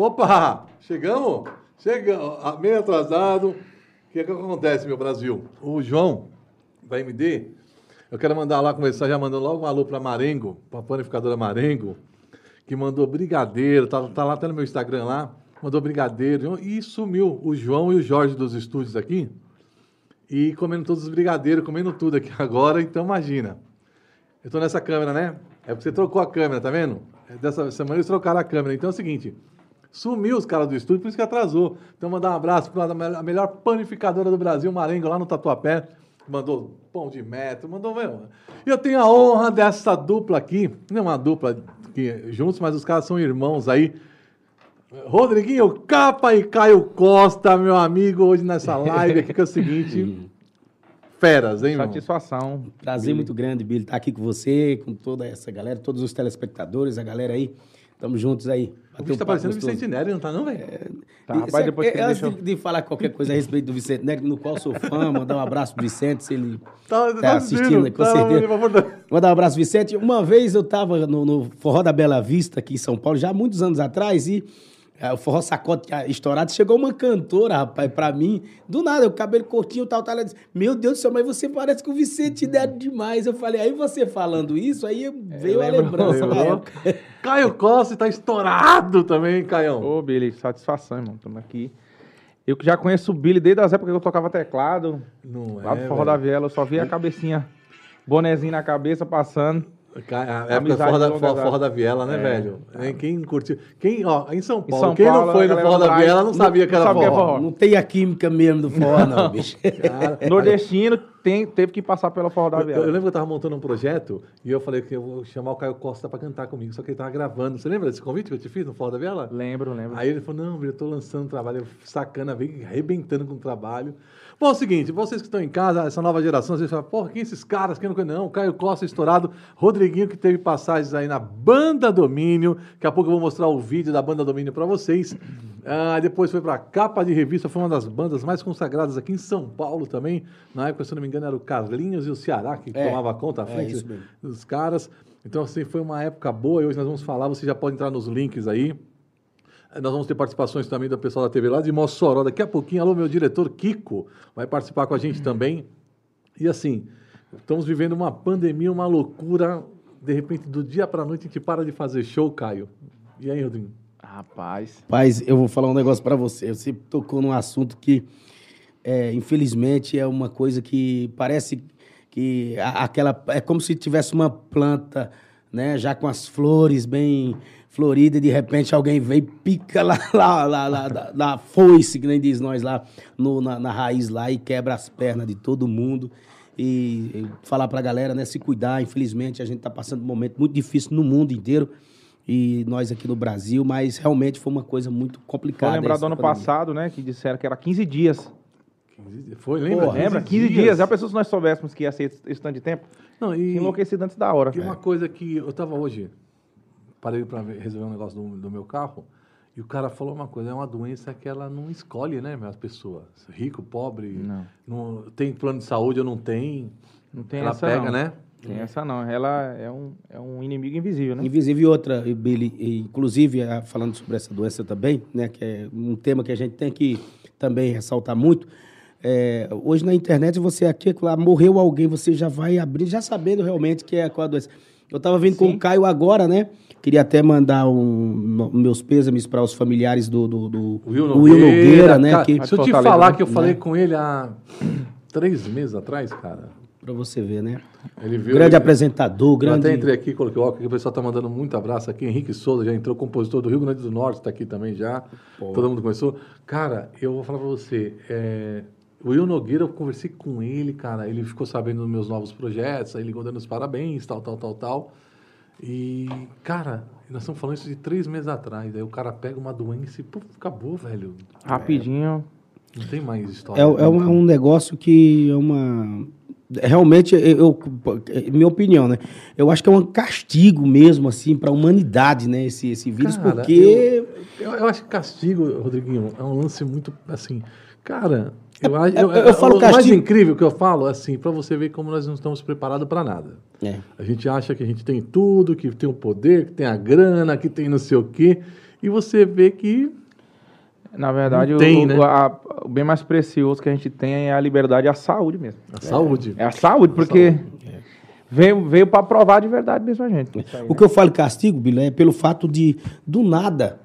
Opa! Chegamos? Chegamos. Ah, Meio atrasado. O que é que acontece, meu Brasil? O João, da MD, eu quero mandar lá, começar já mandando logo um alô para Marengo, para a panificadora Marengo, que mandou brigadeiro, tá, tá lá até no meu Instagram lá, mandou brigadeiro, e sumiu o João e o Jorge dos estúdios aqui, e comendo todos os brigadeiros, comendo tudo aqui agora, então imagina. Eu tô nessa câmera, né? É porque você trocou a câmera, tá vendo? Dessa semana eles trocaram a câmera. Então é o seguinte, sumiu os caras do estúdio, por isso que atrasou. Então mandar um abraço para a melhor panificadora do Brasil, Marengo, lá no Tatuapé. Mandou pão de metro, mandou mesmo. E eu tenho a honra dessa dupla aqui, não é uma dupla que, juntos, mas os caras são irmãos aí. Rodriguinho Capa e Caio Costa, meu amigo, hoje nessa live aqui, que é o seguinte. Feras, hein, irmão? Satisfação. Prazer Billy. muito grande, Billy, estar aqui com você, com toda essa galera, todos os telespectadores, a galera aí. Tamo juntos aí. O bicho tá parecendo gostoso. Vicente Nery, não tá não, velho? Tá, E, rapaz, sabe, depois que é, antes deixou... de, falar qualquer coisa a respeito do Vicente Nery, no qual sou fã, mandar um abraço pro Vicente, se ele Tá, tá assistindo, aí, com tá, certeza. favor, Mandar um abraço, Vicente. Uma vez eu estava no, no Forró da Bela Vista, aqui em São Paulo, já há muitos anos atrás, e é, o Forró Sacode estourado. Chegou uma cantora, rapaz, pra mim, do nada, o cabelo curtinho tal, tal. Ela disse: Meu Deus do céu, mas você parece com o Vicente Nery demais. Eu falei, aí você falando isso, aí veio a lembrança da época. Caio Costa tá estourado também, Caião. Ô, Billy, satisfação, irmão. Estamos aqui. Eu que já conheço o Billy desde as épocas que eu tocava teclado. Não Lá do é, Forró velho. da Viela, eu só via a cabecinha, bonezinho na cabeça passando. Ca- A forró da, forró da Viela, né, É. velho? Hein, Quem curtiu? Quem, ó, em São Paulo, São quem Paulo, não foi no forró da Viela não não- sabia que não era sabia que forró. forró. Não tem a química mesmo do forró, não, bicho. Nordestino tem, teve que passar pela Forró da Eu, eu Viela. lembro que eu tava montando um projeto e eu falei que eu vou chamar o Caio Costa pra cantar comigo, só que ele tava gravando. Você lembra desse convite que eu te fiz no Forró da Viela? Lembro, lembro. Aí ele falou, não, eu tô lançando um trabalho, eu, sacana, vem arrebentando com o trabalho. Bom, é o seguinte, vocês que estão em casa, essa nova geração, vocês falam, porra, quem é esses caras? Quem não conhece? Não, Caio Costa estourado, Rodriguinho que teve passagens aí na Banda Domínio, daqui a pouco eu vou mostrar o vídeo da Banda Domínio pra vocês. Ah, depois foi pra capa de revista, foi uma das bandas mais consagradas aqui em São Paulo também. Na época, se eu não me engano, era o Carlinhos e o Ceará que É, tomava conta à é frente mesmo. dos caras. Então, assim, foi uma época boa e hoje nós vamos falar, você já pode entrar nos links aí. Nós vamos ter participações também do pessoal da TV lá de Mossoró. Daqui a pouquinho, alô, meu diretor Kiko vai participar com a gente também. E assim, estamos vivendo uma pandemia, uma loucura. De repente, do dia para noite, a gente para de fazer show, Caio. E aí, Rodrigo? Rapaz. Rapaz, eu vou falar um negócio pra você. Você tocou num assunto que, é, infelizmente, é uma coisa que parece que a- aquela é como se tivesse uma planta, né, já com as flores bem floridas, e de repente alguém vem e pica lá, lá, lá, lá da, da foice, que nem diz nós lá, no- na, na raiz lá, e quebra as pernas de todo mundo. E, e falar pra galera, né, se cuidar. Infelizmente, a gente tá passando um momento muito difícil no mundo inteiro e nós aqui no Brasil, mas realmente foi uma coisa muito complicada. lembrar essa do ano pandemia. passado, né? Que disseram que era 15 dias. 15 Foi, lembra? Porra, Lembra? 15 dias. Já pensou se nós soubéssemos que ia ser esse tanto de tempo? Não, e, enlouquecido antes da hora. E uma coisa que eu tava hoje, parei para resolver um negócio do, do meu carro, e o cara falou uma coisa, é uma doença que ela não escolhe, né, as pessoas. Rico, pobre, Não. não tem plano de saúde ou não tem. Não tem ela essa pega, não. né? Tem essa não. Ela é um, é um inimigo invisível, né? Invisível e outra, e Billy, e inclusive ah, falando sobre essa doença também, né, que é um tema que a gente tem que também ressaltar muito. é, hoje na internet você aqui, claro, morreu alguém, você já vai abrir, já sabendo realmente que é qual a doença. Eu estava vindo com Sim. o Caio agora, né? Queria até mandar um, meus pêsames para os familiares do, do, do Will do Will Nogueira, né? cara, que, se eu te Fortaleza, falar né? que eu falei Né? com ele há três meses atrás, cara. para você ver, né? Ele viu. grande ele- apresentador, Eu grande. até entrei aqui, coloquei o óculos, aqui, o pessoal tá mandando muito abraço aqui. Henrique Souza já entrou, compositor do Rio Grande do Norte, está aqui também já. Todo mundo começou. Cara, eu vou falar pra você. é, O Will Nogueira, eu conversei com ele, cara. Ele ficou sabendo dos meus novos projetos, aí ligou dando os parabéns, tal, tal, tal, tal. E, cara, nós estamos falando isso de três meses atrás. Aí o cara pega uma doença e, puf, acabou, velho. Rapidinho. Não tem mais história. É, é um, é um negócio que é uma. Realmente, eu, eu- minha opinião, né? Eu acho que é um castigo mesmo, assim, para a humanidade, né? Esse, esse vírus, Cara, porque. Eu, eu acho que castigo, Rodriguinho, é um lance muito assim. Cara, eu, acho- é- eu, eu falo o mais castigo- incrível que eu falo, assim, para você ver como nós não estamos preparados para nada. É. A gente acha que a gente tem tudo, que tem o poder, que tem a grana, que tem não sei o quê. e você vê que Na verdade, tem, o- né? a- o bem mais precioso que a gente tem é a liberdade e a saúde mesmo. a saúde. É a saúde, porque veio, veio para provar de verdade mesmo a gente. O que eu falo castigo, Bila, é pelo fato de, do nada,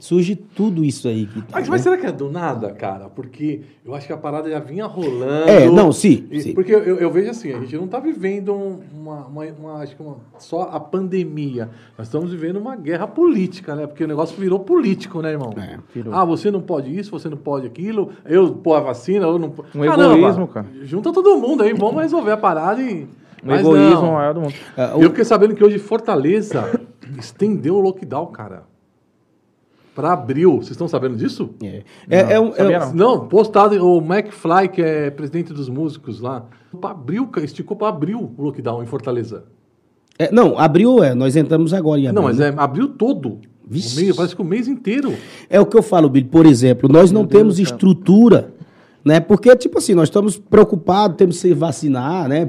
surge tudo isso aí. Que tá, Mas, né? mas será que é do nada, cara? Porque eu acho que a parada já vinha rolando. É, não, sim, E- sim. Porque eu, eu vejo assim, a gente não está vivendo um- uma, uma, uma- acho que uma- só a pandemia. Nós estamos vivendo uma guerra política, né? Porque o negócio virou político, né, irmão? É, virou. Ah, você não pode isso, você não pode aquilo. Eu pôr a vacina, eu não... Um Caramba, egoísmo, cara. Junta todo mundo aí, vamos resolver a parada e... O Mas egoísmo não. maior do mundo. Ah, o- Eu fiquei sabendo que hoje Fortaleza estendeu o lockdown, cara. Para abril. Vocês estão sabendo disso? É, é, é um- é não. Não, postado o McFly, que é presidente dos músicos lá. Pra abril, esticou para abril o lockdown em Fortaleza. é, não, abriu, é, nós entramos agora em abril. Não, mas é abril todo. Vixe. O mês, parece que o mês inteiro. É o que eu falo, Billy. Por exemplo, nós não Meu Deus temos céu. estrutura, né? Porque, tipo assim, nós estamos preocupados, temos que se vacinar, né?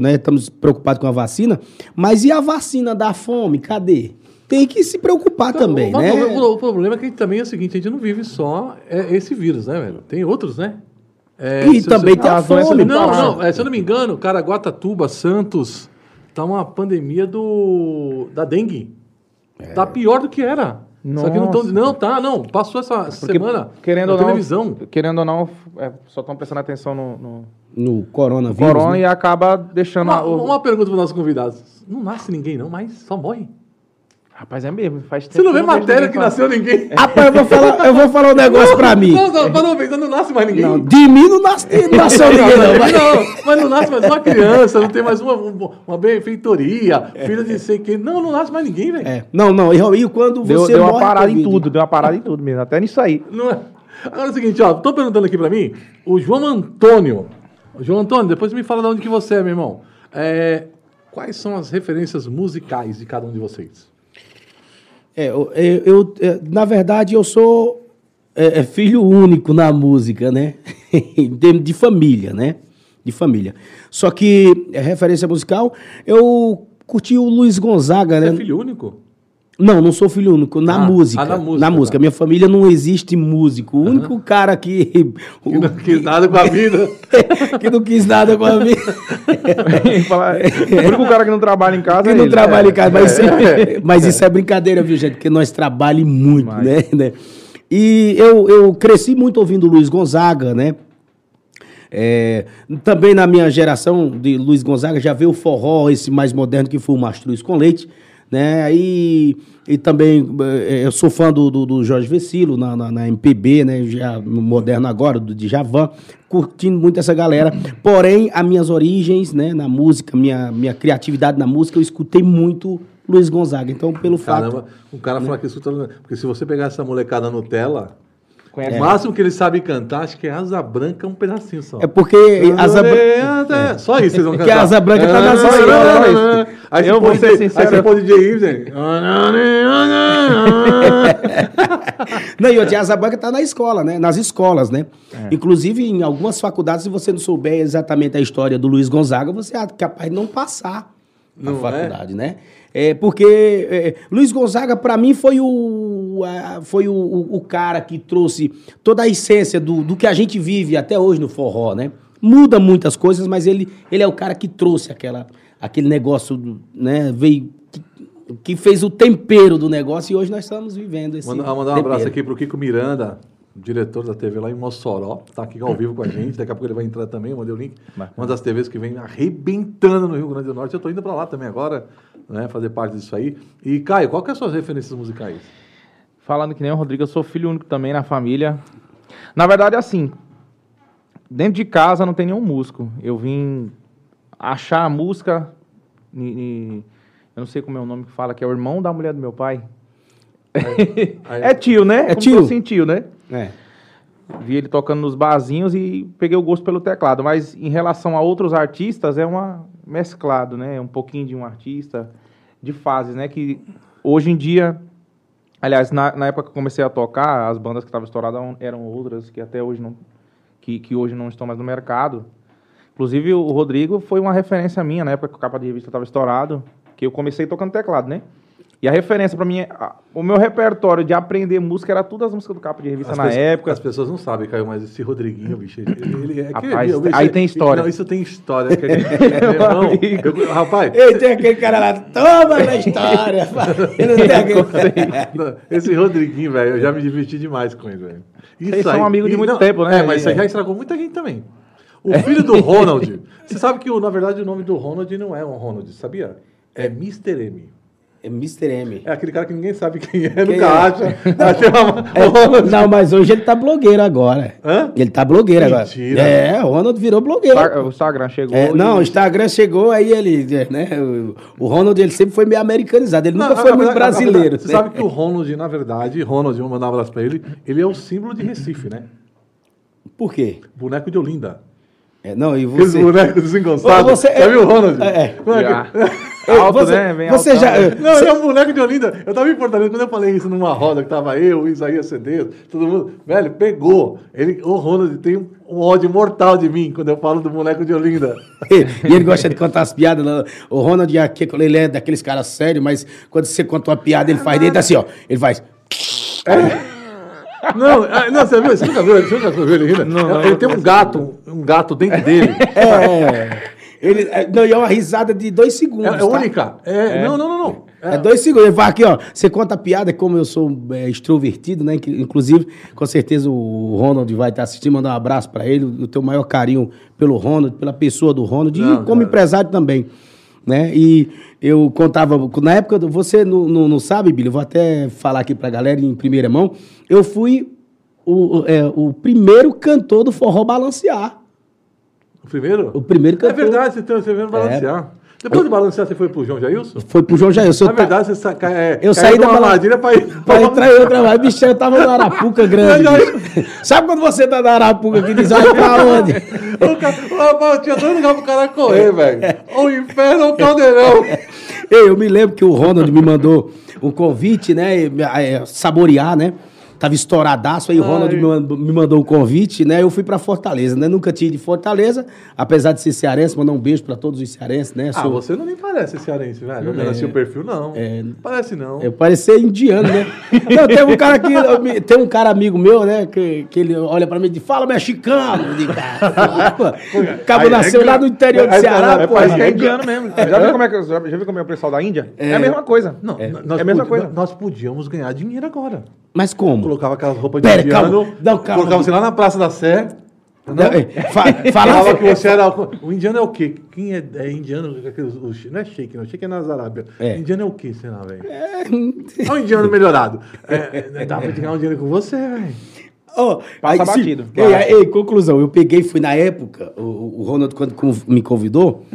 Né? Estamos preocupados com a vacina, mas e a vacina da fome? Cadê? Tem que se preocupar também, o, né? o- o problema é que também é o seguinte, a gente não vive só é, esse vírus, né, velho? Tem outros, né? É, E se também você- tem a fome. Não, não, é, se eu não me engano, Caraguatatuba, Santos, tá uma pandemia do da dengue. Tá pior do que era. Só que não tão, Nossa. não, tá, não, passou essa essa Porque, semana querendo na ou não, televisão. Querendo ou não, é, só estão prestando atenção no, no No coronavírus. corona né? e acaba deixando... Uma, a- o- uma pergunta para nossos convidados. Não nasce ninguém não, mas só morre. Rapaz, é mesmo. Faz tempo Você não vê matéria que nasceu ninguém? Rapaz, eu vou falar, eu vou falar um negócio pra mim. Não, não, não ver, não nasce mais ninguém. Não, de mim não nasce- não nasceu ninguém, não. mas- Não, mas não nasce mais uma criança, não tem mais uma, uma, benfeitoria, filha de sei quem. Não, não nasce mais ninguém, velho. É, não, não. E, e quando Deu, você deu uma parada em tudo, deu uma parada em tudo mesmo. Até nisso aí. Não é. Agora é o seguinte, ó, tô perguntando aqui pra mim, o João Antônio. O João Antônio, depois me fala de onde que você é, meu irmão. É, quais são as referências musicais de cada um de vocês? É, eu, eu- eu, é, na verdade, eu sou é, é, filho único na música, né? em termos de família, né? De família. Só que, é, referência musical, eu curti o Luiz Gonzaga, Você né? é filho único? Não, não sou filho único, na Ah, música. ah, na na música, música. tá. Minha família não existe músico. O único cara que. Que não quis nada com a vida. que não quis nada com a vida. O único cara que não trabalha em casa que é não ele. trabalha É. em casa. Mas, isso é, mas isso é brincadeira, viu, gente? Porque nós trabalhamos muito, Mas- né? né? E eu, eu cresci muito ouvindo Luiz Gonzaga, né? É, também na minha geração de Luiz Gonzaga já veio o forró, esse mais moderno que foi o Mastruz com Leite, né? E, e também eh, eu sou fã do, do, do Jorge Vecilo na, na, na MPB, né? Já no moderno agora, do Djavan, curtindo muito essa galera. Porém, as minhas origens, né, na música, minha, minha criatividade na música, eu escutei muito Luiz Gonzaga. Então, pelo fato. Caramba, o cara fala que escuta. Porque se você pegar essa molecada Nutella, Conhece? o máximo que eles sabem cantar, acho que é Asa Branca, um pedacinho só. É porque Asa Branca. É. Só isso vocês vão Porque cantar. a Asa Branca tá escolas, só isso. Aí Eu você vou ser sincero. Aí você põe DJ Ibsen. Não, e o Asa Branca tá na escola, né? Nas escolas, né? Inclusive, em algumas faculdades, se você não souber exatamente a história do Luiz Gonzaga, você é capaz de não passar na Não é? faculdade, né? É porque é, Luiz Gonzaga, para mim, foi o, a- foi o, o- o cara que trouxe toda a essência do, do que a gente vive até hoje no forró, né? Muda muitas coisas, mas ele, ele é o cara que trouxe aquela, aquele negócio, do- né? Veio, que, fez o tempero do negócio e hoje nós estamos vivendo esse Manda, mandar um abraço tempero. aqui pro Kiko Miranda, diretor da TV lá em Mossoró. Tá aqui ao vivo com a gente. Daqui a pouco ele vai entrar também. Eu mandei o link. Uma das TVs que vem arrebentando no Rio Grande do Norte. Eu tô indo para lá também agora, né? Fazer parte disso aí. E, Caio, qual que é as suas referências musicais? Falando que nem o Rodrigo, eu sou filho único também na família. Na verdade, assim, dentro de casa não tem nenhum músico. Eu vim achar a música. ni- ni- eu não sei como é o nome que fala, que é o irmão da mulher do meu pai. aí- é tio, né? É Como tio. fosse tio, né? É. Vi ele tocando nos barzinhos e peguei o gosto pelo teclado. Mas em relação a outros artistas, é uma mesclado, né? É um pouquinho de um artista, de fases, né? Que hoje em dia, aliás, na, na época que eu comecei a tocar, as bandas que estavam estouradas eram- outras que até hoje não, que, que hoje não estão mais no mercado. Inclusive o Rodrigo foi uma referência minha na época que o capa de revista estava estourado, que eu comecei tocando teclado, né? E a referência pra mim, é- a- o meu repertório de aprender música era tudo as músicas do capa de revista As na pessoas- época. As pessoas não sabem, Caio, mas esse Rodriguinho, bicho, ele, ele é Rapaz, o bicho- aí tem história. Não, isso tem história. que ele- meu irmão, amigo. eu- rapaz, Ei, tem aquele cara lá, toma na história. Ele não tem aquele... Não, Esse Rodriguinho, velho, eu já me diverti demais com ele, velho. Isso Vocês são amigos de muito tempo, né? É, mas isso aí É. já estragou muita gente também. O filho do Ronald, você sabe que, na verdade, o nome do Ronald não é um Ronald, sabia? É Mr. M. É Mr. M. É aquele cara que ninguém sabe quem é, Quem nunca é? acha. Até uma- É, o Ronald. não, mas hoje ele tá blogueiro agora. Hã? Ele tá blogueiro Mentira. agora. É, o Ronald virou blogueiro. O Instagram chegou. É, não, o Instagram chegou, aí ele, né? O, o Ronald ele sempre foi meio americanizado, ele nunca Não, foi a- muito brasileiro. Você né? sabe que o Ronald, na verdade, Ronald, vou mandar um abraço pra ele, ele é o símbolo de Recife, né? Por quê? Boneco de Olinda. É, não, e Aqueles você. bonecos desengonçados. Ô, você- Já viu o Ronald? É, é. É Alto, você, né? Bem você altão, já. né? Não, ele é um boneco de Olinda. Eu tava em Fortaleza, quando eu falei isso numa roda que tava eu, o Isaías Cedeiro, todo mundo, velho, pegou. Ele, o Ronald tem um, um ódio mortal de mim quando eu falo do boneco de Olinda. e ele gosta de contar as piadas. O Ronald, aqui, ele é daqueles caras sérios, mas quando você conta uma piada, ele faz dentro assim, ó. Ele faz. Não, ah, não, você viu? Você nunca viu, ele? você nunca viu ele rindo? Não, ele tem um gato, um gato dentro dele. É. Ele, é, não, e é uma risada de dois segundos. É, é tá? única. É, Não, não, não, não. É dois segundos. Ele vai aqui, ó. Você conta a piada, como eu sou é, extrovertido, né? que, Inclusive, com certeza o Ronald vai estar assistindo, mandar um abraço pra ele. O maior carinho pelo Ronald, pela pessoa do Ronald, Não, e como cara. empresário também. Né? E eu contava, na época, do- você não, não, não sabe, Billy, eu vou até falar aqui pra galera em primeira mão. Eu fui o, o- é, o primeiro cantor do forró balancear. O primeiro? O primeiro É cantor. verdade, você, tem, você veio balancear. Depois de balancear, você foi pro João Jailson? Foi pro João Jair. Na verdade, você sa... é, Eu saí da numa bala- armadilha pra ir. Pra entrar em outra mais, bicho, eu tava no Arapuca grande. Sabe quando você tá na Arapuca que diz, vai pra onde? O cara, o rapaz, tinha dois lugares pro cara correr, velho. Ou o inferno ou caldeirão. Ei, eu me lembro que o Ronald me mandou um convite, né? eh, Saborear, né? Tava estouradaço, aí o Ronald me mandou, um convite, né? Eu fui pra Fortaleza, né? Nunca tinha ido de Fortaleza, apesar de ser cearense, mandar um beijo pra todos os cearenses, né? Ah, Sou- você não me parece cearense, velho. Olhando assim o perfil, não. Parece não. Eu parecia indiano, né? Não, tem um cara que. eu Tem um cara amigo meu, né? Que, que ele olha pra mim e diz, fala mexicano. Eu digo, "Ah, pô, O cabo Aí, nasceu é lá do interior do é- Ceará, é- pô. Parece que é indiano mesmo. Já viu como é que já, já viu como é o pessoal da Índia? É, a mesma coisa. Não, é, é a mesma coisa. Nós podíamos ganhar dinheiro agora. Mas como? Colocava aquelas roupas de Pera, indiano, calma. Não, calma. colocava você lá na Praça da Sé. Não, é, fa- Falava Falava que você era. O indiano é o quê? Quem é, é indiano? Shi- não é shake, não. Shake é nas Arábia. É. Indiano é o quê, sei lá, velho? É um indiano melhorado. É, é, dá pra ganhar um dinheiro com você, velho. Ó, Passa aí, batido. Ei, aí, ei, conclusão, eu peguei, fui na época, o, o Ronald, quando me convidou,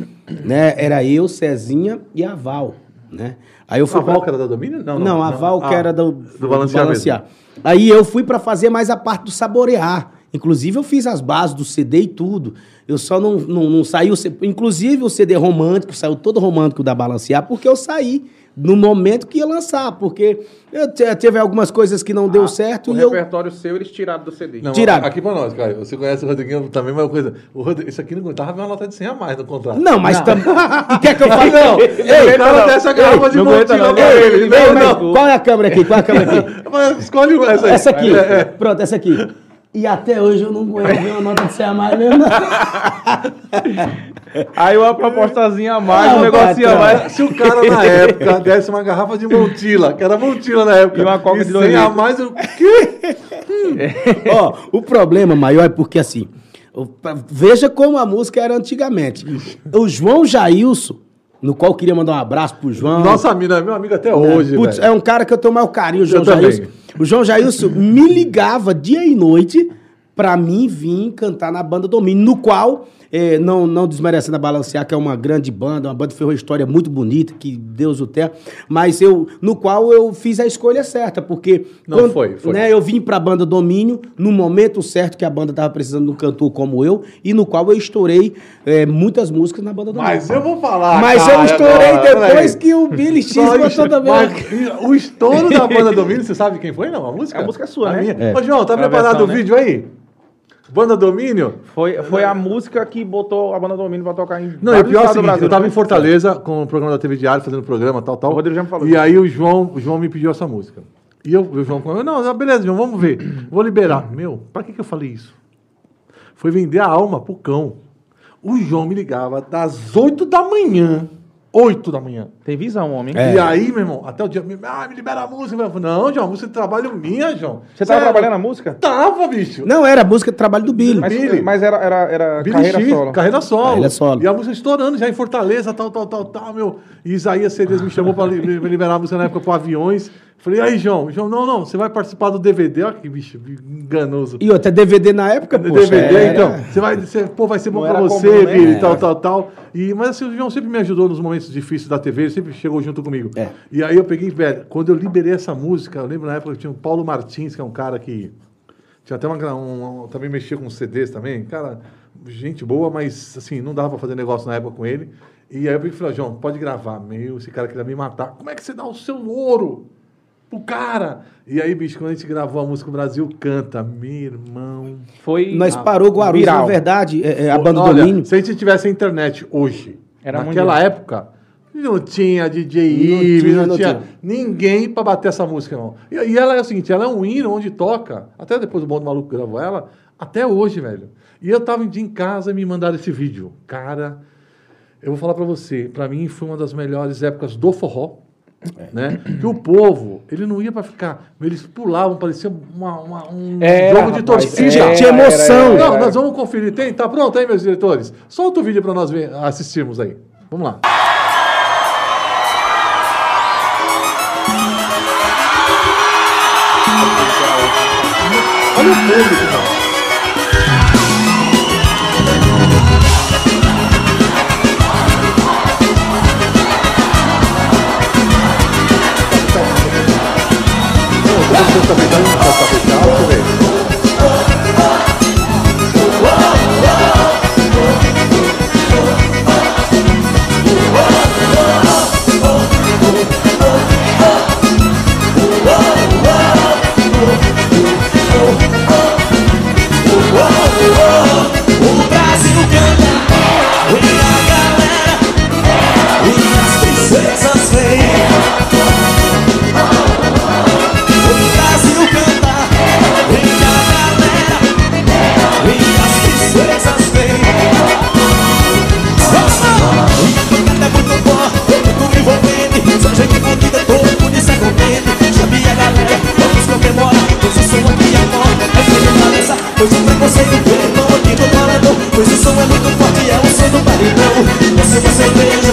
né? Era eu, Cezinha e a Val, né? Aí eu fui A pra- Val que era da Domínio? Não, a Val que Ah, era do, do balancear mesmo. Aí eu fui pra fazer mais a parte do saborear. Inclusive, eu fiz as bases do CD e tudo. Eu só não, não, não saí. o Inclusive, o CD romântico saiu todo romântico da Balancear, porque eu saí no momento que ia lançar. Porque eu te- teve algumas coisas que não deu certo O e eu. repertório seu eles tiraram do CD. Não, Tiraram. Aqui pra nós, Caio. Você conhece o Rodriguinho também, mas uma coisa. O Rodrigo, isso aqui não aguentava ver uma nota de 100 a mais no contrato. Não, mas também. E quer que eu fale? Não, Ei, o cara dessa garrafa de não montila não, ele. ei, Não, mas não. Qual é a câmera aqui? Qual é a câmera aqui? Mas escolhe essa aí. Essa aqui. É, é. Pronto, essa aqui. E até hoje eu não ver uma nota de 100 a mais mesmo. Aí uma propostazinha a mais, Ah, um negocinho a mais. Se o cara na época desse uma garrafa de Montila, que era Montila na época, E uma Coca de e dois 100 a mais, o quê? Ó, o problema maior é porque assim, veja como a música era antigamente. O João Jailson, no qual eu queria mandar um abraço pro João. Nossa, mina, meu amigo até hoje, Putz, é um cara que eu tenho maior carinho, o João também. Jailson. O João Jailson me ligava dia e noite pra mim vir cantar na banda Domínio, no qual, eh, não, não desmerecendo a Balancear, que é uma grande banda, uma banda que fez uma história muito bonita, que Deus o tenha, mas eu, no qual eu fiz a escolha certa, porque... Não, foi, foi. Né, eu vim pra banda Domínio no momento certo que a banda tava precisando de um cantor como eu, e no qual eu estourei eh, muitas músicas na banda Domínio. Mas eu vou falar, Mas cara, eu estourei agora, depois que o Billy X botou também. O estouro da banda Domínio, você sabe quem foi, não? A música? A música é sua, A né? minha. É. Ô, João, tá É a preparado versão, o né? vídeo aí? Banda Domínio? Foi, foi a música que botou a banda Domínio pra tocar em Não, e o pior é o seguinte, eu tava em não foi? Fortaleza com o programa da TV Diário, fazendo programa, tal, tal. O Rodrigo já me falou E aí o João, o João me pediu essa música. E eu, o João falou, não, não, beleza, João, vamos ver. Vou liberar. Meu, pra que que eu falei isso? Foi vender a alma pro cão. O João me ligava das 8 da manhã. 8 da manhã. Tem visão, homem. É. E aí, meu irmão, até o dia, me- ah, me libera a música. Eu falei, não, João, a música de trabalho minha, João. Você tava Sério? trabalhando a música? Tava, bicho. Não, era a busca de trabalho do Billy. Mas, Billy. mas era, era, era Billy carreira X, solo. Carreira solo. Carreira solo. E a música estourando já em Fortaleza, tal, tal, tal, tal, meu. E Isaías CDs me chamou pra li- me liberar a música na época pro aviões. Falei, e aí, João? João, não, não, você vai participar do DVD. Olha que bicho enganoso. E outra, DVD na época, pô. DVD, então. Você vai, você, pô, vai ser bom Não pra era você, comum, né? É. tal, tal, tal. E, mas assim, o João sempre me ajudou nos momentos difíceis da TV, ele sempre chegou junto comigo. É. E aí eu peguei, velho, quando eu liberei essa música, eu lembro na época que tinha o Paulo Martins, que é um cara que. Tinha até uma. um- um- também mexia com CDs também. Cara, gente boa, mas assim, não dava pra fazer negócio na época com ele. E aí eu peguei e falei, João, pode gravar. Meu, esse cara queria me matar. Como é que você dá o seu ouro? Pro cara. E aí, bicho, quando a gente gravou a música o Brasil Canta, meu irmão. Foi Nós ah, parou Guarulhos, viral. na verdade, é, é, a banda Olha, Domínio. se a gente tivesse a internet hoje, Era naquela mundial. época, não tinha DJ Não Ives, tinha, não, não tinha, tinha. ninguém pra bater essa música, não. E, e ela é o seguinte, ela é um hino onde toca, até depois o Bom do Maluco gravou ela, até hoje, velho. E eu tava um dia em casa e me mandaram esse vídeo. Cara, eu vou falar pra você, pra mim foi uma das melhores épocas do forró. É. Né? Que o povo, ele não ia pra ficar. Eles pulavam, parecia uma, uma- um Era, jogo de rapaz, torcida. era, Tinha emoção. era, era, Não, nós vamos conferir. Tem? Tá pronto aí, meus diretores? Solta o vídeo pra nós ver, assistirmos aí. Vamos lá. Olha o público, Não, eu tô pensando também, tá Pois o som é muito forte, é o som do paredão. Você uma cerveja,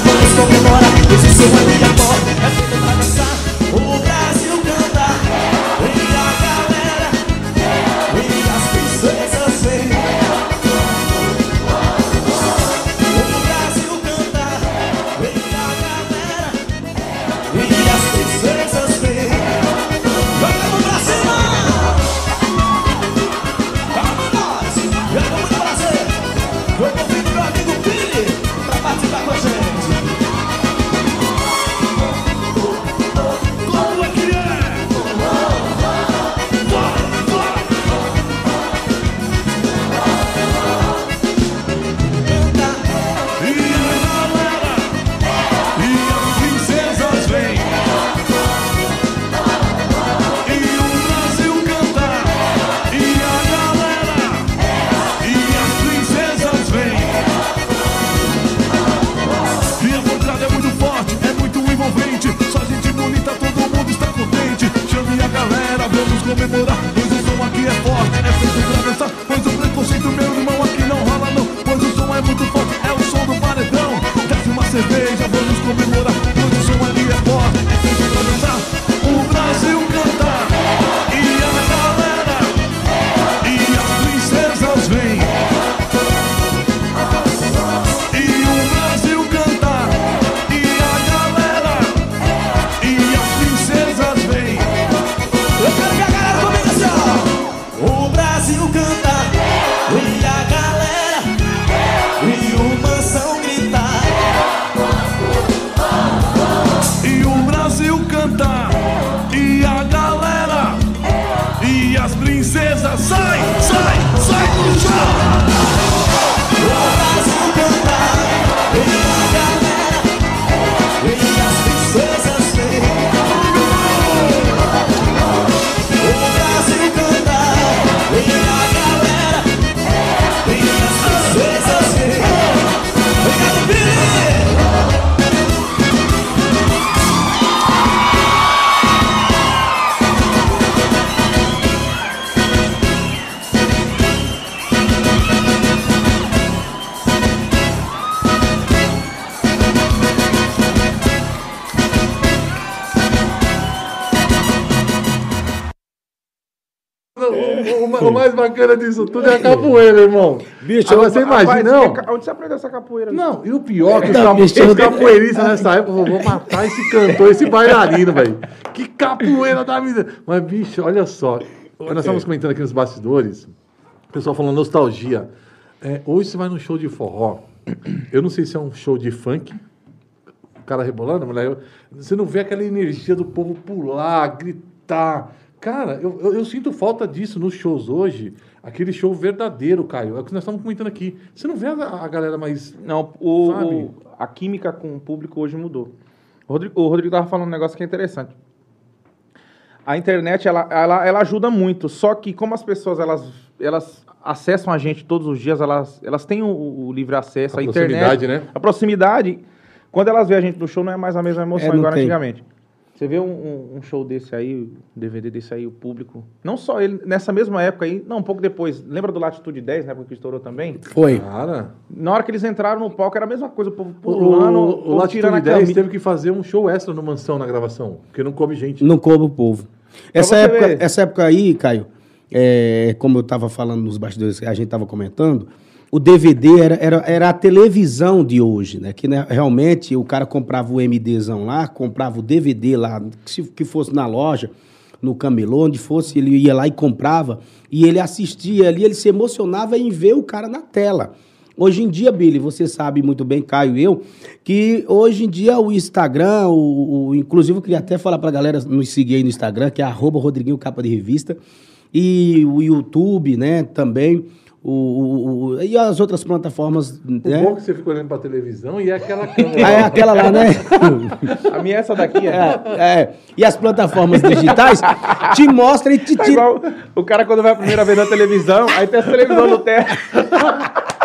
bacana disso tudo é a capoeira, irmão. Bicho, Agora, você imagina, não? que- Onde você aprendeu essa capoeira? Não, e o pior é que os, Não, os eu- capoeiristas nessa época falaram, vou matar esse cantor, esse bailarino, velho. Que capoeira da vida. Mas, bicho, olha só. Nós estávamos comentando aqui nos bastidores, o pessoal falando nostalgia. É, hoje você vai num show de forró, eu não sei se é um show de funk, o cara rebolando, eu- você não vê aquela energia do povo pular, gritar. Cara, eu, eu, eu sinto falta disso nos shows hoje. Aquele show verdadeiro, Caio. É o que nós estamos comentando aqui. Você não vê a, a galera mais. Não, o, Sabe? o- a química com o público hoje mudou. O Rodrigo, o Rodrigo tava falando um negócio que é interessante. A internet, ela, ela, ela ajuda muito, só que como as pessoas, elas, elas acessam a gente todos os dias, elas, elas têm o, o livre acesso A à internet. proximidade, né? A proximidade, quando elas veem a gente no show, não é mais a mesma emoção É, igual tem. antigamente. Você vê um, um- um show desse aí, um DVD desse aí, o público, não só ele, nessa mesma época aí, não, um pouco depois, lembra do Latitude 10, né, porque estourou também? Foi. Cara. Na hora que eles entraram no palco, era a mesma coisa, o povo O, pulando, o, o o Latitude a 10 camisa. teve que fazer um show extra no Mansão na gravação, porque não coube gente. Não coube o povo. Essa época, ver. essa época aí, Caio, é, como eu estava falando nos bastidores que a gente estava comentando, o DVD era, era, era a televisão de hoje, né? Que né, realmente o cara comprava o MDzão lá, comprava o DVD lá, que, se- que fosse na loja, no camelô, onde fosse, ele ia lá e comprava, e ele assistia ali, ele se emocionava em ver o cara na tela. Hoje em dia, Billy, você sabe muito bem, Caio e eu, que hoje em dia o Instagram, o, o- inclusive eu queria até falar pra galera nos seguir aí no Instagram, que é arroba Rodriguinho Capa de Revista, e o YouTube, né, também, o, o- o- e as outras plataformas, O né? bom é que você fica olhando pra televisão e é aquela câmera. Ah, é aquela lá, né? A minha é essa daqui, é. É, é. E as plataformas digitais te mostram e te Tá tiram. o cara quando vai a primeira vez na televisão, aí tem essa televisão no teto.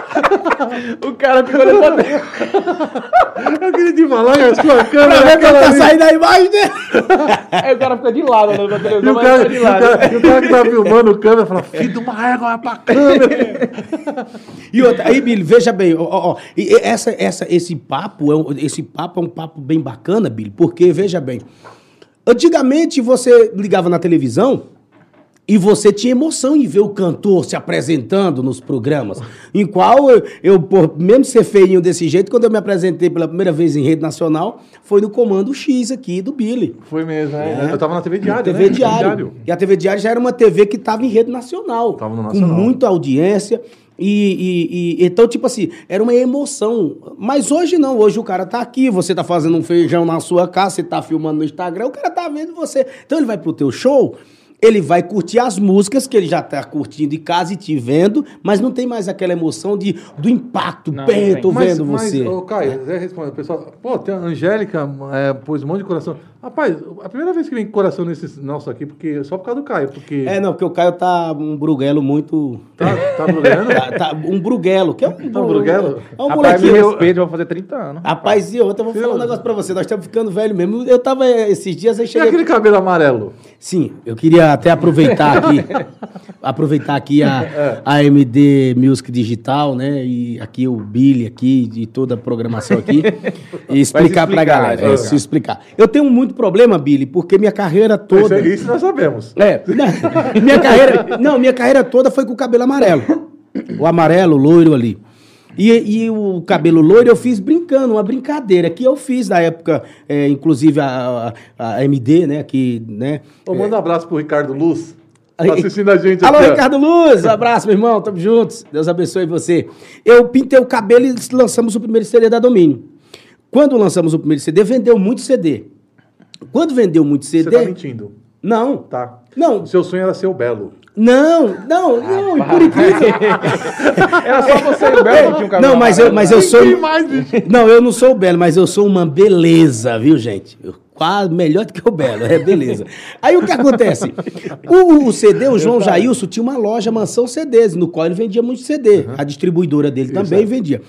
o cara pra dentro. Eu queria te falar que a sua Pra câmera ver é quem aquela tá saindo a imagem dele. Aí o cara fica de lado olhando pra E televisão, o, mas cara, fica de e o lado. cara- e o cara que tá filmando o câmera fala, filho de uma égua, vai pra câmera. E outra, aí, Billy, veja bem, ó, ó, ó, essa, essa, esse papo é um, esse papo é um papo bem bacana, Billy, porque veja bem, antigamente você ligava na televisão e você tinha emoção em ver o cantor se apresentando nos programas, em qual eu, eu por, mesmo ser feinho desse jeito, quando eu me apresentei pela primeira vez em rede nacional, foi no Comando X aqui do Billy. Foi mesmo, né? Eu tava na TV Diário, TV né? Diário. E a TV Diário já era uma TV que estava em rede nacional. Tava no Com nacional. muita audiência. E, e- e- então, tipo assim, era uma emoção. Mas hoje não, hoje o cara tá aqui, você tá fazendo um feijão na sua casa, você tá filmando no Instagram, o cara tá vendo você. Então ele vai pro teu show, ele vai curtir as músicas que ele já tá curtindo em casa e te vendo, mas não tem mais aquela emoção de, do impacto. Não, Bem, não tô tem. vendo você. Ô, Caio, Zé responde, pessoal. Pô, tem a Angélica, é, pôs um monte de coração. Rapaz, a primeira vez que vem coração nesse nosso aqui, porque só por causa do Caio, porque. É, não, porque o Caio tá um bruguelo muito. Tá, tá brigando? Tá, tá um bruguelo, que é um, Tá um bruguelo? É um Rapaz, me molequinho. respeita, eu vou fazer 30 anos. Rapaz, e outra, eu vou falar um negócio pra você. Nós estamos ficando velho mesmo. Eu tava eh, esses dias aí E cheguei. aquele cabelo amarelo? Sim, eu queria até aproveitar aqui, aproveitar aqui a, a MD Music Digital, né? E aqui o Billy aqui, de toda a programação aqui. e explicar pra explicar, galera. vai É, se explicar. Eu tenho muito problema, Billy, porque minha carreira Isso, toda. isso nós sabemos. É, não, minha carreira, não, minha carreira toda foi com o cabelo amarelo. O amarelo, o loiro ali. E, e o cabelo loiro eu fiz brincando, uma brincadeira que eu fiz na época, é, inclusive a, a, a MD, né, que, né... Ô, manda um abraço pro Ricardo Luz. Tá assistindo a gente Alô, aqui. ó. Ricardo Luz, um abraço, meu irmão, tamo juntos. Deus abençoe você. Eu pintei o cabelo e lançamos o primeiro CD da Domínio. Quando lançamos o primeiro CD, vendeu muito CD. Quando vendeu muito Você CD... tá mentindo. Não. Tá. Não, O seu sonho era ser o Belo. Não, não, não, e por incrível. Era só você e o Belo que tinha um cabelo Não, mas eu, mas eu sou. Não, eu não sou o Belo, mas eu sou uma beleza, viu, gente? Eu, quase melhor do que o Belo, é beleza. Aí o que acontece? O, o CD, o João Jailson, tinha uma loja Mansão CDs, no qual ele vendia muito CD. A distribuidora dele também vendia.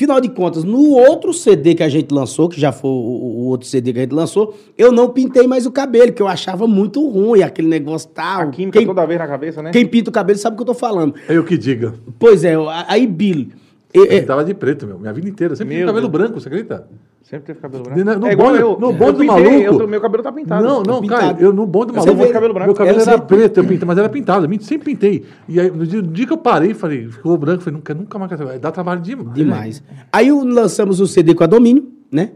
Final de contas, no outro CD que a gente lançou, que já foi o, o outro CD que a gente lançou, eu não pintei mais o cabelo, que eu achava muito ruim, aquele negócio tal. A química Quem, toda vez na cabeça, né? quem pinta o cabelo sabe o que eu tô falando. Eu que diga. Pois é, aí Billy. É- é- Eu tava de preto, meu. Minha vida inteira. Sempre tive Meu cabelo Deus. branco, você acredita? Sempre teve cabelo No- branco. no é igual bonde- eu. no bonde eu do pintei, maluco. eu- meu cabelo tá pintado. Não, não, pintado. cara, eu no bonde do Você maluco. vê- cabelo branco. Meu cabelo Eu era preto, eu pintei, mas era pintado. Eu sempre pintei. E aí, no dia, no dia que eu parei, falei, ficou branco, falei, nunca, nunca mais quero. Dá trabalho demais. Demais. Aí o- lançamos o CD com a Domínio, né?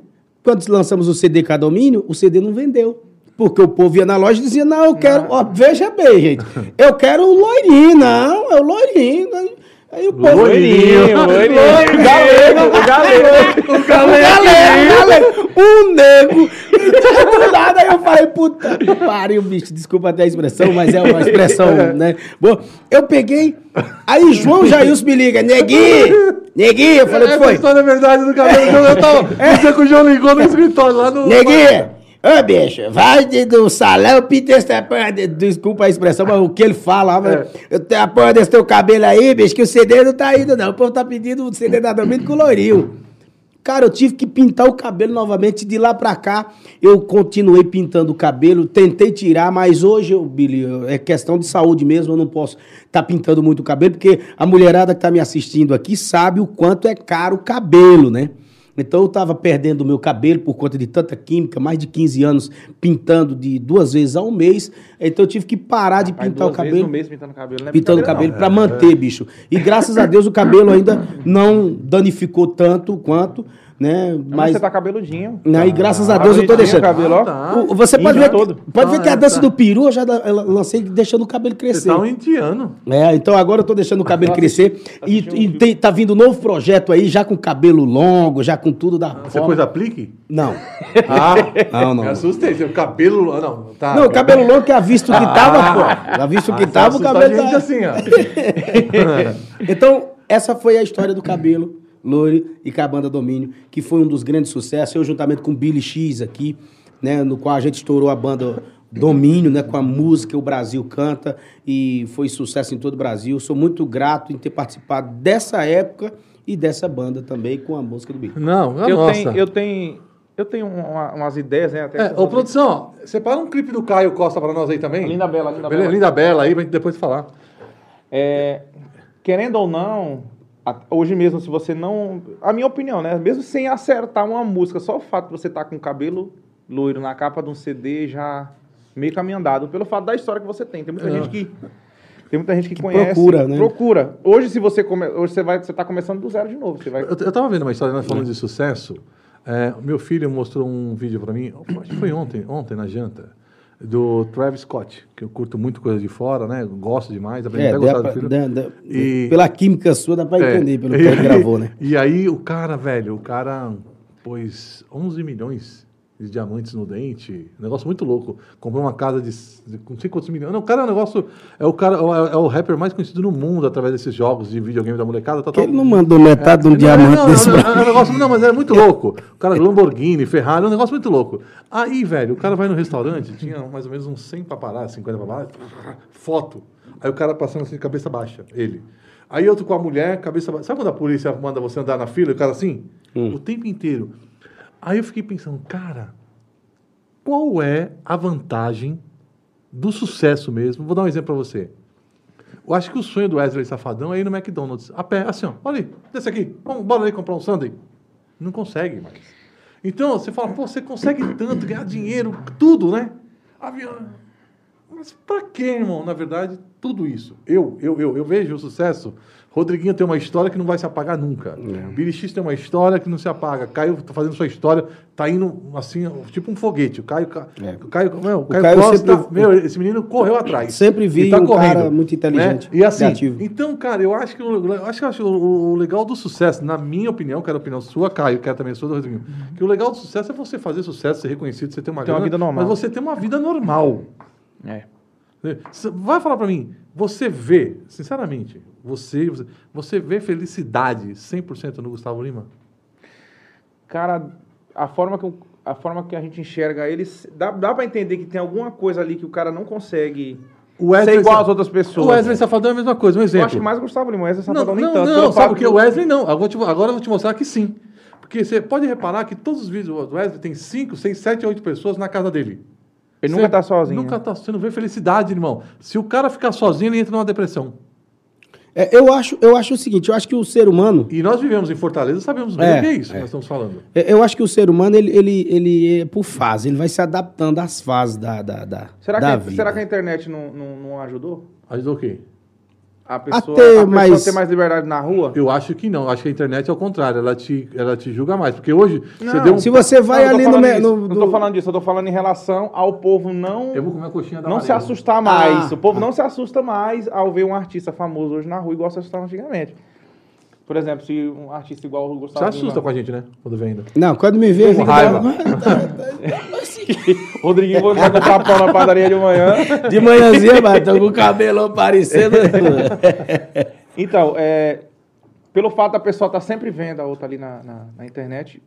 Quando lançamos o CD com a Domínio, o CD não vendeu. Porque o povo ia na loja e dizia, não, eu quero... Ó, veja bem, gente. Eu quero o loirinho. Não, é o loirinho. Aí o povo... Loirinho, loirinho. Loiro, galego, o galego. O galego, galego. Um nego. Do nada, aí eu falei, puta que pariu, bicho. Desculpa até a expressão, mas é uma expressão, né? Bom, eu peguei... Aí João Jailson me liga, neguinho, neguinho. Eu falei, o que Essa foi? história é verdade do cabelo. Eu, tava. Você que o João ligou no escritório lá no. Neguinho, ô bicho, vai de- do salão, pinta essa porra, de- desculpa a expressão, mas o que ele fala, mas eu tenho a porra desse teu cabelo aí, bicho, que o CD não tá indo não, o povo tá pedindo o CD da Domínio colorinho. Cara, eu tive que pintar o cabelo novamente, de lá pra cá eu continuei pintando o cabelo, tentei tirar, mas hoje, eu, Billy, é questão de saúde mesmo, eu não posso estar pintando muito o cabelo, porque a mulherada que tá me assistindo aqui sabe o quanto é caro o cabelo, né? Então eu estava perdendo o meu cabelo por conta de tanta química, mais de 15 anos pintando de duas vezes ao mês. Então eu tive que parar de Rapaz, pintar o duas vezes cabelo. no mês pintando cabelo, né? Pintando o cabelo para manter, bicho. E graças a Deus o cabelo ainda não danificou tanto quanto, né? Mas Mas você tá cabeludinho. né, e graças a Tá Deus eu tô deixando. o cabelo, ó. Tá. O- Você pode Índio ver, todo. pode ver Tá, que a é, dança tá. do peru eu já lancei deixando o cabelo Você crescer. tá um indiano. É, então agora eu tô deixando o cabelo Tá crescer. E, assistindo e um tem- tá vindo um novo projeto aí, já com cabelo longo, já com tudo da Você forma. pôs aplique? Não. Ah, Não, não. Me assustei. Seu cabelo. ah, Não, tá. Não, o cabelo longo que a visto que tava, pô. A visto que Ah, tava, o cabelo tá... assim, ó. Então, essa foi a história do cabelo, Loure e com a banda Domínio, que foi um dos grandes sucessos. Eu, juntamente com o Billy X aqui, né, no qual a gente estourou a banda Domínio, né, com a música O Brasil Canta, e foi sucesso em todo o Brasil. Sou muito grato em ter participado dessa época e dessa banda também, com a música do Billy. Não, a Eu nossa. tenho, eu tenho, eu tenho uma- umas ideias, né? Até É, ô, produção, ó, separa um clipe do Caio Costa pra nós aí também. Linda Bela, Linda Bela. Linda Bela aí, pra gente depois falar. É, querendo ou não, hoje mesmo, se você não. A minha opinião, né? Mesmo sem acertar uma música, só o fato de você estar com o cabelo loiro na capa de um CD já meio caminho andado, pelo fato da história que você tem. Tem muita gente que. Tem muita gente que, conhece. procura, né? Procura. Hoje, se você come, hoje você vai, você tá começando do zero de novo. Você vai. Eu, eu tava vendo uma história, nós falando de sucesso. É, meu filho mostrou um vídeo pra mim, acho que foi ontem, ontem na janta, do Travis Scott, que eu curto muito coisa de fora, né? Gosto demais, aprendi É, até gostar pra- do dá- E- pela química sua dá pra É. entender, pelo que ele gravou, né? E aí o cara, velho, o cara pôs 11 milhões de diamantes no dente, um negócio muito louco. Comprou uma casa de, de com 5 quantos milhões. Não, o cara é um negócio, é o cara, é, é o rapper mais conhecido no mundo através desses jogos de videogame da molecada. Que tal. ele não mandou metade de um Não, diamante não, desse não, é um negócio, não, mas é muito louco. O cara, Lamborghini, Ferrari, é um negócio muito louco. Aí, velho, o cara vai no restaurante, tinha mais ou menos uns 100 paparazzi, 50 paparazzi, foto. Aí o cara passando assim, cabeça baixa, ele. Aí outro com a mulher, cabeça baixa. Sabe quando a polícia manda você andar na fila e o cara assim? O tempo inteiro. Aí eu fiquei pensando, cara, qual é a vantagem do sucesso mesmo? Vou dar um exemplo pra você. Eu acho que o sonho do Wesley Safadão é ir no McDonald's, a pé, assim, ó, olha ali, desce aqui, vamos, bora ali comprar um sundae. Não consegue mais. Então, você fala, pô, você consegue tanto, ganhar dinheiro, tudo, né? Avião. Mas pra quê, irmão? Na verdade, tudo isso. Eu, eu, eu, eu vejo o sucesso. Rodriguinho tem uma história que não vai se apagar nunca. Billy X tem uma história que não se apaga. Caio tá fazendo sua história, tá indo assim, tipo um foguete. O Caio, Ca- É. o Caio, meu, o Caio, Caio Costa, sempre- meu, esse menino correu atrás. Sempre vi tá um correndo, cara muito inteligente, né? E assim, criativo. então, cara, eu acho que, o- eu acho que eu acho o, o legal do sucesso, na minha opinião, quero a opinião sua, Caio, quero também a sua do Rodriguinho, que o legal do sucesso é você fazer sucesso, ser reconhecido, você ter uma, Ter uma grana, vida normal. Mas você ter uma vida normal. É. Você Vai falar pra mim, você vê, sinceramente, você, você- vê felicidade 100% no Gustavo Lima? Cara, a forma que, o- a, forma que a gente enxerga eles, dá, dá pra entender que tem alguma coisa ali que o cara não consegue O Wesley ser igual às outras pessoas. O Wesley Safadão é a mesma coisa, um Eu exemplo. acho que mais o Gustavo Lima, o Wesley Não, Safadão nem não, tanto. não, sabe porque do- o Wesley não. Agora eu, te vou- agora eu vou te mostrar que sim. Porque você pode reparar que todos os vídeos do Wesley tem 5, 6, 7, 8 pessoas na casa dele. Ele nunca tá sozinho. Nunca né? tá, você não vê felicidade, irmão. Se o cara ficar sozinho, ele entra numa depressão. É, eu, acho, eu acho o seguinte, eu acho que o ser humano. E nós vivemos em Fortaleza, sabemos bem É, o que é isso que é. nós estamos falando. é, Eu acho que o ser humano, ele, ele, ele é por fase, ele vai se adaptando às fases da, da, da, Será, da que, vida. será que a internet não, não, não ajudou? Ajudou o quê? A pessoa, Até a pessoa mais- ter mais liberdade na rua? Eu acho que não. Acho que a internet é o contrário. Ela te, ela te julga mais. Porque hoje você Não, deu um... Se você vai Não, ali no, me- no- Não tô falando disso, eu tô falando em relação ao povo não, Eu vou comer a coxinha da não se assustar mais. Ah, o povo não se assusta mais ao ver um artista famoso hoje na rua igual se assustava antigamente. Por exemplo, se um artista igual o Você Gustavo assusta Lima- com a gente, né? Quando vem ainda. Não, quando me vê... Com raiva. Rodriguinho você vai comprar pão na padaria de manhã. De manhãzinha, mas tô com o cabelão parecendo... Então, é, pelo fato da pessoa estar sempre vendo a outra ali na, na, na internet,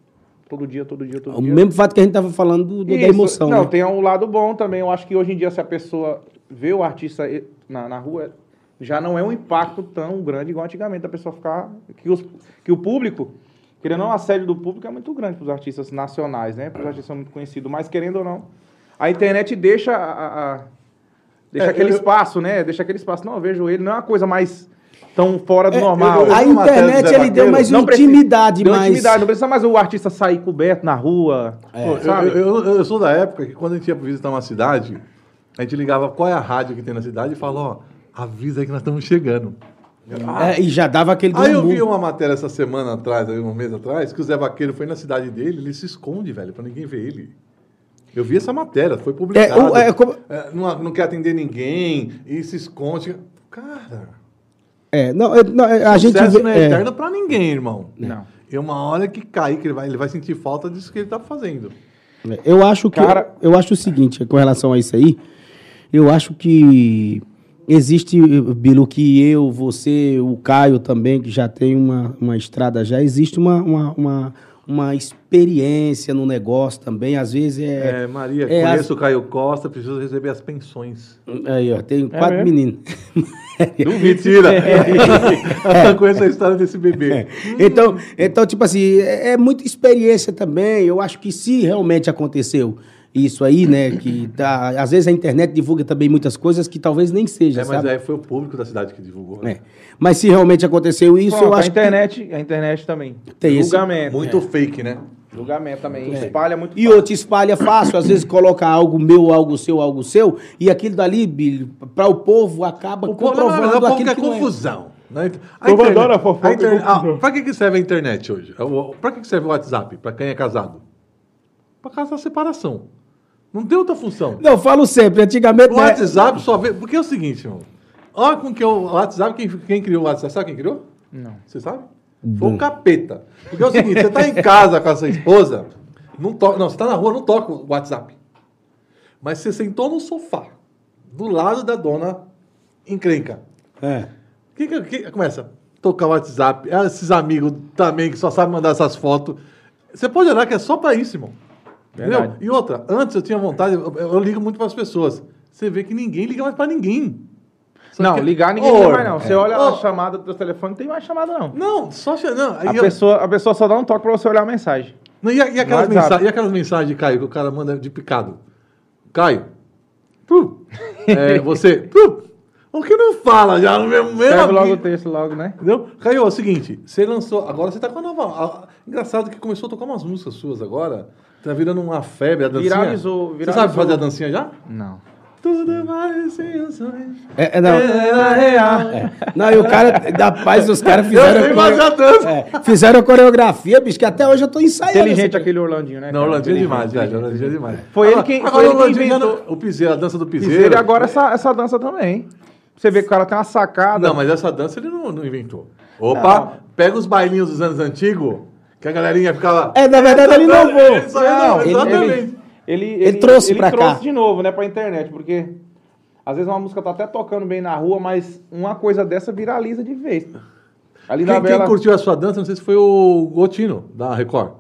todo dia, todo dia, todo o dia. mesmo fato que a gente tava falando do, do- da emoção, Não, né? tem um lado bom também. Eu acho que hoje em dia, se a pessoa vê o artista na, na rua, já não é um impacto tão grande igual antigamente. A pessoa ficar. Que, os- que o público, querendo ou não, a sede do público é muito grande para os artistas nacionais, né? Para os artistas muito conhecidos. Mas, querendo ou não, a internet deixa. A, a- deixa É, aquele eu- espaço, né? Deixa aquele espaço. Não, eu vejo ele, não é uma coisa mais tão fora do É, normal. eu- eu- A internet, ele deu mais Não precisa- intimidade, Deu mais... intimidade, não precisa mais o artista sair coberto na rua. Pô, sabe? eu, eu- eu sou da época que quando a gente ia visitar uma cidade, a gente ligava qual é a rádio que tem na cidade e falava, ó, avisa aí que nós estamos chegando. É, e já dava aquele Aí eu glamour. vi uma matéria essa semana atrás, aí, um mês atrás, que o Zé Vaqueiro foi na cidade dele, ele se esconde, velho, pra ninguém ver ele. Eu vi essa matéria, foi publicada. É, o- é, como- É, não, não quer atender ninguém e se esconde. Cara, É, não, é, não, é, a gente sucesso vê, não é, é, eterno pra ninguém, irmão. Não. E uma hora que cair, que ele vai, ele vai sentir falta disso que ele tá fazendo. É, Eu acho que Cara- eu acho o seguinte, com relação a isso aí, eu acho que existe, Bilo, que eu, você, o Caio também, que já tem uma, uma estrada já, existe uma, uma, uma, uma experiência no negócio também, às vezes é... É, Maria, é, conheço o Caio Costa, preciso receber as pensões. Aí, ó, tem quatro mesmo? meninos. Mentira! Eu conheço a história desse bebê. Então, então, tipo assim, é, é muita experiência também. Eu acho que se realmente aconteceu isso aí, né, que tá, às vezes a internet divulga também muitas coisas que talvez nem seja, É, mas sabe? aí foi o público da cidade que divulgou. né? É. Mas se realmente aconteceu isso, Pronto, eu a acho internet, a internet também. Tem esse- Julgamento. Muito fake, né? Julgamento também. Espalha muito que... E outro espalha fácil, às vezes coloca algo meu, algo seu, algo seu, e aquilo dali, para o povo, acaba O na comprovando verdade, o povo aquilo que não é. confusão. Né? O povo adora a fofoca a e internet- confusão. ah, Pra que, que serve a internet hoje? O- Pra que, que serve o WhatsApp? Pra quem é casado? Pra causar separação. Não tem outra função. Não, eu falo sempre, antigamente... O né, WhatsApp só vê. Porque é o seguinte, irmão. Olha com que o WhatsApp, quem, quem criou o WhatsApp, sabe quem criou? Não. Você sabe? Foi o capeta. Porque é o seguinte, você tá em casa com a sua esposa, não toca. Não, você tá na rua, não toca o WhatsApp. Mas você sentou no sofá, do lado da dona encrenca. É. Que, que, que- começa a tocar o WhatsApp. Ah, Esses amigos também que só sabem mandar essas fotos. Você pode olhar que é só pra isso, irmão. Entendeu? E outra, antes eu tinha vontade, eu, eu ligo muito pras pessoas. Você vê que ninguém liga mais pra ninguém. Só Não, que- ligar ninguém Ô, liga mais não. Você é. olha a chamada do telefone, não tem mais chamada não. Não, só. Não, A eu- pessoa, a pessoa só dá um toque pra você olhar a mensagem. Não, e, e aquelas mensagens, e aquelas mensagens, Caio, que o cara manda de picado? Caio, tu, é, você, tu, o que não fala já no mesmo mesmo Escreve logo o texto logo, né? Entendeu? Caio, é o seguinte, você lançou, agora você tá com a nova, a- engraçado que começou a tocar umas músicas suas agora, tá virando uma febre, a dancinha. Viralizou, Você viralizou. sabe fazer a dancinha já? Não. Tudo um sonho. É, é, não. Real. É. Não, e o cara, da paz, os caras Eu fizeram. fazer a dança. É, fizeram a coreografia, bicho, que até hoje eu tô ensaiando. Inteligente essa- aquele Orlandinho, né? Não? Orlandinho é demais, velho. Orlandinho é demais. Foi ele quem- agora foi ele Orlandinho inventou. não- O piseiro, a dança do piseiro. Piseiro e agora essa, essa dança também. Você vê que o cara tem uma sacada. Não, mas essa dança ele não, não inventou. Opa, pega os bailinhos dos anos antigos, que a galerinha ficava. É, na verdade, ele não Ele só- não, ele- exatamente. Ele, Ele trouxe pra trouxe cá. de novo, né, pra internet, porque Às vezes uma música tá até tocando bem na rua, mas uma coisa dessa viraliza de vez. Ali na Quem, quem Bela... curtiu a sua dança, não sei se foi o Gotino, da Record.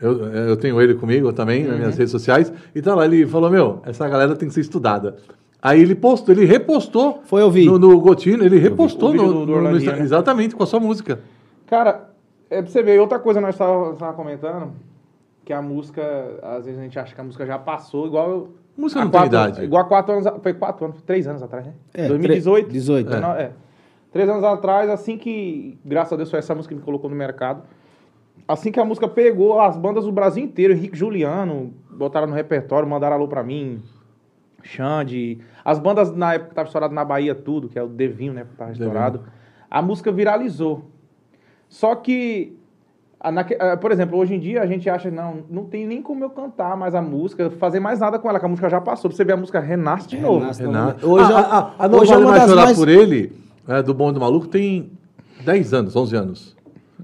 Eu, eu tenho ele comigo também nas Uhum. minhas redes sociais. E tá lá, ele falou, meu, essa galera tem que ser estudada. Aí ele postou, ele repostou. Foi ouvir. No, no Gotino, ele repostou O vídeo no, do- do no- no né? Exatamente, com a sua música. Cara, é pra você ver, outra coisa nós estávamos comentando, que a música, às vezes a gente acha que a música já passou, igual... eu- Música não quatro- idade. Igual há quatro anos, a- foi quatro anos, três anos atrás, né? É, 2018. tre- 18, Não, é. Três anos atrás, assim que, graças a Deus, foi essa música que me colocou no mercado. Assim que a música pegou, as bandas do Brasil inteiro, Henrique Juliano, botaram no repertório, mandaram alô pra mim, Xande. As bandas na época que tava estourado na Bahia, tudo, que é o Devinho, né? Que tava Devinho. estourado. A música viralizou. Só que, ah, por exemplo, hoje em dia a gente acha, não, não tem nem como eu cantar mais a música, fazer mais nada com ela, que a música já passou. Pra você ver, a música renasce de novo. Renasce. Renato. Hoje a, é- a, a, a Não hoje é Vale Mais das Chorar mais- por Ele, é, do Bom e do Maluco, tem 10 anos, 11 anos.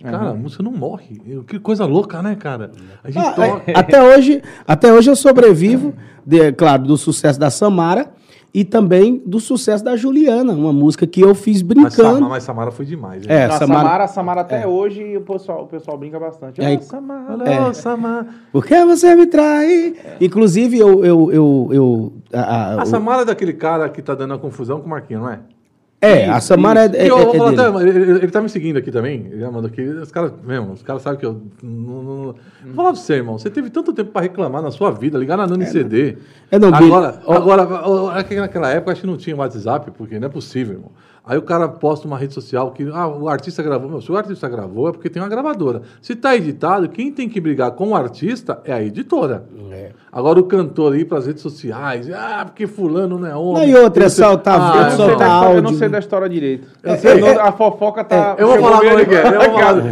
Cara, a música não morre. Que coisa louca, né, cara? A gente Ah, toca... é, até, hoje, até hoje eu sobrevivo, de- claro, do sucesso da Samara e também do sucesso da Juliana, uma música que eu fiz Mas, brincando. Samara, mas Samara foi demais. hein? É, a Samara- Samara, a Samara até hoje o pessoal, o pessoal brinca bastante. É, Ah, Samara. É. ô, Samara. Por que você me trai? Inclusive, eu. eu, eu, eu a- a- A o- Samara é daquele cara que tá dando a confusão com o Marquinho, não é? É, a Samara é, é, eu é até, ele, ele tá me seguindo aqui também. Ele já mandou aqui. Os caras, mesmo, os caras sabem que eu. Não, não, não- Vou falar pra você, irmão. Você teve tanto tempo pra reclamar na sua vida, ligar na Nani CD. É, não, agora, agora, é que naquela época acho que não tinha WhatsApp, porque não é possível, irmão. Aí o cara posta uma rede social que ah, o artista gravou. Meu, se o artista gravou é porque tem uma gravadora. Se tá editado, quem tem que brigar com o artista é a editora. É. Agora o cantor ir pras redes sociais, ah, porque fulano não é homem. Não, e outra, é soltar Ah, não, sei soltar da história, eu não áudio. sei da história direito. Sei. não- a fofoca tá. Eu vou falar como é que é.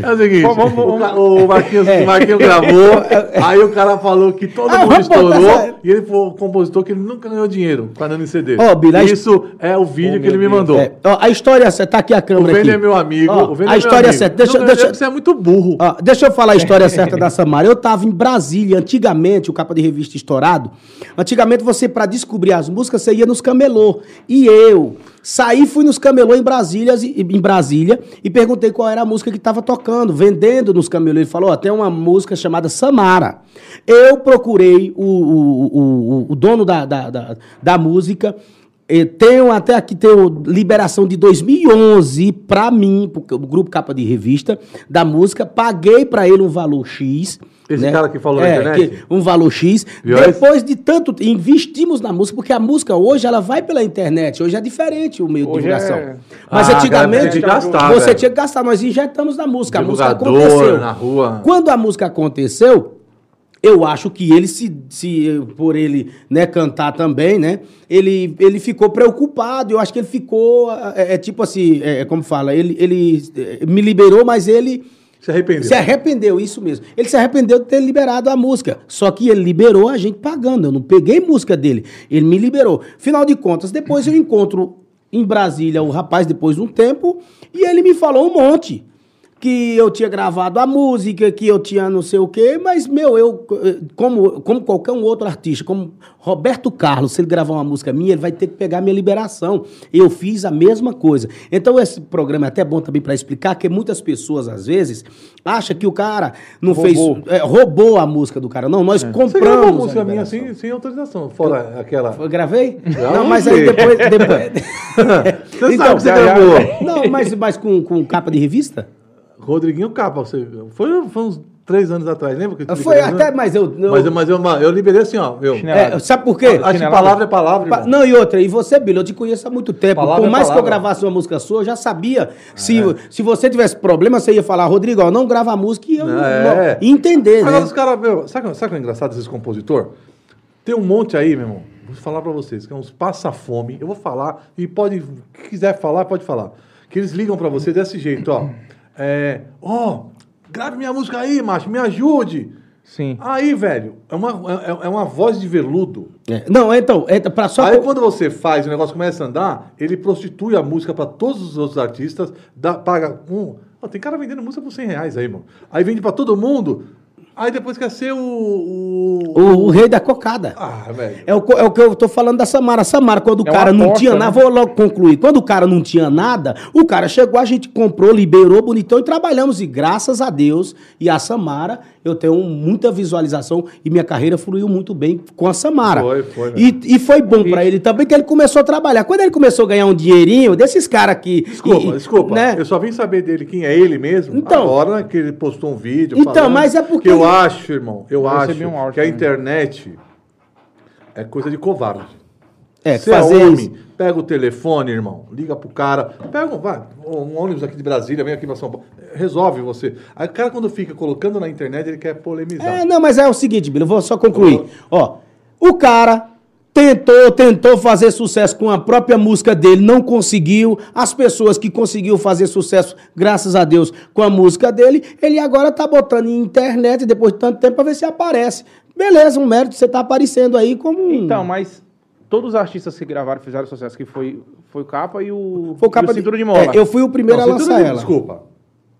É o seguinte, Vamos- vamos- o Marquinhos, Marquinhos gravou, aí o cara falou que todo Ah, mundo estourou, essa- e ele foi o compositor que ele nunca ganhou dinheiro com a Nani CD. Ó, Bila, Isso é o vídeo Oh, que ele me mandou. É, ó, a história é tá aqui a O câmera Vênia aqui. é meu amigo. Ó, o a é história é certa. Deixa- Não, deixa- Você é muito burro. Ó, deixa eu falar a história certa da Samara. Eu tava em Brasília, antigamente, o capa de revista estourado. Antigamente, você, pra descobrir as músicas, você ia nos camelô. E eu saí, fui nos camelô em Brasília, em Brasília e perguntei qual era a música que tava tocando, vendendo nos camelô. Ele falou: ó, tem uma música chamada Samara. Eu procurei o, o, o, o- o dono da, da, da, da música. Eh, Tenho até aqui tenho liberação de 2011 pra mim, porque o grupo capa de revista da música, paguei pra ele um valor X. Esse cara que falou na É, internet? que- um valor X. Viu Depois de tanto investimos na música, porque a música hoje ela vai pela internet, hoje é diferente o meio de Hoje divulgação. é- Mas Ah, antigamente gastar, você velho. tinha que gastar, nós injetamos na música, a música aconteceu. na rua. Quando a música aconteceu, eu acho que ele se, se por ele né, cantar também, né? Ele, ele ficou preocupado. Eu acho que ele ficou é, é tipo assim, é, como fala, ele, ele é, me liberou, mas ele Se arrependeu. se arrependeu, isso mesmo. Ele se arrependeu de ter liberado a música. Só que ele liberou a gente pagando. Eu não peguei música dele. Ele me liberou. Final de contas, depois eu encontro em Brasília o rapaz depois de um tempo e ele me falou um monte. Que eu tinha gravado a música, que eu tinha não sei o quê, mas, meu, eu, eh, como, como qualquer um outro artista, como Roberto Carlos, se ele gravar uma música minha, ele vai ter que pegar minha liberação. Eu fiz a mesma coisa. Então, esse programa é até bom também para explicar, que muitas pessoas, às vezes, acham que o cara não Roubou. fez. é, roubou a música do cara. Não, nós Você compramos. gravou a música minha liberação. sem, sem autorização. Fora aquela. Eu gravei? Já não, não mas aí depois. depois... Você Então, sabe que você gravou. não, mas, mas com, com capa de revista? Rodriguinho Capa. Você, foi, foi uns três anos atrás, lembra? Que Foi liberei, até, né? mas eu. eu- Mas, eu- mas eu, eu liberei assim, ó. Eu, é, sabe por quê? acho que palavra é palavra, Pa-. Não, e outra, e você, Billy, eu te conheço há muito tempo. Palavra Por é mais que eu gravasse uma música sua, eu já sabia. Se, se você tivesse problema, você ia falar, Rodrigo, ó, não grava a música e eu É. não- entender, né? Agora os caras, meu, sabe, sabe o que é engraçado desses compositor? Tem um monte aí, meu irmão. Vou falar pra vocês, que é uns passa-fome. Eu vou falar, e pode, quem quiser falar, pode falar. Que eles ligam pra você desse jeito, ó. É, ó, grave minha música aí, macho, me ajude. Sim. Aí, velho, é uma, é, é uma voz de veludo. É, Não, então, é, pra só. Aí quando você faz, o negócio começa a andar, ele prostitui a música pra todos os outros artistas, dá, paga um. Ó, tem cara vendendo música por 100 reais aí, mano. Aí vende pra todo mundo. Aí depois quer ser o. o... O, o rei da cocada. Ah, velho. É o, é o que eu tô falando da Samara. Samara, quando o É cara não aposta, tinha né? nada, vou logo concluir. Quando o cara não tinha nada, o cara chegou, a gente comprou, liberou, bonitão e trabalhamos. E graças a Deus e a Samara, eu tenho muita visualização e minha carreira fluiu muito bem com a Samara. Foi, foi, né? E, e foi bom pra ele também que ele começou a trabalhar. Quando ele começou a ganhar um dinheirinho, desses caras que. Desculpa, e- desculpa. Né? Eu só vim saber dele quem é ele mesmo. Então. agora que ele postou um vídeo. Então, mas é porque- Que eu acho, irmão, eu, Eu acho um que a internet é coisa de covarde. É, Você fazer é homem, isso. pega o telefone, irmão, liga pro cara, pega um, vai, um ônibus aqui de Brasília, vem aqui pra São Paulo, resolve você. Aí o cara quando fica colocando na internet, ele quer polemizar. É, não, mas é o seguinte, Bilo, eu vou só concluir. Ó, o cara tentou, tentou fazer sucesso com a própria música dele, não conseguiu. As pessoas que conseguiu fazer sucesso, graças a Deus, com a música dele, ele agora tá botando em internet depois de tanto tempo pra ver se aparece. Beleza, um mérito, você tá aparecendo aí como um... Então, mas todos os artistas que gravaram fizeram sucesso, que foi, foi o Capa e o, Foi o capa e o Cintura de Mola. É, eu fui o primeiro Não, a lançar de- ela. Desculpa.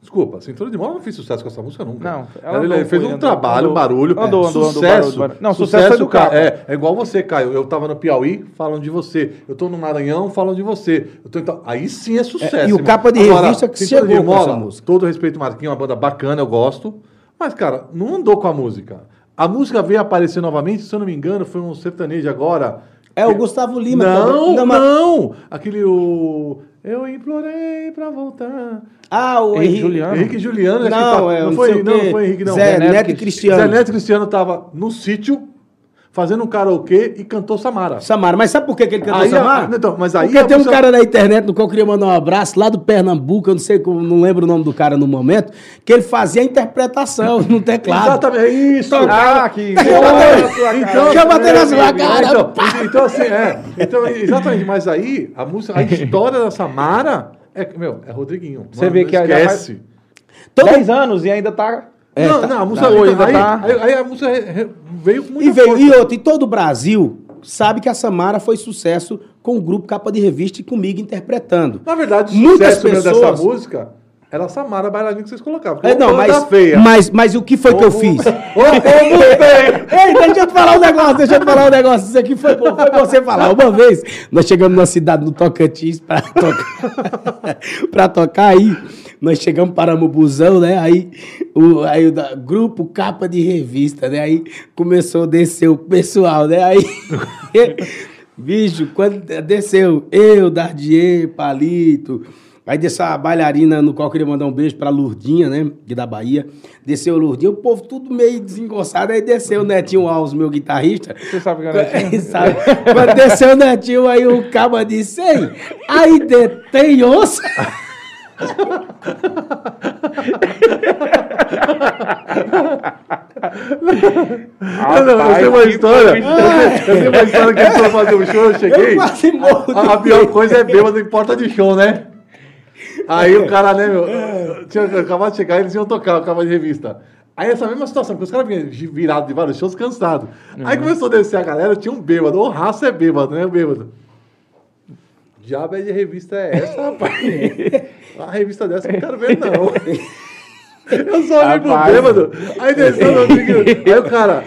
Desculpa, Cintura de Mola não fez sucesso com essa música nunca. Não, ela Ele, andou, fez um andou, trabalho, andou. um barulho. Andou, andou, andou, sucesso. barulho, barulho. Não, sucesso foi do Ca- Capa. É, é igual você, Caio. Eu tava no Piauí, falam de você. Eu tô no Maranhão, falam de você. Eu tô tal- Aí sim é sucesso. É, e o. Capa de Revista que Cintura chegou de com essa Mola, música. todo respeito, Marquinhos, uma banda bacana, eu gosto. Mas, cara, não andou com a música. A música veio aparecer novamente, se eu não me engano, foi um sertanejo agora. É o Gustavo Lima. Não, também. não, mas- Aquele o. Eu implorei pra voltar. Ah, o Henrique Henrique... Juliano. Henrique Juliano, Não, tá- é, não não foi, não, quê. foi Henrique, não. Zé Neto, Neto e Cristiano. Cristiano. Zé Neto Cristiano tava no sítio fazendo um karaokê e cantou Samara. Samara, mas sabe por que, que ele cantou Aí a- Samara? então, mas aí Porque a tem um cara na internet no qual eu queria mandar um abraço, lá do Pernambuco, eu não sei, como- não lembro o nome do cara no momento, que ele fazia a interpretação no teclado. Exatamente, é isso. Ah, que... Então, Quer bater na sua cara? Então, então, assim, é. Então, exatamente, mas aí a música, a história da Samara é, meu, é Rodriguinho. Você Mano, vê que já esquece. Todo- 10 anos e ainda tá... É, não, tá- não, a música tá, aí, ainda aí, tá- aí- aí a música veio com muita E veio, força. e outro, e todo o Brasil sabe que a Samara foi sucesso com o grupo Capa de Revista e comigo interpretando. Na verdade, o Muitas pessoas- dessa música era a Samara bailarina que vocês colocavam. É, não, mas, feia. mas, mas o que foi que eu fiz? Ô, feio. Ei, deixa eu te falar um negócio, deixa eu te falar um negócio. Isso aqui foi foi você falar. Uma vez, nós chegamos na cidade do Tocantins pra tocar, pra tocar aí. Nós chegamos, paramos o busão, né? Aí o, aí o da- grupo capa de revista, né? Aí começou a descer o pessoal, né? Aí, bicho, quando desceu eu, Dardier, Palito, Aí desceu a bailarina, no qual eu queria mandar um beijo pra Lurdinha, né? Que da Bahia. Desceu o Lurdinha, o povo tudo meio desengonçado. Aí desceu o Netinho Alves, meu guitarrista. Você sabe que é Netinho? Sabe? Quando desceu o Netinho, aí o caba disse, ei, aí tem onça? Não, não, eu tenho uma história. Eu eu tenho uma história que eles foram fazer um show, eu cheguei. Eu quase morro. A, a pior coisa é bêbado em porta de show, né? Aí o cara, né, meu, tinha acabado de chegar, eles iam tocar, o de revista. Aí essa mesma situação, porque os caras vinham virados de vários shows cansados. Aí começou a descer a galera, tinha um bêbado, o raça é bêbado, né, o bêbado. Diabo é de revista é essa, rapaz? Uma revista dessa eu não quero ver, não. Eu só olhei pro bêbado, aí desceu no amigo, aí o cara...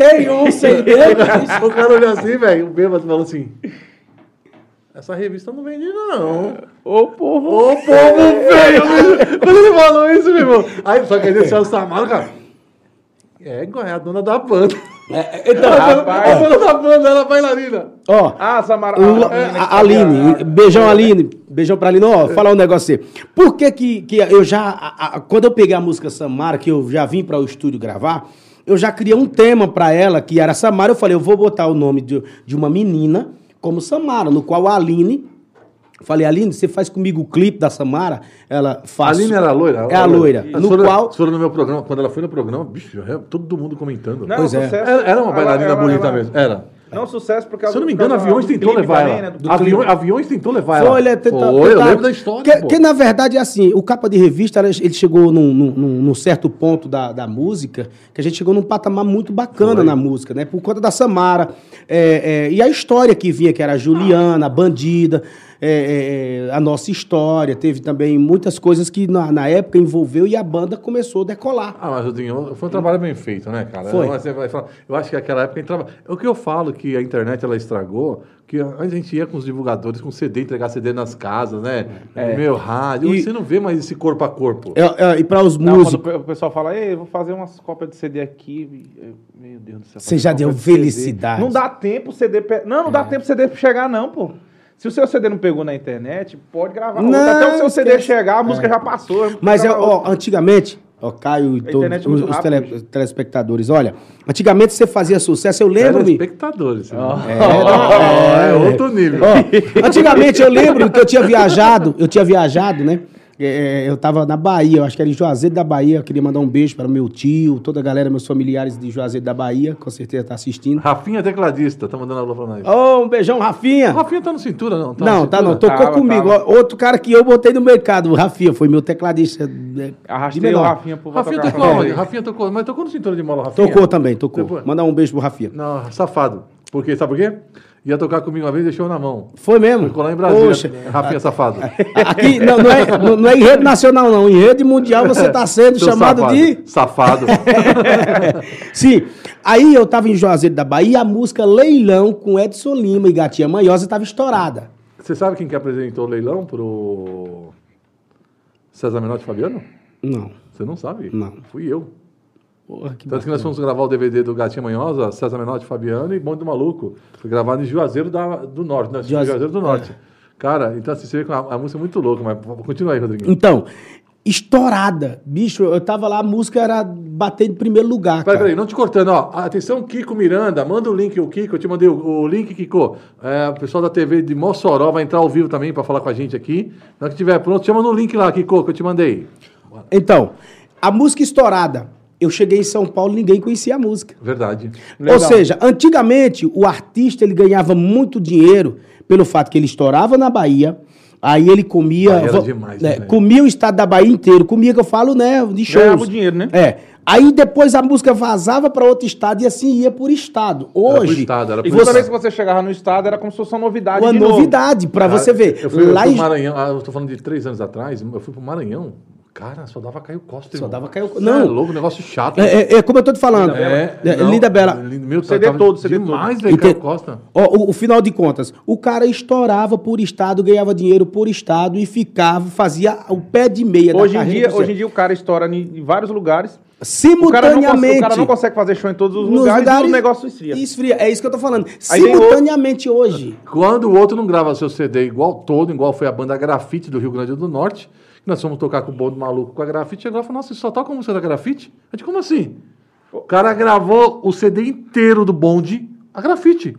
Tem onça aí dentro? O cara olhou assim, velho, o bêbado falou assim: Essa revista não vende, não. Ô, povo. Ô, povo feio! Quando ele falou isso, meu irmão. Aí, só que aí desceu o Samara, cara. É, é a dona da banda. Então, a, rapaz. dona, a dona da banda, ela é bailarina. ó, Ah, Samara. A tá Aline, grávida. beijão Aline, beijão pra Aline. Ó, falar um negócio assim. Por que que, que eu já, a- a- quando eu peguei a música Samara, que eu já vim para o estúdio gravar, eu já criei um tema pra ela, que era Samara. Eu falei, eu vou botar o nome de, de uma menina como Samara, no qual a Aline... Falei, Aline, você faz comigo o clipe da Samara? Ela A faz. Aline era loira? É a loira. No foram- qual... foram no meu programa, quando ela foi no programa, bicho, é todo mundo comentando. Não, Pois é. sucesso. Era, era uma bailarina ela- bonita ela- mesmo. Era. Não, sucesso por causa Se eu não me engano, aviões tentou levar também, ela. né, Aviões, aviões tentou levar Foi, ela. ele é tenta- Foi, eu tentar- lembro da história. Que, que, na verdade é assim, o capa de revista, ele chegou num, num- num- num certo ponto da, da música, que a gente chegou num patamar muito bacana Foi. na música, né? Por conta da Samara. é, é, e a história que vinha, que era a Juliana, a bandida. É, é, a nossa história, teve também muitas coisas que na, na época envolveu e a banda começou a decolar. Ah, mas, Rodinho, foi um trabalho bem feito, né, cara? Foi. Você vai falar- eu acho que aquela época entrava. O que eu falo que a internet ela estragou, que a gente ia com os divulgadores com CD, entregar CD nas casas, né? Meu rádio. É. E- Você não vê mais esse corpo a corpo. É, é, e para os Não, músicos. quando o pessoal fala, ei, vou fazer umas cópias de CD aqui. eu- Meu Deus do céu. Você já deu de CD. felicidade. Não dá tempo o CD. pe- Não, não dá tempo o CD chegar, não, pô. Se o seu CD não pegou na internet, pode gravar. Não, outro. Até o seu CD esquece. chegar, a música já passou. Mas é, ó, antigamente, ó, Caio e todos é os, os tele- telespectadores, olha, antigamente você fazia sucesso, eu lembro-me. Telespectadores. É, é, outro nível. Ó, antigamente eu lembro que eu tinha viajado, eu tinha viajado, né? É, eu tava na Bahia, eu acho que era em Juazeiro da Bahia. Eu queria mandar um beijo para o meu tio, toda a galera, meus familiares de Juazeiro da Bahia, com certeza tá assistindo. Rafinha tecladista, tá mandando alô pra nós. Ô, um beijão, Rafinha. Rafinha tá no cintura, não? Tá não, tá não, tocou Tava, comigo. tava. Outro cara que eu botei no mercado, o Rafinha, foi meu tecladista. né, de Arrastei o. Rafinha pro Rafinha tocou aonde? ele. Rafinha tocou, mas tocou no cintura de mola, Rafinha? Tocou também, tocou. Depois- Mandar um beijo pro Rafinha. Não, safado. Porque, sabe por quê? Ia tocar comigo uma vez e deixou na mão. Foi mesmo? Ficou lá em Brasília. Poxa. Rafinha safado. Aqui não, não é, não, não é em rede nacional, não. Em rede mundial você está sendo Seu chamado safado. de. Safado. Sim. Aí eu tava em Juazeiro da Bahia e a música Leilão com Edson Lima e Gatinha Manhosa tava estourada. Você sabe quem que apresentou o leilão pro César Menotti Fabiano? Não. Você não sabe? Não. Fui eu. Porra, que Tanto que nós fomos gravar o DVD do Gatinha Manhosa, César Menotti Fabiano e Bonde do Maluco. Foi gravado em Juazeiro da- do Norte, né? Juaze- Juazeiro do Norte. Cara, então assim, você vê que a, a música é muito louca, mas continua aí, Rodriguinho. Então, estourada. Bicho, eu tava lá, a música era bater em primeiro lugar. Peraí, peraí, não te cortando, ó. Atenção, Kiko Miranda, manda o link, o Kiko, eu te mandei o, o link, Kiko. É, o pessoal da TV de Mossoró vai entrar ao vivo também para falar com a gente aqui. Na hora que tiver pronto, chama no link lá, Kiko, que eu te mandei. Então, a música estourada. Eu cheguei em São Paulo ninguém conhecia a música. Verdade. Legal. Ou seja, antigamente o artista ele ganhava muito dinheiro pelo fato que ele estourava na Bahia, aí ele comia, era demais, né, né, comia o estado da Bahia inteiro, comia que eu falo, né, de shows. Ganhava o dinheiro, né? É. Aí depois a música vazava para outro estado e assim ia por estado. Era Hoje, pro estado, era E toda estado. vez que você chegava no estado, era como se fosse uma novidade uma novidade para você ver. Eu fui, eu Lá fui em- pro Maranhão, ah, eu tô falando de três anos atrás, eu fui pro Maranhão. Cara, só dava Caio Costa, Só irmão. dava Caio Costa. Não. Não. É louco, negócio chato. é, é- é como eu tô te falando. É, É, não, Linda Bela. lindo, Meu, CD todo, CD demais, todo. velho, Caio Costa. Ó, o, o final de contas, o cara estourava por estado, ganhava dinheiro por estado e ficava, fazia o pé de meia Hoje da em, dia, hoje em dia o cara estoura em em vários lugares. O cara, consegue, simultaneamente. o cara não consegue fazer show em todos os nos lugares, e o negócio esfria. esfria. É isso que eu tô falando. Aí Simultaneamente hoje. Quando o outro não grava seu CD igual todo, igual foi a banda Grafite do Rio Grande do Norte, que nós fomos tocar com o Bonde Maluco com a Grafite, chegou e falou, nossa, você só toca a música da Grafite? A gente, como assim? O cara gravou o CD inteiro do Bonde, a Grafite.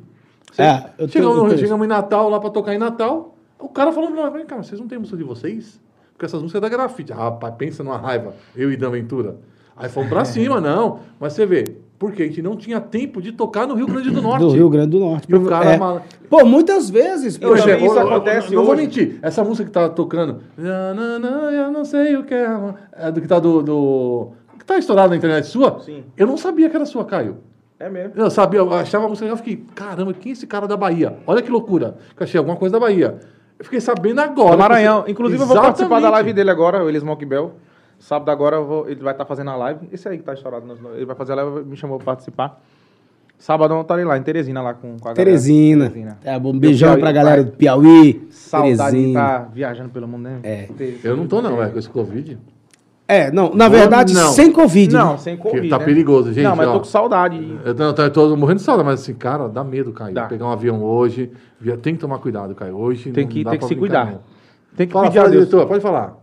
É, eu tô- chegamos, eu no- tô- chegamos em Natal, lá pra tocar em Natal, o cara falou pra nós, "Vem, cara, vocês não têm música de vocês? Porque essas músicas é da Grafite. Ah, Rapaz, pensa numa raiva, eu e Dan Ventura. Aí fomos pra cima, não. Mas você vê, porque a gente não tinha tempo de tocar no Rio Grande do Norte. Do Rio Grande do Norte. E o cara É. mal- Pô, muitas vezes. Eu pô, também- isso eu- eu- acontece Não vou hoje. mentir. Essa música que tá tocando. "Na, na, na, Eu não sei o que é. amor", É do que tá do. do que tá estourado na internet sua? Sim. Eu não sabia que era sua, Caio. É mesmo. Eu sabia, eu achava a música legal, eu fiquei, caramba, quem é esse cara da Bahia? Olha que loucura. Que eu achei alguma coisa da Bahia. Eu fiquei sabendo agora. Do Maranhão. Você- Inclusive, eu vou participar da Exatamente. live dele agora, o Eli Smoke Bell. Sábado agora eu vou- ele vai estar fazendo a live. Esse aí que tá estourado. nos- Ele vai fazer a live, me chamou pra participar. Sábado eu estarei lá, em Teresina, lá com, com a galera. Teresina. Teresina. Tá bom, um beijão Piauí, pra galera do Piauí. Saudade de Teresina. estar viajando pelo mundo, né? É. Eu não tô, não, é, com esse Covid. É, não, na verdade, não. sem Covid. Não, né? sem Que Covid, tá né? perigoso, gente, Não, mas ó. eu tô com saudade. Eu tô, tô- eu tô morrendo de saudade, mas assim, cara, dá medo, Caio. Dá. Pegar um avião hoje. via- Tem que tomar cuidado, Caio. Hoje Tem não que, dá tem que se cuidar. não. Tem que Fala, pedir a fala, diretor, pode falar.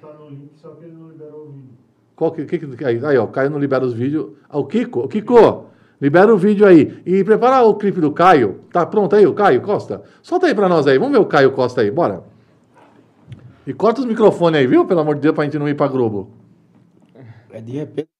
Tá no link, só que ele não liberou o vídeo. Qual que, que, que aí, aí, ó, Caio não libera os vídeos. Ah, o Kiko, o Kiko, libera o vídeo aí. E prepara o clipe do Caio. Tá pronto aí, o Caio Costa? Solta aí pra nós aí. Vamos ver o Caio Costa aí, bora. E corta os microfones aí, viu? Pelo amor de Deus, pra gente não ir pra Globo. É de repente.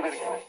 Caio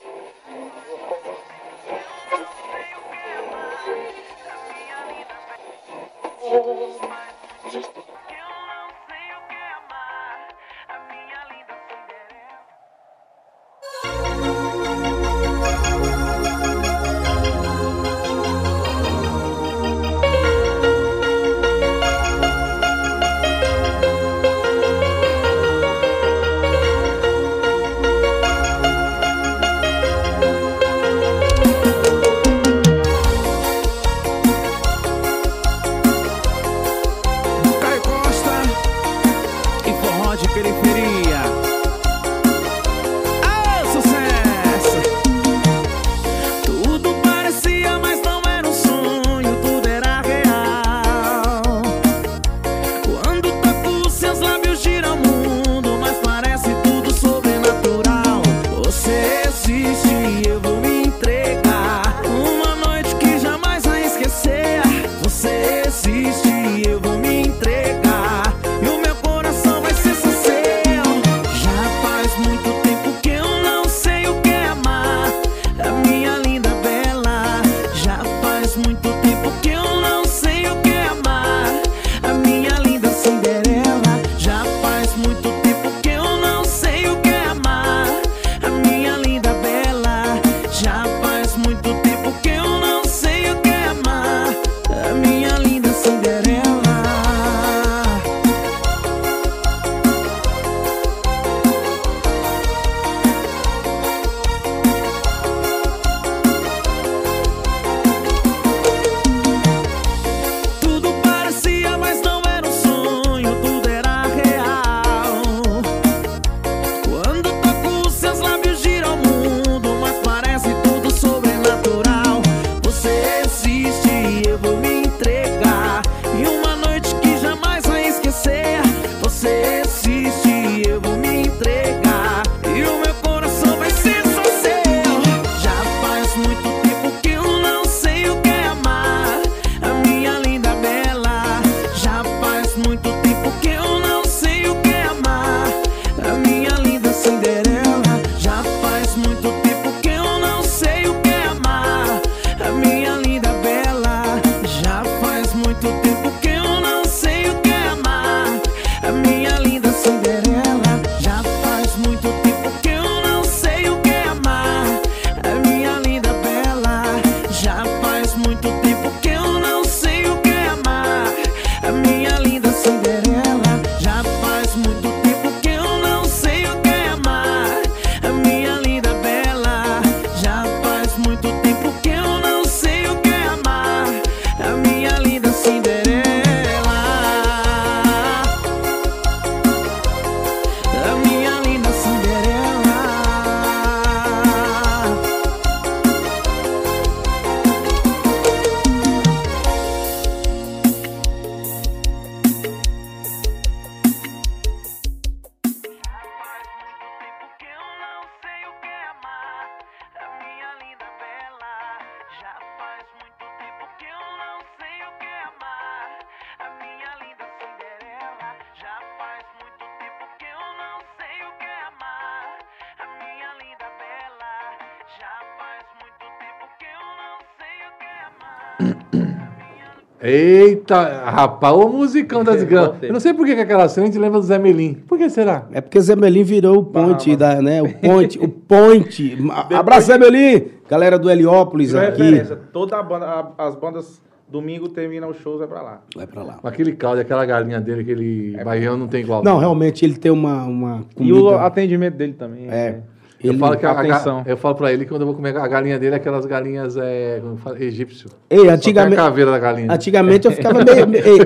Eita, rapaz, o musicão das. Voltei. Eu não sei por que que aquela cena a gente lembra do Zé Melim. Por que será? É porque Zé Melim virou o ponte, da, né? O ponte, o ponte. Abraço, Zé Melim! Galera do Heliópolis Virou aqui. referência. Toda a banda, a- as bandas domingo terminam os shows, vai pra lá. Vai pra lá. Aquele caldo, aquela galinha dele, aquele baiano não tem igual. Não, realmente ele tem uma, uma E o comida. atendimento dele também. É. Eu Ele- falo, que a, a, Atenção. eu falo pra ele que quando eu vou comer a galinha dele, aquelas galinhas é, fala, egípcio. Ei, antigamente, a caveira da galinha. antigamente eu ficava meio. ei,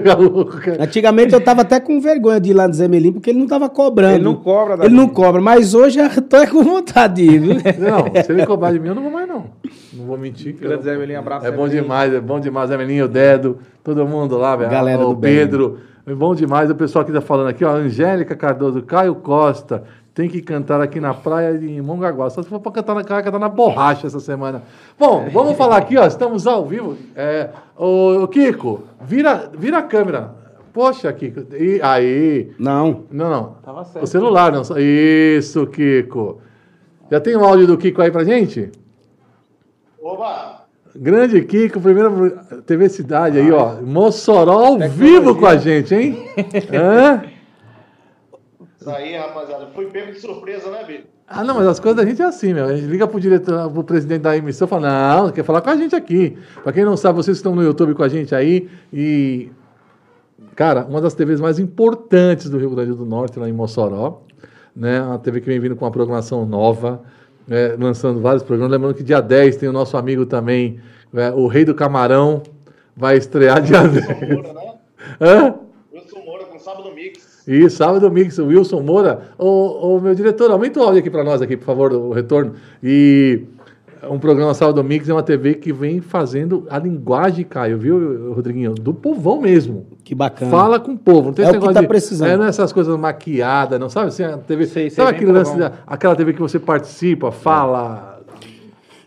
antigamente eu tava até com vergonha de ir lá no Zé Melim, porque ele não tava cobrando. Ele não cobra da Ele não cobra, mas hoje eu tô é com vontade de ir, viu? Não, se ele cobrar de mim, eu não vou mais, não. Não vou mentir. Grande eu- Zé Melim, abraço, É bom Melim. demais, é bom demais. Zé Melinho, o Dedo, todo mundo lá, velho. Galera o do bem. Pedro. É bom demais. O pessoal que tá falando aqui, ó. Angélica Cardoso, Caio Costa. Tem que cantar aqui na praia de Mongaguá. Só se for pra cantar na, cantar na borracha essa semana. Bom, vamos falar aqui, ó. Estamos ao vivo. É, ô, Kiko, vira, vira a câmera. Poxa, Kiko. E, aí. Não. Não, não. Tava certo. O celular, não. Isso, Kiko. Já tem um áudio do Kiko aí pra gente? Oba! Grande Kiko, primeiro TV Cidade aí, ó. Mossoró ao vivo com a gente, hein? Hã? Isso aí, rapaziada. Fui pego de surpresa, né, Bico? Ah, não, mas as coisas da gente é assim, meu. A gente liga pro diretor, pro presidente da emissão e fala, não, quer falar com a gente aqui. Pra quem não sabe, vocês estão no YouTube com a gente aí e... Cara, uma das TVs mais importantes do Rio Grande do Norte, lá em Mossoró, né? Uma TV que vem vindo com uma programação nova, né? lançando vários programas. Lembrando que dia 10 tem o nosso amigo também, né? o Rei do Camarão, vai estrear dia Wilson 10. Moura, né? Hã? Wilson Moura com Sábado Mix. E sábado mix, o Wilson Moura. Ô, ô, meu diretor, aumenta o áudio aqui para nós, aqui, por favor, o retorno. E um programa Sábado Mix é uma TV que vem fazendo a linguagem, Caio, viu, Rodriguinho? Do povão mesmo. Que bacana. Fala com o povo. Não tem É esse o que negócio tá de- precisando. É, não é essas coisas maquiadas, não sabe? Assim, a TV, Sei, sei, sabe aquele lance, da- aquela TV que você participa, fala.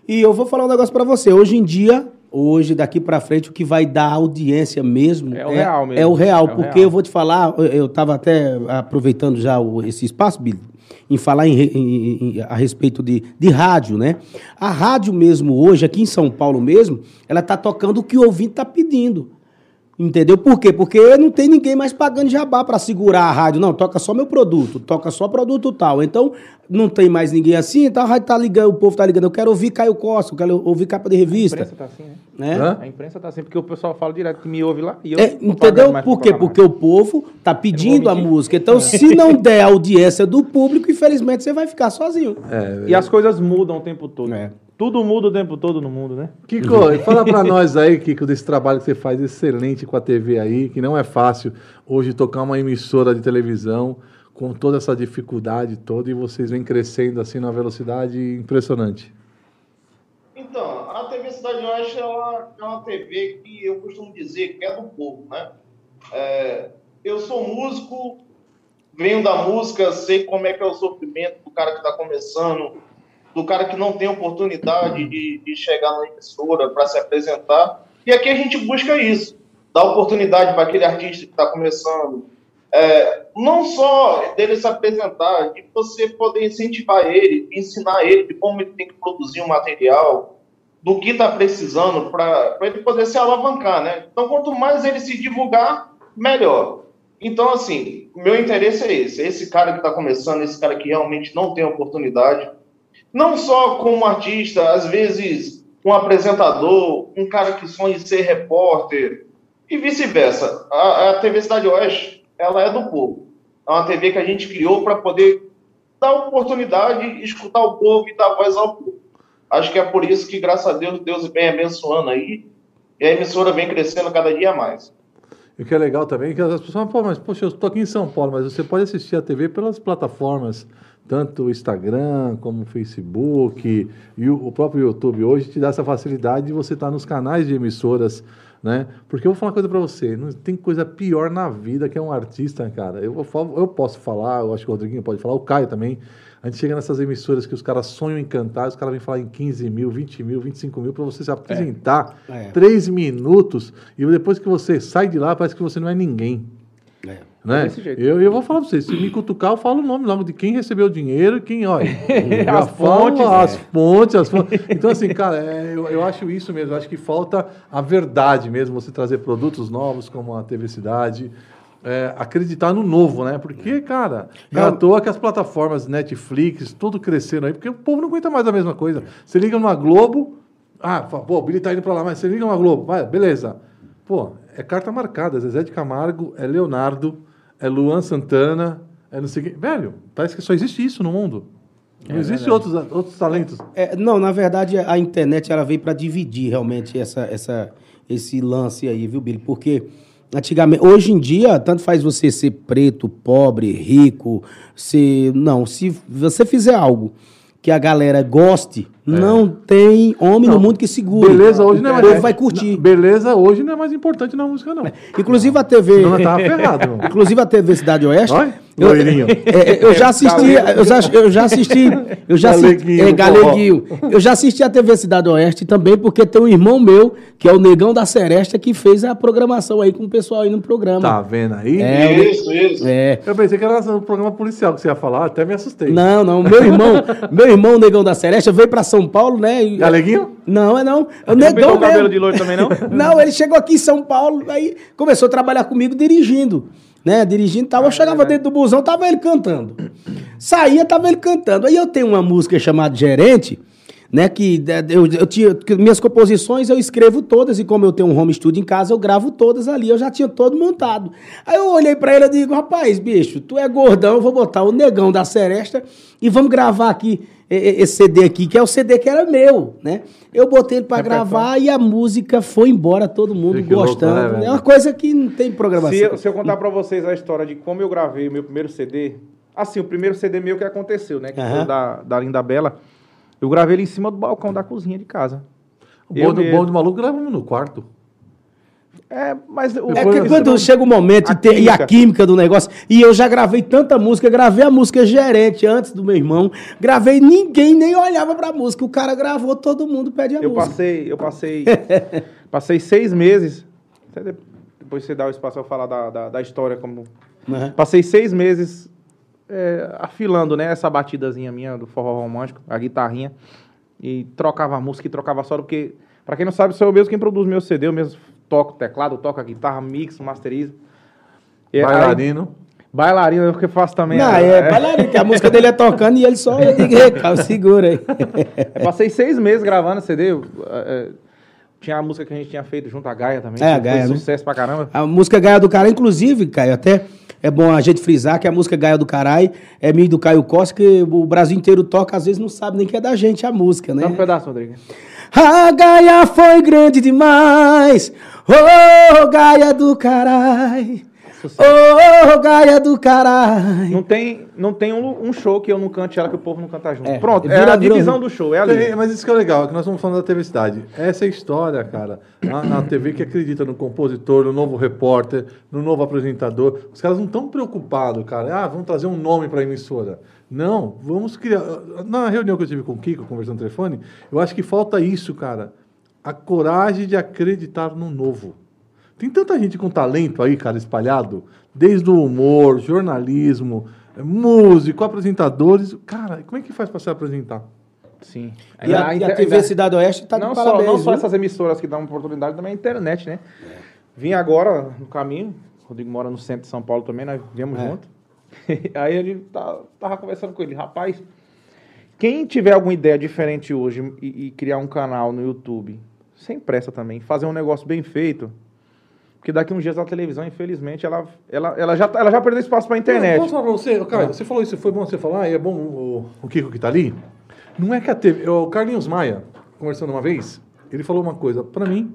E eu vou falar um negócio pra você. Hoje em dia, hoje, daqui pra frente, o que vai dar audiência mesmo É o real mesmo. É o real, É o porque real. eu vou te falar, eu- eu tava até aproveitando já o- esse espaço, Billy, em falar em em- em- a respeito de, de rádio, né? A rádio mesmo hoje, aqui em São Paulo mesmo, ela tá tocando o que o ouvinte tá pedindo. Entendeu? Por quê? Porque não tem ninguém mais pagando jabá para segurar a rádio. Não, toca só meu produto, toca só produto tal. Então, não tem mais ninguém assim, então a rádio tá ligando, o povo tá ligando. Eu quero ouvir Caio Costa, eu quero ouvir capa de A revista. imprensa tá assim, né? Né? A imprensa tá assim, porque o pessoal fala direto que me ouve lá e eu É, entendeu? mais Por quê? Porque o povo tá pedindo a música. Então, se não der audiência do público, infelizmente você vai ficar sozinho. É, E as coisas mudam o tempo todo. É. Tudo muda o tempo todo no mundo, né? Kiko, fala pra nós aí, Kiko, desse trabalho que você faz excelente com a TV aí, que não é fácil hoje tocar uma emissora de televisão com toda essa dificuldade toda e vocês vêm crescendo assim numa velocidade impressionante. Então, a TV Cidade Oeste ela é uma TV que eu costumo dizer que é do povo, né? É, eu sou músico, venho da música, sei como é que é o sofrimento do cara que está começando, do cara que não tem oportunidade de, de chegar na emissora para se apresentar. E aqui a gente busca isso, dar oportunidade para aquele artista que está começando. É, não só dele se apresentar, de você poder incentivar ele, ensinar ele de como ele tem que produzir um material, do que está precisando para ele poder se alavancar, né? Então, quanto mais ele se divulgar, melhor. Então, assim, meu interesse é esse. Esse cara que está começando, esse cara que realmente não tem oportunidade, não só como artista, às vezes um apresentador, um cara que sonha em ser repórter, e vice-versa. A, a TV Cidade Oeste, ela é do povo. É uma TV que a gente criou para poder dar oportunidade, escutar o povo e dar voz ao povo. Acho que é por isso que, graças a Deus, Deus vem abençoando aí, e a emissora vem crescendo cada dia mais. E o que é legal também é que as pessoas falam, mas poxa, eu estou aqui em São Paulo, mas você pode assistir a TV pelas plataformas, tanto o Instagram como o Facebook e o, próprio YouTube hoje te dá essa facilidade de você estar nos canais de emissoras, né? Porque eu vou falar uma coisa para você, não tem coisa pior na vida que é um artista, cara. Eu, eu posso falar, eu acho que o Rodriguinho pode falar, o Caio também. A gente chega nessas emissoras que os caras sonham em cantar, os caras vêm falar em 15 mil, 20 mil, 25 mil para você se apresentar É. três minutos e depois que você sai de lá parece que você não é ninguém. É. Né? desse jeito. Eu, eu vou falar pra vocês, se me cutucar, eu falo o nome logo de quem recebeu o dinheiro e quem, olha. As falo fontes, As é. fontes, as fontes. Então, assim, cara, é, eu, eu acho isso mesmo. Eu acho que falta a verdade mesmo, você trazer produtos novos como a TV Cidade. é, acreditar no novo, né? Porque, cara, não é à toa que as plataformas Netflix, tudo crescendo aí, porque o povo não aguenta mais a mesma coisa. Você liga numa Globo, ah, fala, pô, o Billy tá indo pra lá, mas você liga numa Globo, vai, beleza. Pô, é carta marcada, Zezé de Camargo, é Leonardo, é Luan Santana, é não sei o quê. Velho, parece que só existe isso no mundo. Não existe outros, outros talentos. É, não, na verdade, a internet ela veio para dividir realmente essa, essa, esse lance aí, viu, Billy? Porque antigamente, hoje em dia, tanto faz você ser preto, pobre, rico, se não, se você fizer algo que a galera goste, Não tem homem no mundo que segure. Beleza hoje não é O mais. povo vai curtir. Não, Beleza hoje não é mais importante na música, não. Inclusive a TV. Nós tava ferrado, irmão. Inclusive a TV Cidade Oeste. Olha, eu, é, é, eu já assisti, eu já, eu já assisti, eu já assisti, Galeguinho, é, Galeguinho. Eu já assisti a TV Cidade Oeste também, porque tem um irmão meu, que é o Negão da Seresta, que fez a programação aí com o pessoal aí no programa. Tá vendo aí? É, Isso, isso. É. Eu pensei que era um programa policial que você ia falar, até me assustei. Não, não. Meu irmão, meu irmão, Negão da Seresta, veio pra São Paulo, né? Galeguinho? Não, é não. É o Não Negão cabelo mesmo. de loiro também, não? Não, ele chegou aqui em São Paulo, aí começou a trabalhar comigo dirigindo. Né, dirigindo e tal. Eu chegava dentro do busão, tava ele cantando. Saía, tava ele cantando. Aí eu tenho uma música chamada Gerente, né? Que eu, eu tinha. que minhas composições eu escrevo todas, e como eu tenho um home studio em casa, eu gravo todas ali. Eu já tinha todo montado. Aí eu olhei pra ele e digo, rapaz, bicho, tu é gordão, eu vou botar o negão da Seresta e vamos gravar aqui esse CD aqui, que é o CD que era meu, né? Eu botei ele pra gravar e a música foi embora, todo mundo Que louco, gostando. né, velho? é uma coisa que não tem programação. Se eu, se eu contar pra vocês a história de como eu gravei o meu primeiro CD, assim, o primeiro CD meu que aconteceu, né? Que foi Aham. o da, da Linda Bela. Eu gravei ele em cima do balcão da cozinha de casa. O bom do, bom do maluco gravamos no quarto. É, mas o, É Depois- que quando chega o momento A e, tem- e a química. do negócio, e eu já gravei tanta música, gravei a música gerente antes do meu irmão, gravei, ninguém nem olhava pra música, o cara gravou, todo mundo pede a eu música. passei, eu passei, passei seis meses. Depois você dá o espaço pra eu falar da, da, da história como Né? Passei seis meses é, afilando, né, essa batidazinha minha do forró romântico, a guitarrinha, e trocava a música e trocava solo, porque, pra quem não sabe, sou eu mesmo quem produz meu CD, eu mesmo toco teclado, toco a guitarra, mixo, masterizo. E aí- Bailarino. bailarina, eu que faço também. Não, né? é, bailarino, que a música dele é tocando e ele só, eu digo, "Ei, cara, segura aí. Eu passei seis meses gravando CD, eu, é, tinha a música que a gente tinha feito junto à Gaia também, É, a Gaia, foi né? sucesso pra caramba. A música Gaia do Caralho, inclusive, Caio, até é bom a gente frisar que a música Gaia do Caralho é minha do Caio Costa, que o Brasil inteiro toca, às vezes não sabe nem que é da gente a música, né? Dá um pedaço, Rodrigo. A Gaia foi grande demais, ô Gaia do caralho, ô Gaia do caralho. Não tem, não tem um, um show que eu não cante ela que o povo não canta junto. É, Pronto, vira- é a vira- divisão do show, é ali. É, mas isso que é legal, é que nós estamos falando da TV Cidade. Essa é a história, cara. A, a TV que acredita no compositor, no novo repórter, no novo apresentador. Os caras não estão preocupados, cara. Ah, vamos trazer um nome para a emissora. Não, vamos criar. Na reunião que eu tive com o Kiko, conversando no telefone, eu acho que falta isso, cara. A coragem de acreditar no novo. Tem tanta gente com talento aí, cara, espalhado, desde o humor, jornalismo, eh, músico, apresentadores. Cara, como é que faz para se apresentar? Sim. E a, e a TV Cidade Oeste tá não de só, parabéns. não só viu? essas emissoras que dão oportunidade, também a internet, né? Vim agora no caminho, o Rodrigo mora no centro de São Paulo também, nós viemos É. junto. Aí ele tá, tava conversando com ele, rapaz, quem tiver alguma ideia diferente hoje e, e criar um canal no YouTube, sem pressa também, fazer um negócio bem feito, porque daqui uns dias a televisão, infelizmente, ela, ela, ela, já, tá- ela já perdeu espaço pra Eu internet. Posso falar pra você, cara, você falou isso, foi bom você falar, e é bom o, o Kiko que tá ali. Não é que a TV. O Carlinhos Maia, conversando uma vez, ele falou uma coisa, pra mim,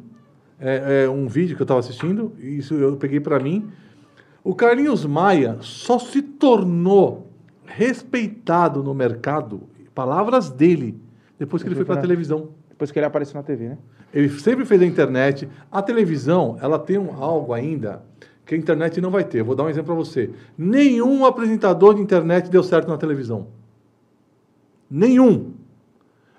é, é um vídeo que eu tava assistindo, e isso eu peguei pra mim. O Carlinhos Maia só se tornou respeitado no mercado, palavras dele, depois que ele foi pra televisão. Depois que ele apareceu na TV, né? Ele sempre fez a internet. A televisão, ela tem um, algo ainda que a internet não vai ter. Eu vou dar um exemplo para você. Nenhum apresentador de internet deu certo na televisão. Nenhum.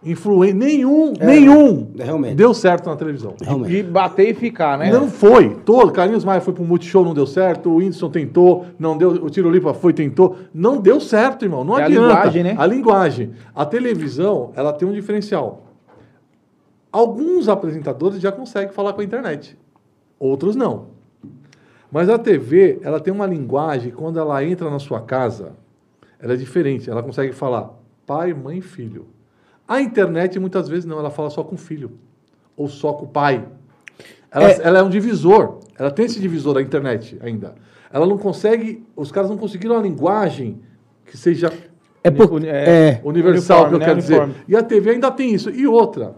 Influen nenhum, nenhum é, realmente. deu certo na televisão. Realmente. De bater e ficar, né? Não foi. Todo. Carlinhos Maia foi pro Multishow, não deu certo. O Whindersson tentou, não deu. O Tiro Lipa foi, tentou. Não deu certo, irmão. Não É a adianta. linguagem, né? A linguagem. A televisão, ela tem um diferencial. Alguns apresentadores já conseguem falar com a internet. Outros não. Mas a TV, ela tem uma linguagem, quando ela entra na sua casa, ela é diferente. Ela consegue falar pai, mãe, filho. A internet, muitas vezes, não. Ela fala só com o filho. Ou só com o pai. Ela É. ela é um divisor. Ela tem esse divisor, a internet, ainda. Ela não consegue... Os caras não conseguiram uma linguagem que seja É, por, Uni- é, universal, que eu Uniforme, né? quero dizer. E a TV ainda tem isso. E outra,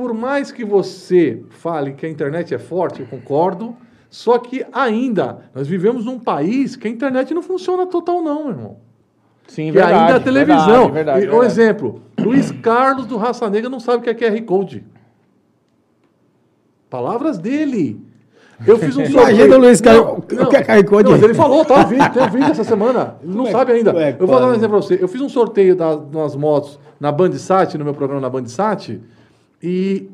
por mais que você fale que a internet é forte, eu concordo, só que ainda nós vivemos num país que a internet não funciona total não, meu irmão. Sim, que verdade. ainda é televisão. Verdade, verdade, E, Um verdade. exemplo, Luiz Carlos do Raça Negra não sabe o que é QR Code. Palavras dele. Eu fiz um sorteio. Imagina o Luiz Carlos. O que é QR Code? Não, mas ele falou, tá? Vídeo, tem um vídeo essa semana. Ele não é- sabe ainda. é eu vou dar um exemplo pra você. Eu fiz um sorteio das, das motos na Bandsat, no meu programa na Bandsat, e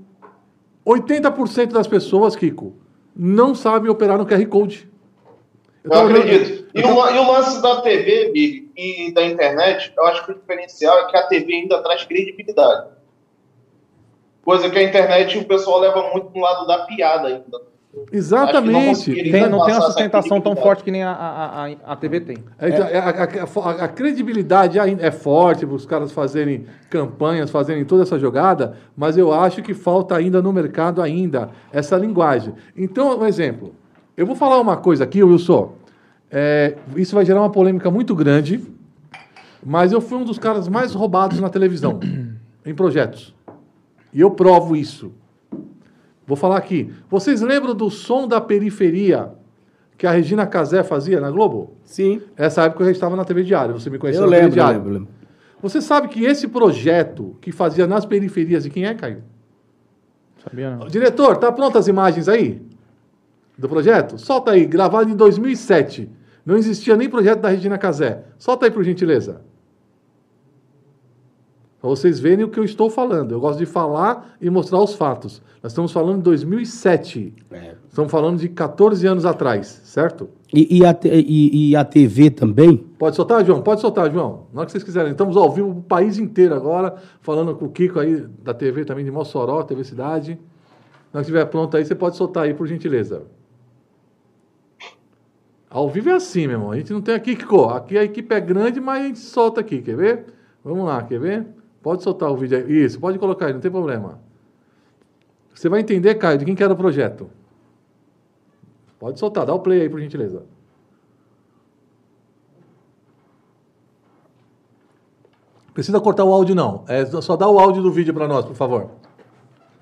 80% das pessoas, Kiko, não sabem operar no QR Code. Eu tava olhando- acredito. E o, lan- e o lance da TV, Big, e da internet, eu acho que o diferencial é que a TV ainda traz credibilidade. Coisa que a internet o pessoal leva muito pro lado da piada ainda. Não Exatamente. conseguiria Tem- não tem uma sustentação tão forte que nem a, a, a, a TV tem. É, então, é, a, a- a- a credibilidade ainda é forte para os caras fazerem campanhas, fazerem toda essa jogada, mas eu acho que falta ainda no mercado ainda essa linguagem. Então, um exemplo. Eu vou falar uma coisa aqui, Wilson. É, isso vai gerar uma polêmica muito grande, mas eu fui um dos caras mais roubados na televisão, em projetos. E eu provo isso. Vou falar aqui. Vocês lembram do som da periferia que a Regina Casé fazia na Globo? Sim. Essa época eu já estava na TV Diário, você me conheceu Eu na TV lembro, eu Diário. lembro, lembro. Você sabe que esse projeto que fazia nas periferias, de quem é, Caio? Sabia não? Diretor, tá prontas as imagens aí? Do projeto? Solta aí, gravado em 2007. Não existia nem projeto da Regina Casé. Solta aí, por gentileza. Para vocês verem o que eu estou falando. Eu gosto de falar e mostrar os fatos. Nós estamos falando de 2007. É. Estamos falando de 14 anos atrás, certo? E, e a, e- e a TV também? Pode soltar, João? Pode soltar, João. Na hora que vocês quiserem. Estamos ao vivo o país inteiro agora, falando com o Kiko aí da TV também de Mossoró, TV Cidade. Na hora que estiver pronto aí, você pode soltar aí, por gentileza. Ao vivo é assim, meu irmão. A gente não tem aqui, Kiko. Aqui a equipe é grande, mas a gente solta aqui, quer ver? Vamos lá, quer ver? Pode soltar o vídeo aí. Isso, pode colocar aí, não tem problema. Você vai entender, Caio, de quem que era o projeto. Pode soltar, dá o play aí, por gentileza. Precisa cortar o áudio, não. É só dá o áudio do vídeo para nós, por favor.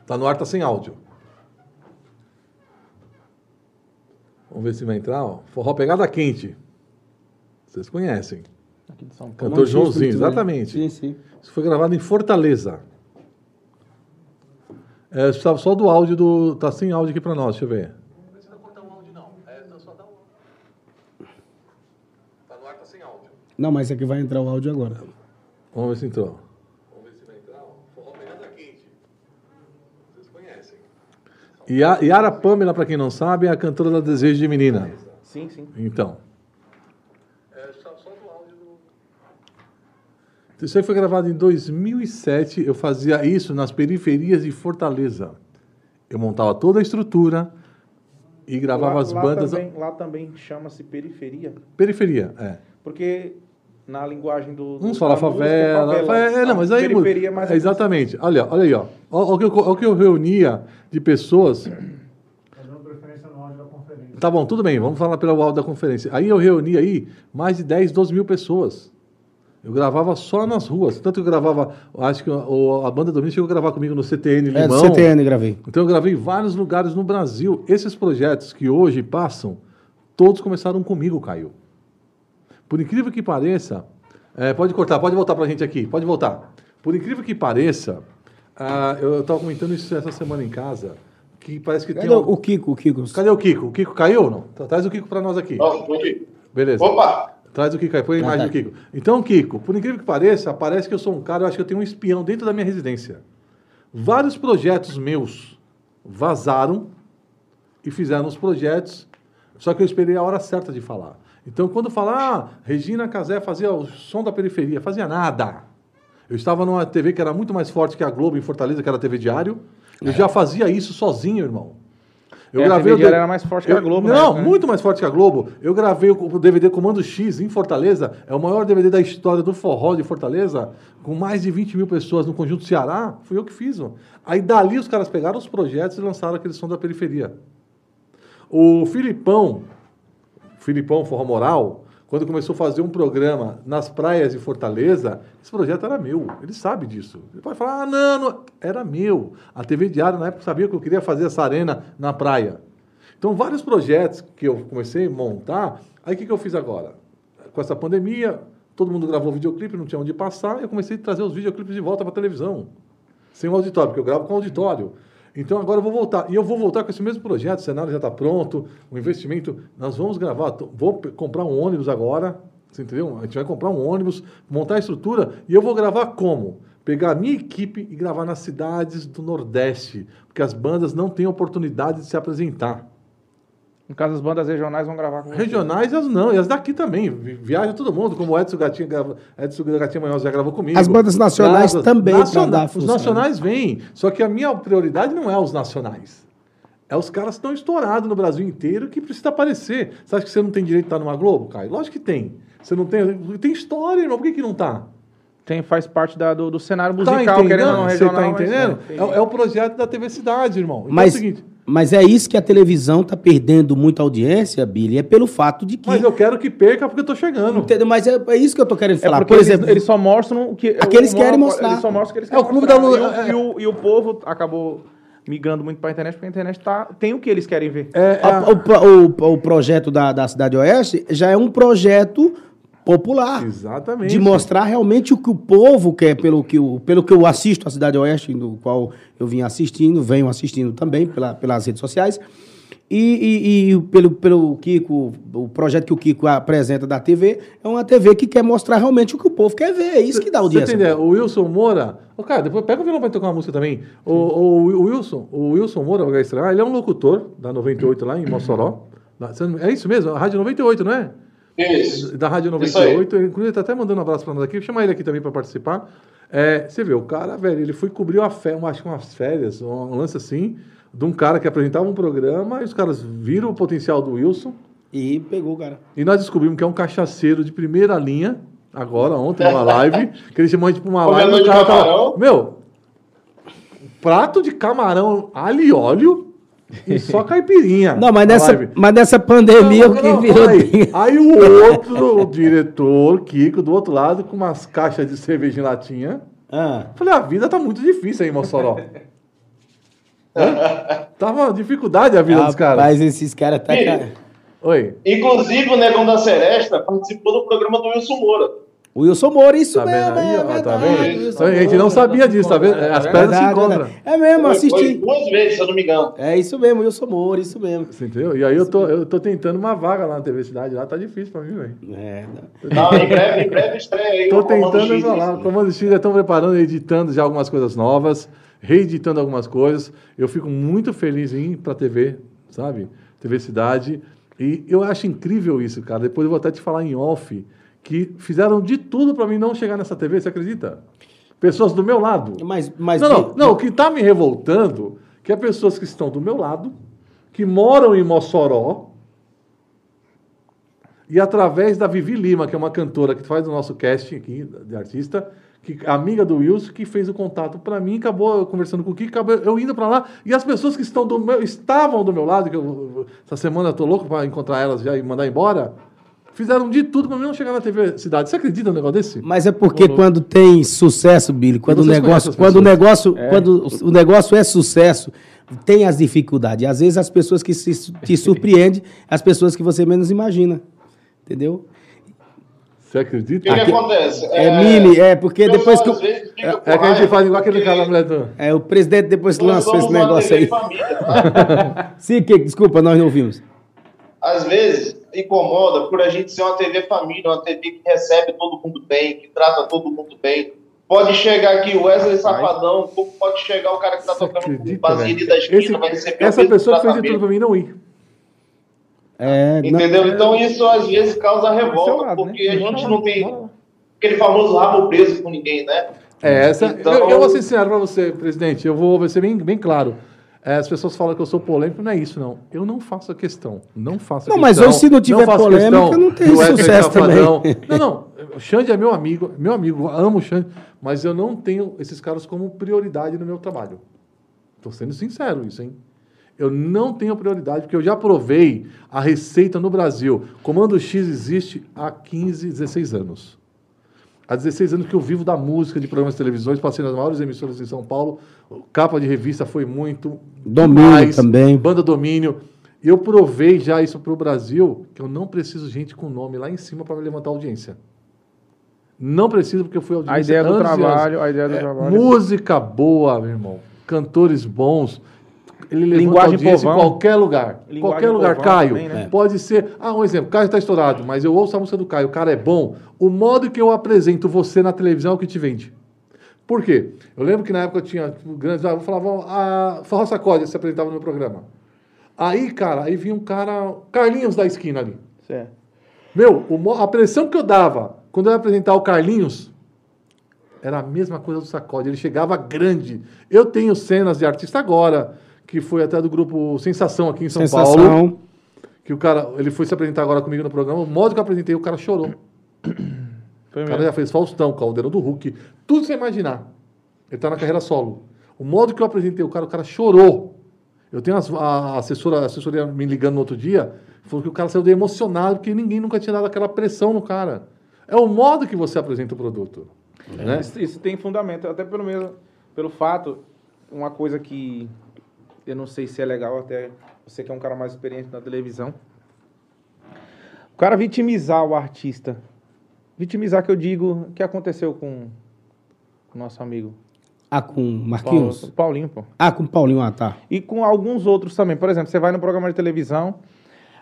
Tá no ar, tá sem áudio. Vamos ver se vai entrar, ó. Forró pegada quente. Vocês conhecem. Aqui de São Paulo. Cantor Joãozinho, exatamente. Sim, sim. Isso foi gravado em Fortaleza. É, precisava só do áudio do. Tá sem áudio aqui para nós, deixa eu ver. Não precisa cortar o áudio, não. É só dar o. Tá no ar, tá sem áudio. Não, mas aqui vai entrar o áudio agora. Vamos ver se entrou. Vamos ver se vai entrar. Forró pegada quente. Vocês conhecem. E a Yara Pamela, para quem não sabe, é a cantora da Desejo de Menina. Sim, sim. Então. É só, só do áudio do. Isso aí foi gravado em 2007. Eu fazia isso nas periferias de Fortaleza. Eu montava toda a estrutura e gravava lá, as lá bandas. Também, lá também chama-se periferia. Periferia, é. Porque na linguagem do. do- Uns falam música, favela. É, não, mas aí. Periferia é mais. é, exatamente. Olha, olha aí, ó. Olha o que, eu- que eu reunia de pessoas. Tá. Tá bom, tudo bem, vamos falar pelo áudio da conferência. Aí eu reuni aí mais de 10, 12 mil pessoas. Eu gravava só nas ruas. Tanto que eu gravava, acho que o- a banda Domínio chegou a gravar comigo no CTN É, do Limão. CTN gravei. Então eu gravei em vários lugares no Brasil. Esses projetos que hoje passam, todos começaram comigo, Caio. Por incrível que pareça, é, pode cortar, pode voltar pra gente aqui, pode voltar. Por incrível que pareça, ah, eu estava comentando isso essa semana em casa, que parece que Cadê tem... o um- o Kiko? O Kiko? Cadê o Kiko? O Kiko caiu ou não? Tra- Traz o Kiko para nós aqui. Ó, pode- Beleza. Opa! Traz o Kiko aí, põe a Ah, imagem tá. do Kiko. Então, Kiko, por incrível que pareça, parece que eu sou um cara, eu acho que eu tenho um espião dentro da minha residência. Vários projetos meus vazaram e fizeram os projetos, só que eu esperei a hora certa de falar. Então, quando falar, ah, Regina Casé fazia o som da periferia, fazia nada. Eu estava numa TV que era muito mais forte que a Globo em Fortaleza, que era a TV Diário. Eu já fazia isso sozinho, irmão. Eu É, a TV o de- era mais forte que a Globo Não, né? muito mais forte que a Globo. Eu gravei o o DVD Comando X em Fortaleza. É o maior DVD da história do forró de Fortaleza, com mais de 20 mil pessoas no Conjunto Ceará. Fui eu que fiz. ó. Aí dali os caras pegaram os projetos e lançaram aquele som da periferia. O Filipão, Filipão Forró Moral, quando começou a fazer um programa nas praias de Fortaleza, esse projeto era meu. Ele sabe disso. Ele pode falar, ah, não, não. Era meu. A TV Diário, na época, sabia que eu queria fazer essa arena na praia. Então, vários projetos que eu comecei a montar. Aí, o que, que eu fiz agora? Com essa pandemia, todo mundo gravou videoclipe, não tinha onde passar, eu comecei a trazer os videoclipes de volta para televisão. Sem o auditório, porque eu gravo com auditório. Então agora eu vou voltar. E eu vou voltar com esse mesmo projeto, o cenário já está pronto, o investimento. Nós vamos gravar. Vou comprar um ônibus agora. Você entendeu? A gente vai comprar um ônibus, montar a estrutura e eu vou gravar como? Pegar a minha equipe e gravar nas cidades do Nordeste, porque as bandas não têm oportunidade de se apresentar. No caso, as bandas regionais vão gravar com você. Regionais, as não, e as daqui também. Vi- Viaja todo mundo, como o Edson Gatinha, grava, Edson Gatinha Manhosa já gravou comigo. As bandas nacionais também pra Naciona- dar Os nacionais vêm, só que a minha prioridade não é os nacionais. É os caras que estão estourados no Brasil inteiro que precisa aparecer. Você acha que você não tem direito de estar numa Globo, Caio? Lógico que tem. Você não tem. Tem história, irmão. Por que, que não tá? Tem, faz parte da- do, do cenário Tá musical, querendo ou não, Você regional. tá mas- entendendo? é, É, é o projeto da TV Cidade, irmão. Então Mas, é o seguinte. Mas é isso que a televisão tá perdendo muita audiência, Billy. É pelo fato de que. Mas eu quero que perca porque eu tô chegando. Entendeu? Mas é, é isso que eu tô querendo É falar. porque Por eles, exemplo, eles só mostram o que... Aqueles o- querem mostrar. Eles só mostram o que eles É o querem clube da mostrar. Lu- E o, e, o, e o povo acabou migrando muito pra internet, porque a internet tá, tem o que eles querem ver. É, é a- o, o- o projeto da, da Cidade Oeste já é um projeto popular. Exatamente. De mostrar realmente o que o povo quer, pelo que, o, pelo que eu assisto a Cidade Oeste, do qual eu vim assistindo, venho assistindo também pela, pelas redes sociais. E, e- e pelo, pelo Kiko, o projeto que o Kiko apresenta da TV, é uma TV que quer mostrar realmente o que o povo quer ver. É isso que dá Você audiência. entendeu? O Wilson Moura. Ô, cara, depois pega o violão pra tocar uma música também. O, o, o Wilson, o Wilson Moura, estrear, ele é um locutor da 98 lá em Mossoró. Você É isso mesmo? A Rádio 98, não é? Isso. Da Rádio Isso aí. 98. Ele, Inclusive, tá até mandando um abraço pra nós aqui. Chama ele aqui também pra participar. É, você vê, o cara, velho, ele foi cobrir uma fé, uma, acho que umas férias, um, lance assim, de um cara que apresentava um programa e os caras viram o potencial do Wilson. E pegou, cara. E nós descobrimos que é um cachaceiro de primeira linha, agora, ontem, numa live, que ele chamou de tipo, uma Comedor live. o de cara tava- camarão? Meu, prato de camarão alho e óleo e só caipirinha. Não, mas nessa, live. mas nessa pandemia o Não, que não, virou. aí, aí o outro, o diretor, Kiko, do outro lado, com umas caixas de cerveja em latinha. Ah, Falei, a vida tá muito difícil aí, Mossoró. Hã? Tava uma dificuldade a vida dos caras. rapaz, esses caras tá. Ih. ca- Oi. Inclusive, o Negão da Seresta participou do programa do Wilson Moura. O Wilson Moura, isso Tá mesmo, aí, é ó, tá vendo? Wilson A gente não sabia disso, tá vendo? As pedras se encontram. É mesmo, assisti. Foi duas vezes, se eu não me engano. É isso mesmo, Wilson Moura, isso mesmo. Você entendeu? E aí eu tô, eu tô tentando uma vaga lá na TV Cidade, lá tá difícil pra mim, velho. É, não. Não, em breve, em breve estreia aí Tô tentando X. falar. O Comando X já estão preparando, editando já algumas coisas novas, reeditando algumas coisas. Eu fico muito feliz em ir pra TV, sabe? TV Cidade. E eu acho incrível isso, cara. Depois eu vou até te falar em off, que fizeram de tudo pra mim não chegar nessa TV, você acredita? Pessoas do meu lado. Mas, mas não, não, não, o que está me revoltando que é pessoas que estão do meu lado, que moram em Mossoró, e através da Vivi Lima, que é uma cantora que faz o nosso casting aqui de artista, que amiga do Wilson, que fez o contato para mim, acabou conversando com o Kiko, acabou eu indo para lá, e as pessoas que estão do meu, estavam do meu lado, que eu, essa semana eu tô louco para encontrar elas já e mandar embora, fizeram de tudo para mim não chegar na TV Cidade. Você acredita no negócio desse? Mas é porque quando tem sucesso, Billy, quando o negócio, quando o negócio, quando o negócio é sucesso, tem as dificuldades. Às vezes as pessoas que se, te surpreendem, as pessoas que você menos imagina. Entendeu? Você O acredita? que, que acontece? É, mini, é porque depois que o, vezes, É, é que a gente faz igual aquele cara mulher do... é, o presidente depois que nós lançou esse negócio aí. família, tá? Sim, que, desculpa, nós não ouvimos. Às vezes incomoda por a gente ser uma TV família, uma TV que recebe todo mundo bem, que trata todo mundo bem. Pode chegar aqui o Wesley Safadão, pode chegar o cara que tá Você tocando acredita, o velho? da esquina, Esse- vai receber essa pessoa que fez de tudo pra mim não ir. É, não- Entendeu? Então isso às vezes causa revolta, lado, porque né? a gente não tem aquele famoso rabo preso com ninguém, né? É, essa, Então- eu, eu vou ser sincero pra você, presidente, eu vou ser bem, bem claro. É, as pessoas falam que eu sou polêmico, não é isso, não. Eu não faço a questão. Não faço a Não, mas questão. hoje, se não tiver faço polêmica, questão não tem sucesso também. Não, não. O Xande é meu amigo, meu amigo, amo o Xande, mas eu não tenho esses caras como prioridade no meu trabalho. Estou sendo sincero isso, hein? Eu não tenho prioridade, porque eu já provei a receita no Brasil. Comando X existe há 15, 16 anos. Há 16 anos que eu vivo da música, de programas de televisões, passei nas maiores emissoras em São Paulo. Capa de revista foi muito. Domínio também. Banda Domínio. E eu provei já isso para o Brasil, que eu não preciso de gente com nome lá em cima para levantar audiência. Não precisa, porque eu fui A audiência ideia do trabalho, a ideia do É, trabalho. música boa, meu irmão. Cantores bons. Ele levanta Linguagem audiência em povão. qualquer lugar. Linguagem qualquer lugar. Caio, também, né? pode ser... Ah, um exemplo. Caio está estourado, mas eu ouço a música do Caio. O cara é bom. O modo que eu apresento você na televisão é o que te vende. Por quê? Eu lembro que na época eu tinha grandes... Ah, falavam... A Forró Sacode se apresentava no meu programa. Aí, cara, aí vinha um cara... Carlinhos da esquina ali. Certo. Meu, o mo- a pressão que eu dava quando eu ia apresentar o Carlinhos era a mesma coisa do Sacode. Ele chegava grande. Eu tenho cenas de artista agora, que foi até do grupo Sensação aqui em São Paulo. Sensação. Que o cara, ele foi se apresentar agora comigo no programa. O modo que eu apresentei, o cara chorou. Foi O cara mesmo. já fez Faustão, Caldeirão do Hulk. Tudo que você imaginar. Ele tá na carreira solo. O modo que eu apresentei o cara, o cara chorou. Eu tenho as- a assessora, a assessoria me ligando no outro dia, falou que o cara saiu de emocionado, porque ninguém nunca tinha dado aquela pressão no cara. É o modo que você apresenta o produto. Né? Isso, isso tem fundamento, até pelo mesmo, pelo fato, uma coisa que eu não sei se é legal, até você que é um cara mais experiente na televisão. O cara vitimizar o artista. Vitimizar que eu digo que aconteceu com o nosso amigo Ah, com Paulo, Marquinhos? Paulinho, pô. Ah, com Paulinho, ah, tá. E com alguns outros também. Por exemplo, você vai no programa de televisão,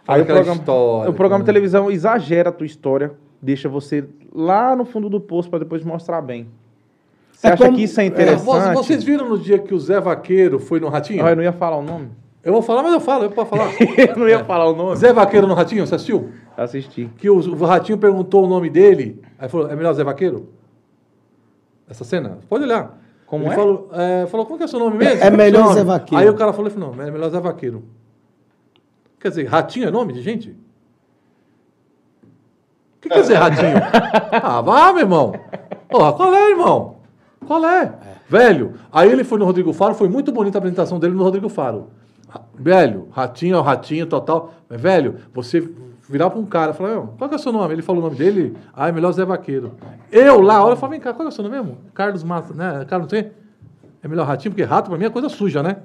Fala aí o programa, história, o programa de né? televisão exagera a tua história, deixa você lá no fundo do poço para depois mostrar bem. Você É acha como- que isso é É, interessante? vo- vocês viram no dia que o Zé Vaqueiro foi no Ratinho? Ah, eu não ia falar o nome. Eu vou falar, mas eu falo, eu posso falar. eu não ia falar o nome. Zé Vaqueiro no Ratinho, você assistiu? Assisti. Que o, o Ratinho perguntou o nome dele, aí falou, é melhor Zé Vaqueiro? Essa cena? Pode olhar. Como Ele é? Falou, é, falou, como que é seu nome mesmo? É melhor? Zé Vaqueiro. Aí o cara falou, não, é melhor Zé Vaqueiro. Quer dizer, Ratinho é nome de gente? O que quer dizer Ratinho? ah, vá, meu irmão. Porra, qual é, irmão? Qual é? Velho, aí ele foi no Rodrigo Faro, foi muito bonita a apresentação dele no Rodrigo Faro. Velho, Ratinho é o Ratinho, total. Mas, velho, você virar pra um cara e falar, "Meu, qual que é o seu nome? Ele falou o nome dele, ah, é melhor Zé Vaqueiro. Eu lá, olha, eu falo, vem cá, qual que é o seu nome mesmo? Carlos Massa, né? Carlos, não sei. É melhor ratinho, porque rato pra mim é coisa suja, né?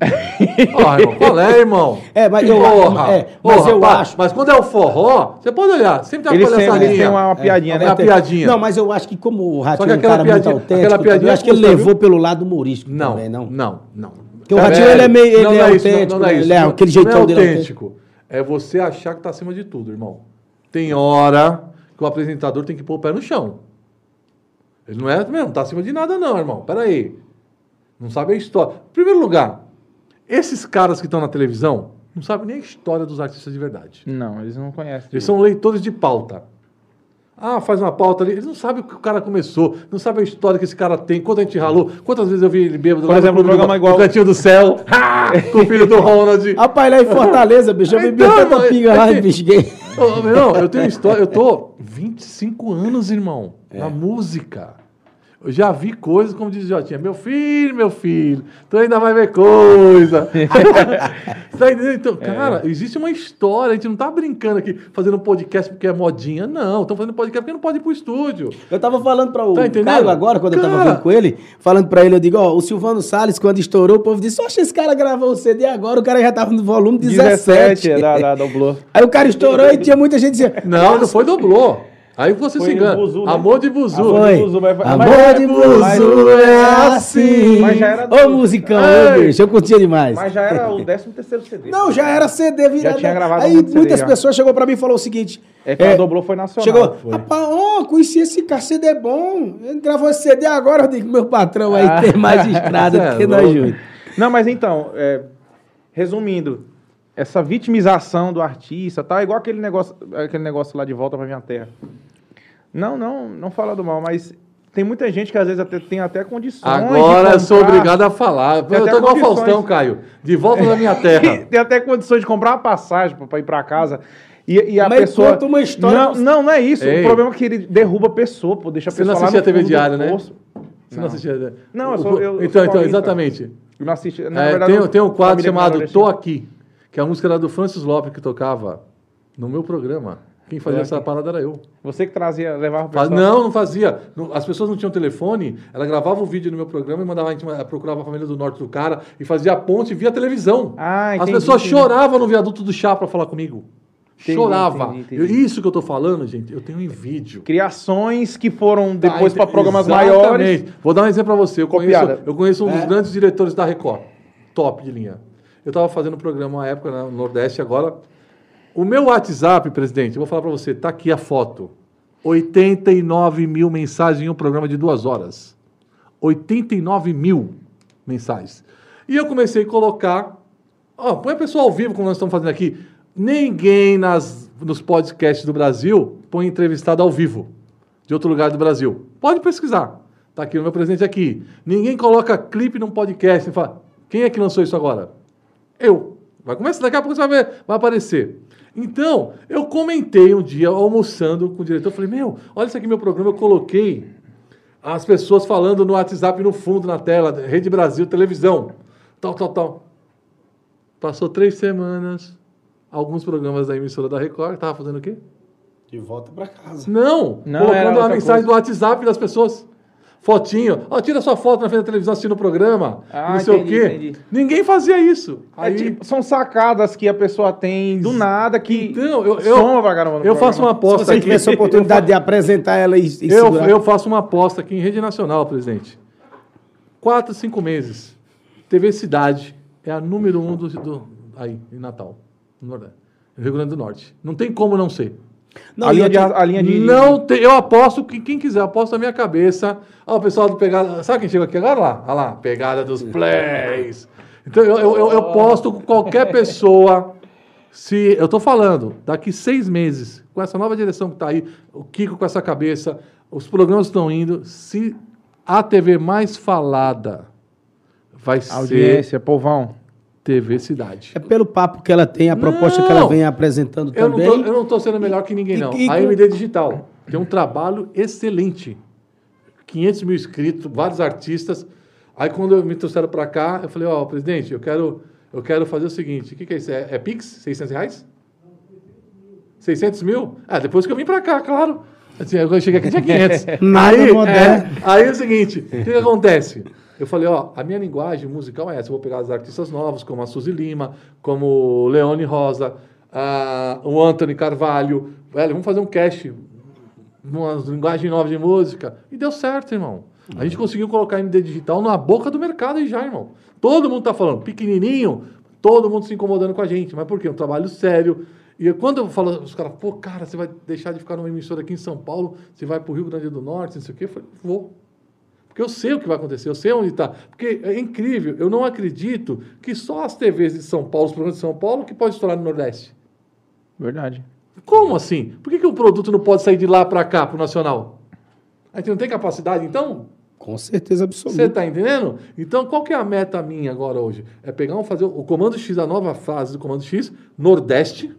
Ó, irmão, qual é, irmão? É, mas eu- Porra, é, mas porra, eu pá, acho- Mas quando é o forró, você pode olhar, sempre tem Eles uma sempre uma, uma piadinha, É né? uma piadinha. Não, mas eu acho que como o Ratinho é um cara piadinha- muito autêntico, aquela piadinha eu acho que ele custa, levou viu? pelo lado humorístico Não, também, não? não, não. Porque o Ratinho, ele é meio- ele não, é não isso, autêntico, não, não é né? isso. Ele é Não- aquele não jeitão é dele é autêntico. É você achar que tá acima de tudo, irmão. Tem hora que o apresentador tem que pôr o pé no chão. Ele não é, meu, não tá acima de nada não, irmão. Pera aí. Não sabe a história. Em primeiro lugar, esses caras que estão na televisão não sabem nem a história dos artistas de verdade. Não, eles não conhecem. Eles são leitores de pauta. Ah, faz uma pauta ali. Eles não sabem o que o cara começou, não sabem a história que esse cara tem, quanto a gente ralou, quantas vezes eu vi ele bêbado Por exemplo, no, o programa igual- no Cantinho do Céu, com o filho do Ronald. Rapaz, lá em Fortaleza, bicho, eu bebi Então, tanta pinga lá, bicho, gay. Ô, meu irmão, eu tenho história, eu tô 25 anos, irmão, É. na música. Eu já vi coisas, como diz o Jotinha, meu filho, meu filho, tu ainda vai ver coisa. Tá? Então, cara, existe uma história, a gente não tá brincando aqui, fazendo um podcast porque é modinha, não. Estamos fazendo podcast porque não pode ir pro estúdio. Eu tava falando para o Tá entendendo? Caio agora, quando eu tava Cara- falando com ele, falando pra ele, eu digo, ó, o Silvano Salles, quando estourou, o povo disse, oxe, esse cara gravou o CD agora, o cara já tava no volume 17. 17 é da, da. Aí o cara estourou e tinha muita gente dizendo, Não, não foi doblô. Aí você Foi se engana. Buzu, né? Amor de buzu. Amor Foi. de Buzu, mas- mas- Amor de mas- Buzu é assim. Mas já era Ô, do- musicão, ô, bicho, eu curtia demais. Mas já era o 13 terceiro CD. Não, já era CD virado. Já tinha gravado Aí muito CD muitas já. pessoas chegou pra mim e falou o seguinte. É que a Doblô foi nacional. Chegou, Foi. rapaz, ó, conheci esse cara, CD é bom. Ele gravou esse CD agora, eu digo, meu patrão aí Ah. tem mais estrada Cê do que é nós louco. juntos. Não, mas então, é, resumindo, essa vitimização do artista, tá? Igual aquele negócio, aquele negócio lá de volta pra minha terra. Não, não, não fala do mal, mas tem muita gente que às vezes até, tem até condições. de Agora eu sou comprar- obrigado a falar. Eu tô igual. Faustão, Caio. De volta da minha terra. tem até condições de comprar uma passagem pra- pra ir pra casa. E, e a Mas pessoa. conta uma história Não, não, não é isso. Ei. O problema é que ele derruba a pessoa, pô, deixa a Você não pessoa lá assistia no TV Diário, né? poço. Você não Não. assistia? Não, eu sou- eu- Então, sou então exatamente. Eu não assisti. Na É, verdade, tem, eu- tem um quadro chamado Tô. Aqui, que a música era do Francis Lopes que tocava no meu programa. Quem fazia Tô essa parada era eu. Você que trazia, levava o pessoal. Não, não fazia. As pessoas não tinham telefone, ela gravava o vídeo no meu programa e mandava a gente eh, procurava a família do norte do cara e fazia a ponte via televisão. Ah, As entendi, pessoas entendi. choravam no viaduto do chá pra falar comigo. Entendi, Chorava. Eu- isso que eu tô falando, gente, eu tenho em vídeo. Criações que foram depois Ah, para programas exatamente. maiores. Vou dar um exemplo para você. Eu conheço, eu conheço um dos É. grandes diretores da Record. Top de linha. Eu estava fazendo um programa uma época no Nordeste agora. O meu WhatsApp, presidente, eu vou falar para você, tá aqui a foto. 89 mil mensagens em um programa de duas horas. 89 mil mensagens. E eu comecei a colocar. Põe a pessoa ao vivo, como nós estamos fazendo aqui. Ninguém nas, nos podcasts do Brasil põe entrevistado ao vivo, de outro lugar do Brasil. Pode pesquisar. Está aqui o meu presente aqui. Ninguém coloca clipe num podcast e fala: quem é que lançou isso agora? Eu. Vai começar, daqui a pouco você vai ver, vai aparecer. Então, eu comentei um dia, almoçando com o diretor, eu falei, meu, olha isso aqui meu programa, eu coloquei as pessoas falando no WhatsApp no fundo, na tela, Rede Brasil, televisão, tal, tal, tal. Passou três semanas, alguns programas da emissora da Record, estavam fazendo o quê? De volta pra casa. Não, Não, colocando a mensagem coisa. do WhatsApp das pessoas. Fotinho, ó, tira sua foto na frente da televisão assistindo o programa, Ah, não sei entendi, o quê. entendi. Ninguém fazia isso. É Aí, tipo, são sacadas que a pessoa tem do nada que Então, eu- eu- soma pra caramba no eu faço uma programa. Se aposta você aqui. tivesse a oportunidade de apresentar ela e, e Eu, segurar- eu faço uma aposta aqui em rede nacional, presidente. Quatro, cinco meses. TV Cidade é a número um do, do- aí, em Natal, no Nordeste, no Rio Grande do Norte. Não tem como não ser. Não, a, linha de, a linha de. Não tem, eu aposto que quem quiser, aposto na minha cabeça. Ó, o pessoal do Pegada. Sabe quem chegou aqui agora? Lá, olha lá, Pegada dos Plays. Então eu, eu, eu, eu posto com qualquer pessoa. Se eu tô falando, daqui seis meses, com essa nova direção que tá aí, o Kiko com essa cabeça, os programas estão indo. Se a TV mais falada vai ser Audiência, povão. TV Cidade. É pelo papo que ela tem, a proposta que Não! ela vem apresentando Eu não, também. tô, eu não tô sendo melhor que ninguém, E- não. e- a AMD Digital tem um trabalho excelente. 500 mil inscritos, vários artistas. Aí, quando me trouxeram para cá, eu falei, ó, presidente, eu quero, eu quero fazer o seguinte. O que, que é isso? É, é Pix? 600 reais? 600 mil? Ah, depois que eu vim para cá, claro. Assim, eu cheguei aqui tinha 500. Nada aí, é, aí é o seguinte, o que, que acontece? Eu falei, ó, a minha linguagem musical é essa. Eu vou pegar os artistas novos, como a Suzy Lima, como Leone Rosa, o Anthony Carvalho. Velho, vamos fazer um cast, uma linguagem nova de música. E deu certo, irmão. A gente conseguiu colocar MD Digital na boca do mercado já, irmão. Todo mundo tá falando, pequenininho, todo mundo se incomodando com a gente. Mas por quê? Um trabalho sério. E quando eu falo, os caras, pô, cara, você vai deixar de ficar numa emissora aqui em São Paulo, você vai pro Rio Grande do Norte, não sei o quê. Eu falei, vou. Porque eu sei o que vai acontecer, eu sei onde está. Porque é incrível, eu não acredito que só as TVs de São Paulo, os programas de São Paulo, que pode estourar no Nordeste. Verdade. Como assim? Por que, que o produto não pode sair de lá para cá, para o nacional? A gente não tem capacidade, então? Com certeza Você absoluta. está entendendo? Então, qual que é a meta minha agora hoje? É pegar um, fazer o Comando X, a nova fase do Comando X, Nordeste,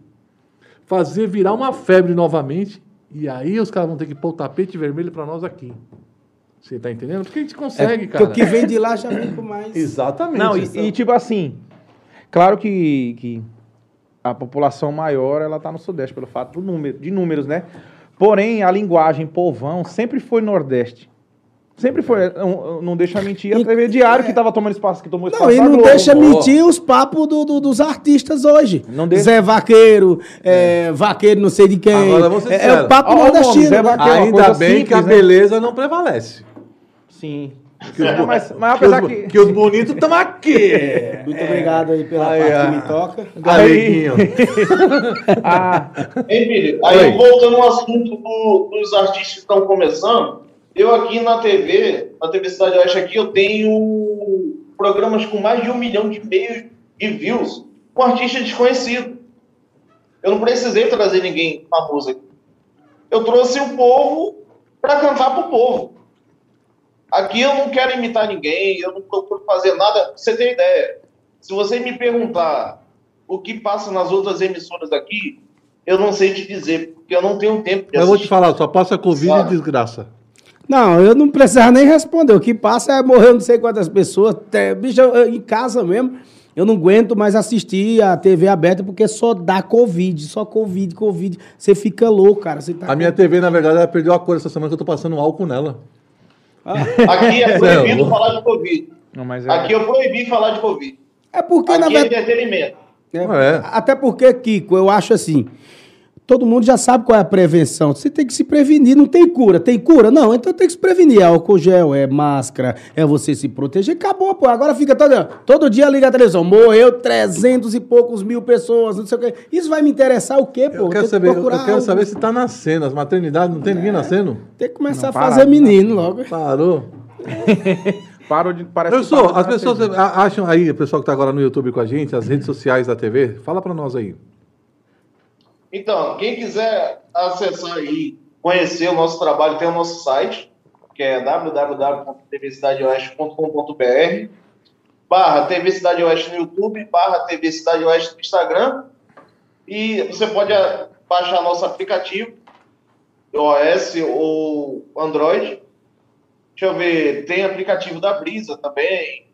fazer virar uma febre novamente, e aí os caras vão ter que pôr o tapete vermelho para nós aqui. Você está entendendo? Porque a gente consegue, É, cara. porque o que vem de lá já vem com mais. Exatamente. Não, e, e tipo assim, claro que, que a população maior ela tá no Sudeste pelo fato do número, de números, né? Porém, a linguagem povão sempre foi Nordeste. Sempre foi, não, não deixa mentir, a TV Diário que tava tomando espaço, que tomou espaço Não, e não Globo. deixa mentir os papos do, do- dos artistas hoje. Não deixa. Zé Vaqueiro, é, Vaqueiro não sei de quem. É, é o papo Ó, ó o nome, nordestino. Né? Vaqueiro. é Ainda bem que a simples, né? beleza não prevalece. Sim. É, mas, mas Que os, apesar que... que os bonitos estão aqui. Muito obrigado aí pela Aí, parte ah. que me toca. Aleguinho. Ah, Hein, Billy? Aí, Oi. voltando ao assunto do- dos artistas que estão começando, eu aqui na TV, na TV Cidade Oeste aqui, eu tenho programas com mais de um milhão de meios de views com artista desconhecido. Eu não precisei trazer ninguém famoso aqui. Eu trouxe o povo para cantar pro povo. Aqui eu não quero imitar ninguém, eu não procuro fazer nada. Você ter ideia, se você me perguntar o que passa nas outras emissoras daqui, eu não sei te dizer, porque eu não tenho tempo de Eu vou te assistir. falar, só passa Covid Sabe? e desgraça. Não, eu não precisava nem responder. O que passa é morrer não sei quantas pessoas. Até, bicho, eu- eu- em casa mesmo, eu não aguento mais assistir a TV aberta porque só dá Covid, só Covid, Covid. Você fica louco, cara. Tá A minha TV, na verdade, ela perdeu a cor essa semana que eu tô passando álcool nela. Aqui é proibido Não. falar de Covid. não, mas é... Aqui eu proibi falar de Covid. É porque, na Aqui é verdade. entretenimento. É, É. Até porque, Kiko, eu acho assim. Todo mundo já sabe qual é a prevenção. Você tem que se prevenir, não tem cura. Tem cura? Não, então tem que se prevenir. É álcool gel, é máscara, é você se proteger. Acabou, pô. Agora fica todo, todo dia liga a televisão. Morreu 300 e poucos mil pessoas, não sei o quê. Isso vai me interessar o quê, pô? Eu quero que saber, eu procurar quero saber se tá nascendo. As maternidades, não tem ninguém nascendo? Tem que começar Não, a para, fazer não. menino logo. Parou. Parou de. Parece Eu sou, as pessoas a- acham aí, o pessoal que tá agora no YouTube com a gente, as redes sociais da TV, fala pra nós aí. Então, quem quiser acessar aí, conhecer o nosso trabalho, tem o nosso site, que é www.tvcidadeoeste.com.br barra TV Cidade Oeste no YouTube, barra TV Cidade Oeste no Instagram. E você pode baixar nosso aplicativo, iOS ou Android. Deixa eu ver, tem aplicativo da Brisa também.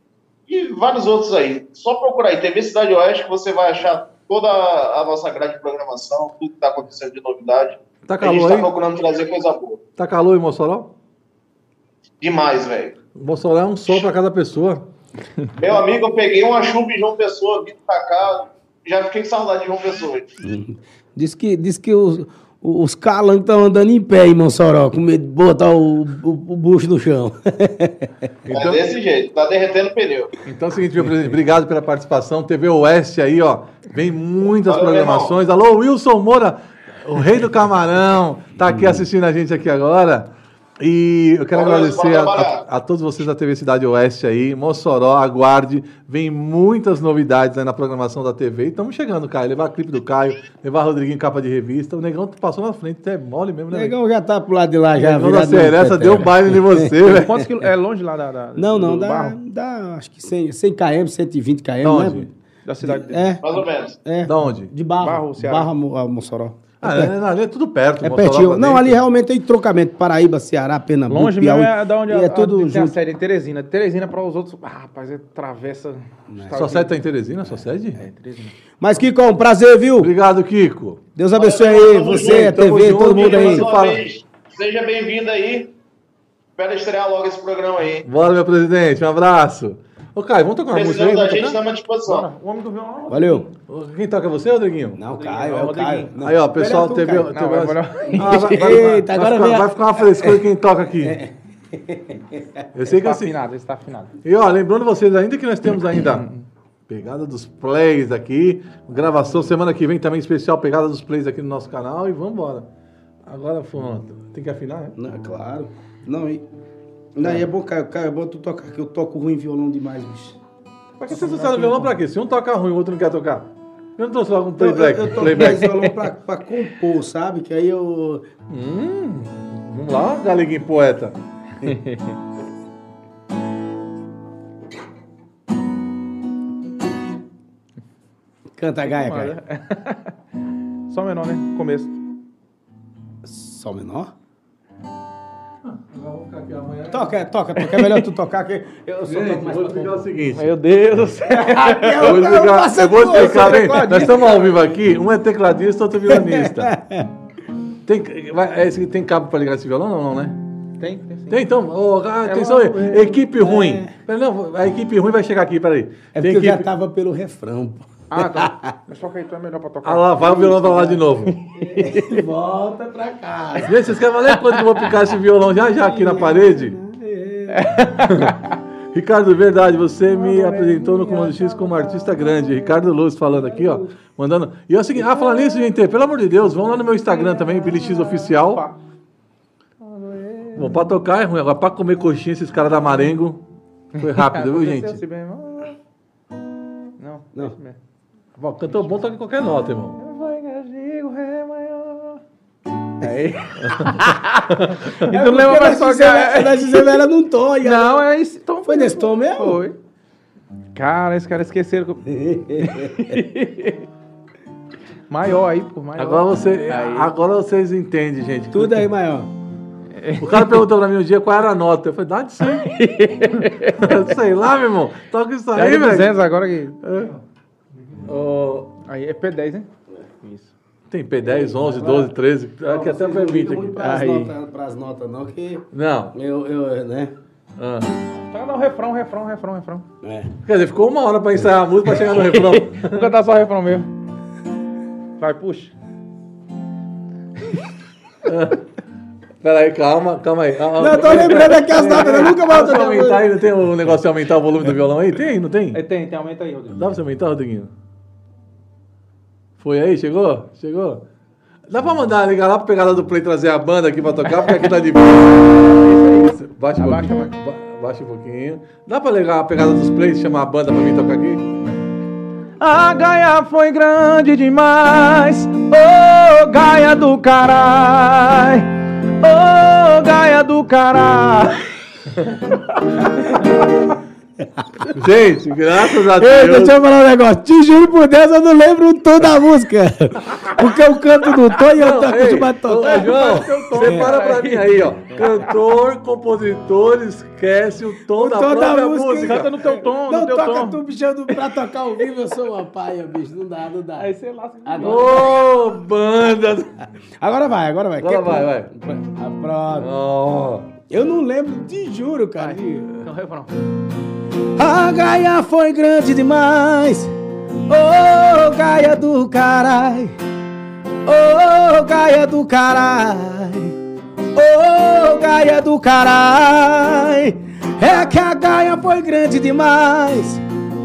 E vários outros aí. Só procurar aí, TV Cidade Oeste, que você vai achar toda a nossa grade de programação, tudo que está acontecendo de novidade. Tá a gente calor está aí? procurando trazer coisa boa. Tá calor em Mossoró? Demais, velho. Mossoró é um sol pra cada pessoa. Meu amigo, eu peguei uma chuva em João Pessoa, vim pra cá, já fiquei com saudade de João Pessoa. Diz que, diz que os, os calangos estão andando em pé em Mossoró, com medo de botar o, o, o bucho no chão. Então- é desse jeito, tá derretendo o pneu. Então é o seguinte, meu presidente, obrigado pela participação. TV Oeste aí, ó, vem muitas Valeu, programações. Alô, Wilson Moura, o rei do camarão, tá aqui assistindo a gente aqui agora. E eu quero agradecer a, a- a todos vocês da TV Cidade Oeste aí, Mossoró, aguarde, vem muitas novidades aí na programação da TV. Estamos chegando, Caio, levar clipe do Caio, levar Rodriguinho em capa de revista. O Negão passou na frente, até mole mesmo, O né? negão já tá pro lado de lá, O já. Negão da petero. deu um baile em você, velho. Quantos quilômetros? É longe lá da. da- Não, não, dá, barro? dá acho que 100, 100 km, 120 km, Da onde? né? Da cidade. É, Mais ou menos. é. Da onde? De Barro. Barro, Ceará. Barro a Mossoró. Ah, é, ali é tudo perto. É pertinho. pra Não, ali realmente tem trocamento. Paraíba, Ceará, Pernambuco, Longe mesmo Piauí. é da onde e é tudo tem a série em Teresina. Teresina para os outros. Ah, rapaz, é travessa. Sua sede tá em Teresina, sua sede? É, Teresina. Mas, Kiko, um prazer, viu? Obrigado, Kiko. Deus abençoe aí, você, a TV, junto. todo mundo aí. Fala. seja bem-vindo aí. Espero estrear logo esse programa aí. Bora, meu presidente, um abraço. Ô, Caio, vamos tocar uma música aí? Precisando da gente, estamos à disposição. O homem do violão. Valeu. Quem toca é você, Rodriguinho? Não, Caio, é o Caio. Não. Aí, ó, pessoal, tu, teve... Caio. teve Não, é Ah, vai, vai- Eita, vai agora ficar, vem a- vai ficar uma frescura quem toca aqui. Eu sei que Está assim... afinado, está afinado. E, ó, lembrando vocês ainda que nós temos ainda pegada dos plays aqui, gravação semana que vem também especial pegada dos plays aqui no nosso canal e vamos embora. Agora, pronto. Tem que afinar, né? Não, claro. Não, e... Não, e é bom, Caio, Caio, é bom tu tocar, que eu toco ruim violão demais, bicho. Pra que você está no violão pra quê? Se um toca ruim, o outro não quer tocar. Eu não trouxe logo um Então, playback. eu, eu toco playback. mais violão pra, pra compor, sabe? Que aí eu... Hum, vamos lá, galeguinho poeta. Canta a gaia, Caio. Só menor, né? Começo. Sol menor? Vamos ficar aqui amanhã. Toca, toca, toca. É melhor tu tocar que eu só Gente, mais vou explicar o seguinte. Meu Deus do céu. Eu vou explicar, eu vou explicar bem. Nós estamos ao vivo aqui, um é tecladista, outro é violonista. Tem, vai, é tem cabo para ligar esse violão? Não, não, né? Tem, tem sim. Tem então, Ô, ah, atenção aí, é, equipe ruim. Não, a equipe ruim vai chegar aqui, peraí. É Tem porque eu já equipe... tava pelo refrão, pô. Ah, tá. Mas só que aí tu é melhor pra tocar. Ah lá, vai o violão pra lá de novo. Volta pra casa. Gente, vocês querem valer quanto que eu vou picar esse violão já já aqui na parede? Ricardo, verdade, você me apresentou no Comando X como artista grande. Ricardo Luz falando aqui, ó. Mandando. E é o seguinte, ah, falando nisso, gente, pelo amor de Deus, vão lá no meu Instagram também, Billy X Oficial. Bom, pra tocar é ruim, agora pra comer coxinha, esses caras da Marengo. Foi rápido, viu, gente? assim. Não, Não. Bom, cantor bom toca em qualquer nota, irmão. Eu vou engasgar o ré maior. Aí. E É tu lembra pra tocar. Da Gisele não tô. e Não, é isso. Então Foi nesse tom mesmo? Foi. Cara, esse cara esqueceram. que- maior aí, por maior. Agora, você, Aí. agora vocês entendem, gente. Tudo aí, maior. O cara perguntou pra mim um dia qual era a nota. Eu falei, dá de 100. Sei lá, meu irmão. Toca isso É aí, velho. 200 agora que. Ó, Aí é P10, né? Isso. Tem P10, 11, 12, 13. Aqui até aqui. Pras Aí. notas, pras notas, não, que Não. eu, eu, né? Ah. Então dá um refrão, refrão, refrão, refrão. É. Quer dizer, ficou uma hora pra ensaiar a música pra chegar no refrão. Vou cantar só refrão mesmo. Vai, puxa. Peraí, calma, calma aí. Ah, Não, eu tô lembrando aqui as datas, eu nunca mais Dá pra você aumentar aí? Não tem o negócio de aumentar o volume do violão aí? Tem, não tem? Aí tem, tem, aumenta aí, Rodrigo. Dá pra você aumentar, Rodriguinho? Foi aí? Chegou? Chegou? Dá pra mandar ligar lá pra pegada do Play trazer a banda aqui pra tocar, porque aqui tá de boa. Isso, Baixa um Abaixa, pouquinho. Ba- Baixa um pouquinho. Dá pra ligar a pegada dos Plays, chamar a banda pra vir tocar aqui? A Gaia foi grande demais. Ô, Gaia do carai. Ô, Gaia do carai. Gente, graças a Ei, Deus. deixa eu falar um negócio. Te juro por Deus, eu não lembro o tom da música. Porque eu canto no tom e eu tô ei, acostumado a ô, tocar. João, separa pra mim aí, ó. Cantor, compositor, esquece o tom O da tom da música. música. Canta no teu tom, Não no teu toca tom. tu bichando pra tocar ao vivo, eu sou uma paia, bicho. Não dá, não dá. Aí você lasca. Ô, banda! agora vai, agora vai. Agora Que- vai, vai. Ah, pronto. Ó. Eu não lembro, te juro, cara. de- Então, refrão. A Gaia foi grande demais. Ô, Gaia do carai. Ô, Gaia do carai. Ô, Gaia do carai. É que a Gaia foi grande demais.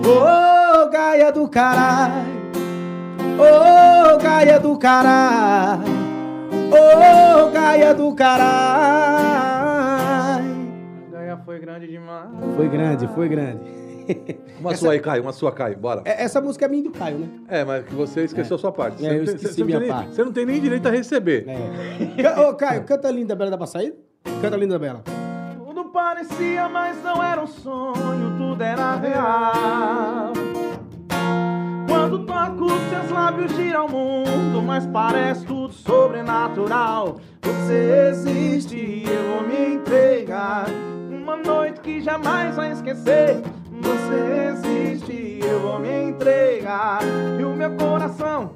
Ô, Gaia do carai. Ô, Gaia do carai. Ô, Gaia do carai. Foi grande demais. Foi grande, foi grande. Uma sua aí, Caio, uma sua, Caio, bora. É- Essa música é minha e do Caio, né? É, mas que você esqueceu a sua parte. É, Você eu não tem- esqueci você minha tem nem- parte. Você não tem nem direito a receber. É. Ô, Caio, canta Linda Bela, dá pra sair? Canta Linda Bela. Tudo parecia, mas não era um sonho, tudo era real. Quando toco seus lábios gira o mundo, mas parece tudo sobrenatural. Você existe e eu vou me entregar. Noite que jamais vai esquecer. Você existe eu vou me entregar. E o meu coração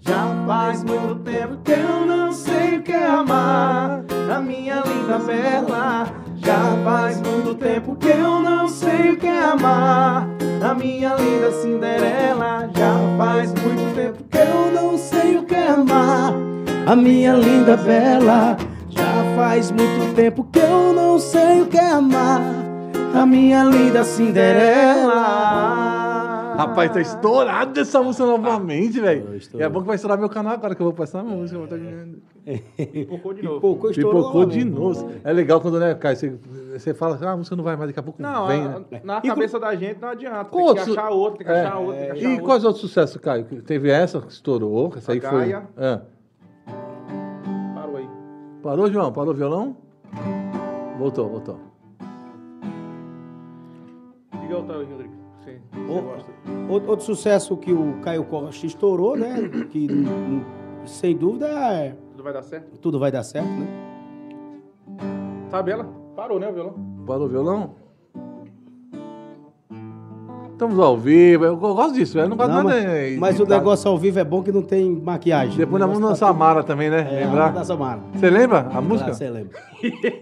já faz muito tempo que eu não sei o que é amar a minha linda bela. Já faz muito tempo que eu não sei o que é amar a minha linda Cinderela. Já faz muito tempo que eu não sei o que é amar a minha linda bela. Faz muito tempo que eu não sei o que é amar a minha linda Cinderela. Rapaz, tá estourado essa música novamente, velho. E é bom que vai estourar meu canal agora que eu vou passar a música. vou tá ganhando. Pipocou de novo. Pipocou, estourou Pipocou de novo. É legal quando, né, Caio, você, você fala, ah, a música não vai mais, daqui a pouco Não, vem, né? na cabeça da gente não adianta. Tem Qual que outro- achar outro, tem que É. achar outro, tem que achar E outro. quais outros sucessos, Caio? Teve essa que estourou, essa aí foi... Gaia. Ah. Parou João? Parou o violão? Voltou, voltou. Rodrigo. Você, você Ô, gosta. Outro, outro sucesso que o Caio Costa estourou, né? Que sem dúvida é Tudo vai dar certo? tudo vai dar certo, né? Tabela? Parou, né, o violão? Parou o violão? Estamos ao vivo, eu gosto disso, eu não gosto Não, nada mas, mas o negócio ao vivo é bom que não tem maquiagem. Depois nós O vamos dançar tá Mara também, né? É, Lembrar? da Samara. Você lembra a música? Você lembra.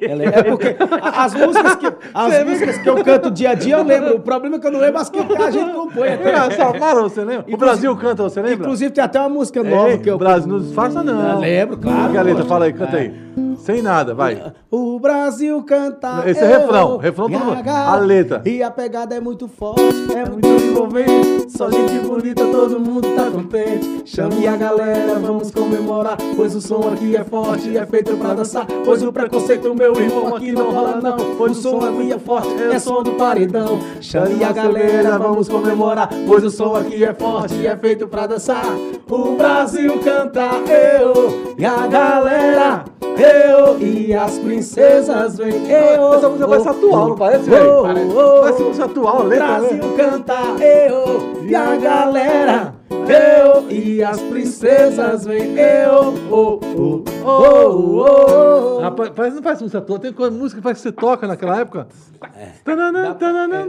É, é porque as músicas, que, as músicas que eu canto dia a dia eu lembro. O problema é que eu não lembro as que a gente compõe. É, até. a Samara, você lembra? o Inclusive- Brasil canta, você lembra? Inclusive tem até uma música nova Ei, que eu. o Brasil, não disfarça não. Eu lembro, claro, Que a letra, poxa. fala aí, canta É. aí. Sem nada, vai. O Brasil canta. Esse é refrão, refrão todo mundo. A letra. E a pegada é muito forte, é muito envolvente. Só gente bonita, todo mundo tá contente. Chame a galera, vamos comemorar. Pois o som aqui é forte, é feito pra dançar. Pois o preconceito, meu irmão, aqui não rola não. Pois o som aqui é forte, é som do paredão. Chame a galera, vamos comemorar. Pois o som aqui é forte, é feito pra dançar. O Brasil canta eu e a galera. Eu e as princesas vêm. Eu, Essa música parece atual, não parece, velho? Parece- música atual, letra, Brasil né? canta eu e a galera. Eu e as princesas vêm. Eu, oh, oh, oh, oh. Rapaz, parece, não parece música atual, tem música que você toca naquela época. É,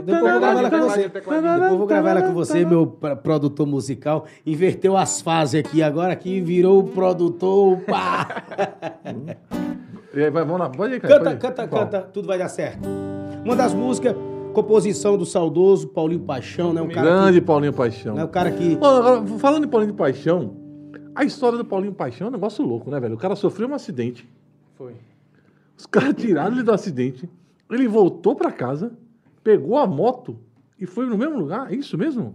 Depois eu vou gravar ela com você. tananã, Depois eu vou gravar ela com você, meu produtor musical. Inverteu as fases aqui, agora aqui virou o produtor. Pá. E aí, vai, vamos lá, pode ir, cara. Canta, canta, canta, tudo vai dar certo. Uma das músicas, composição do saudoso Paulinho Paixão, né? O cara Grande que, Paulinho Paixão. né? O cara que agora, falando em Paulinho Paixão, A história do Paulinho Paixão é um negócio louco, né, velho? O cara sofreu um acidente. Foi. Os caras tiraram ele do acidente. Ele voltou pra casa, pegou a moto e foi no mesmo lugar. É isso mesmo?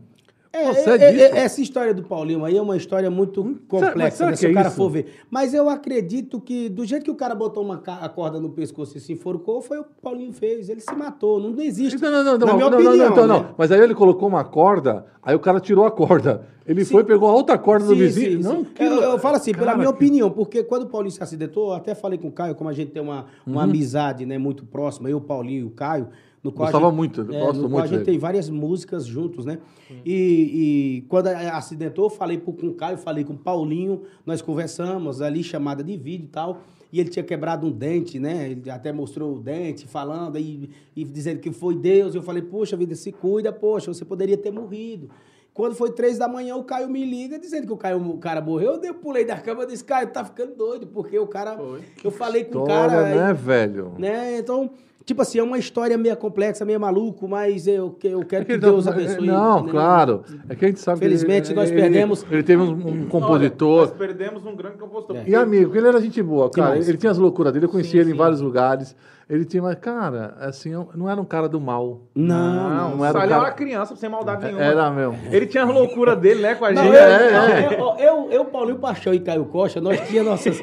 É, Procede é, é, isso? essa história do Paulinho aí é uma história muito complexa, será né, se é o cara isso? for ver. Mas eu acredito que, do jeito que o cara botou uma a corda no pescoço e se enforcou, foi o que o Paulinho fez. Ele se matou, não existe. Não, não, não, não, não, opinião, não, não, então, né? não. Mas aí ele colocou uma corda, aí o cara tirou a corda. Ele foi, pegou a outra corda do Sim, vizinho. sim, não, sim. que eu, eu falo assim, pela Cara, minha que- opinião, porque quando o Paulinho se acidentou, eu até falei com o Caio, como a gente tem uma, uma amizade né, muito próxima, eu, o Paulinho e o Caio, no qual Gostava gente- muito, eu é, gosto no qual muito a gente dele. tem várias músicas juntos, né? E, e quando acidentou, eu falei pro- com o Caio, falei com o Paulinho, nós conversamos ali, chamada de vídeo e tal. E ele tinha quebrado um dente, né? Ele até mostrou o dente, falando e, e dizendo que foi Deus. Eu falei, poxa vida, se cuida, poxa, você poderia ter morrido. Quando foi três da manhã, o Caio me liga dizendo que o, Caio, o cara morreu. Eu pulei da cama e disse, Caio, tá ficando doido, porque o cara. Eu falei com o História, cara. né, e- velho? né? Então, tipo assim, é uma história meio complexa, meio maluco, mas eu, que- eu quero É que, ele Deus tá- abençoe. Não, né? claro. É que a gente sabe que Felizmente, ele- nós ele- perdemos- Ele teve um, um compositor. Nós perdemos um grande compositor. É. E amigo, ele era gente boa, cara. Demais. Ele tinha as loucuras dele, eu conhecia Sim, ele em sim. vários lugares. Ele tinha, mas, cara, assim, eu- não era um cara do mal. Não, Não, não. não era Só um ele cara- era uma criança, sem maldade nenhuma. Era mesmo. Ele tinha as loucuras dele, né, com a Não, gente. eu, É, não, é. eu, eu, eu, Paulinho Paixão e Caio Costa, nós tínhamos nossas.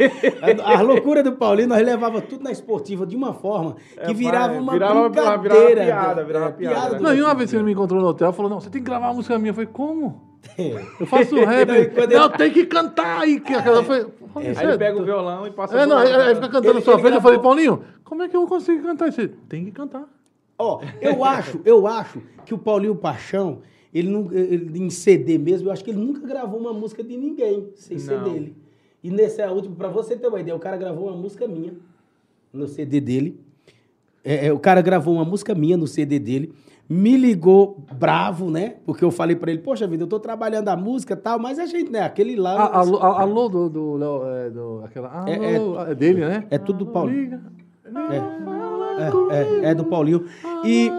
A, a loucura do Paulinho, nós levava tudo na esportiva de uma forma que É, virava uma virava- brincadeira. virava piada, virava É, piada, né? Não, e uma vez que ele me encontrou no hotel, falou, não, você tem que gravar uma música minha. Eu falei, como? É. Eu faço rap. Não, e Não, tem que cantar aí. Que aquela foi... Aí ele pega o violão e passa É, não, aí, aí fica cantando Ele- na sua ele frente. Eu falei, Paulinho, como é que eu vou conseguir cantar isso? Tem que cantar. Ó, eu acho, eu acho que o Paulinho Paixão, ele, não, ele em CD mesmo, eu acho que ele nunca gravou uma música de ninguém sem ser dele. E nesse é último, pra você ter uma ideia, o cara gravou uma música minha no CD dele. É, é, o cara gravou uma música minha no CD dele. Me ligou bravo, né? Porque eu falei pra ele, poxa vida, eu tô trabalhando a música e tal, mas a gente, né? Aquele lá. A- Alô, alô do, do, Léo, é, do aquela, alô, É- é, dele, né? É tudo do Paulinho. Liga. É, é, é do Paulinho. E,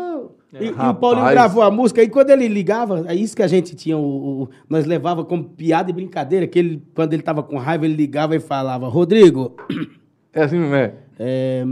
e- e o. Paulinho gravou a música, e quando ele ligava, é isso que a gente tinha, o, o- nós levava como piada e brincadeira, que ele, quando ele tava com raiva, ele ligava e falava, Rodrigo, É assim mesmo, é. é,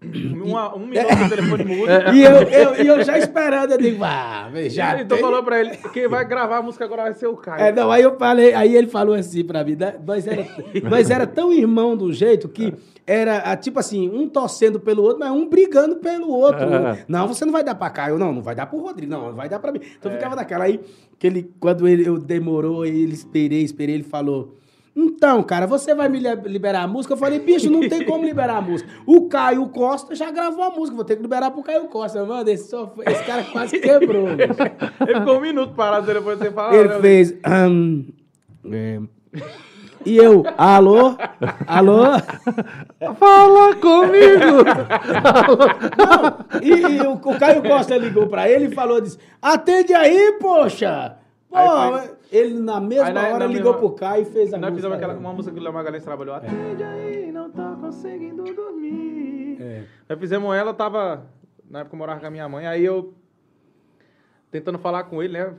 Uma- um minuto no telefone mudo. e eu, eu, eu já esperando, eu digo, ah, já então tem- falou pra ele, quem vai gravar a música agora vai ser o Caio. É, não, aí eu falei, aí ele falou assim pra mim, né, nós era, nós era tão irmão do jeito que era, ah, tipo assim, um torcendo pelo outro, mas um brigando pelo outro. É. Não, você não vai dar pra Caio, não, não vai dar pro Rodrigo, não, vai dar pra mim. Então ficava naquela aí, que ele, quando ele, eu demorou, ele esperei, esperei, ele falou... Então, cara, você vai me li- liberar a música? Eu falei, bicho, não tem como liberar a música. O Caio Costa já gravou a música, vou ter que liberar pro Caio Costa. Mano, esse, só- esse cara quase quebrou. bicho. Ele ficou um minuto parado depois de você falar. Ele né? fez. ahn, é, e eu, alô? Alô? Fala comigo! E, e o, o Caio Costa ligou pra ele e falou: disse, atende aí, poxa! Pô, Aí foi- ele na mesma na- hora na ligou mesma- pro Caio e fez a Nós música. fizemos aquela, uma música que o Léo Magalhães trabalhou. Atende aí, não tô conseguindo dormir. É. Nós fizemos ela, tava. Na época eu morava com a minha mãe, aí eu. Tentando falar com ele, né?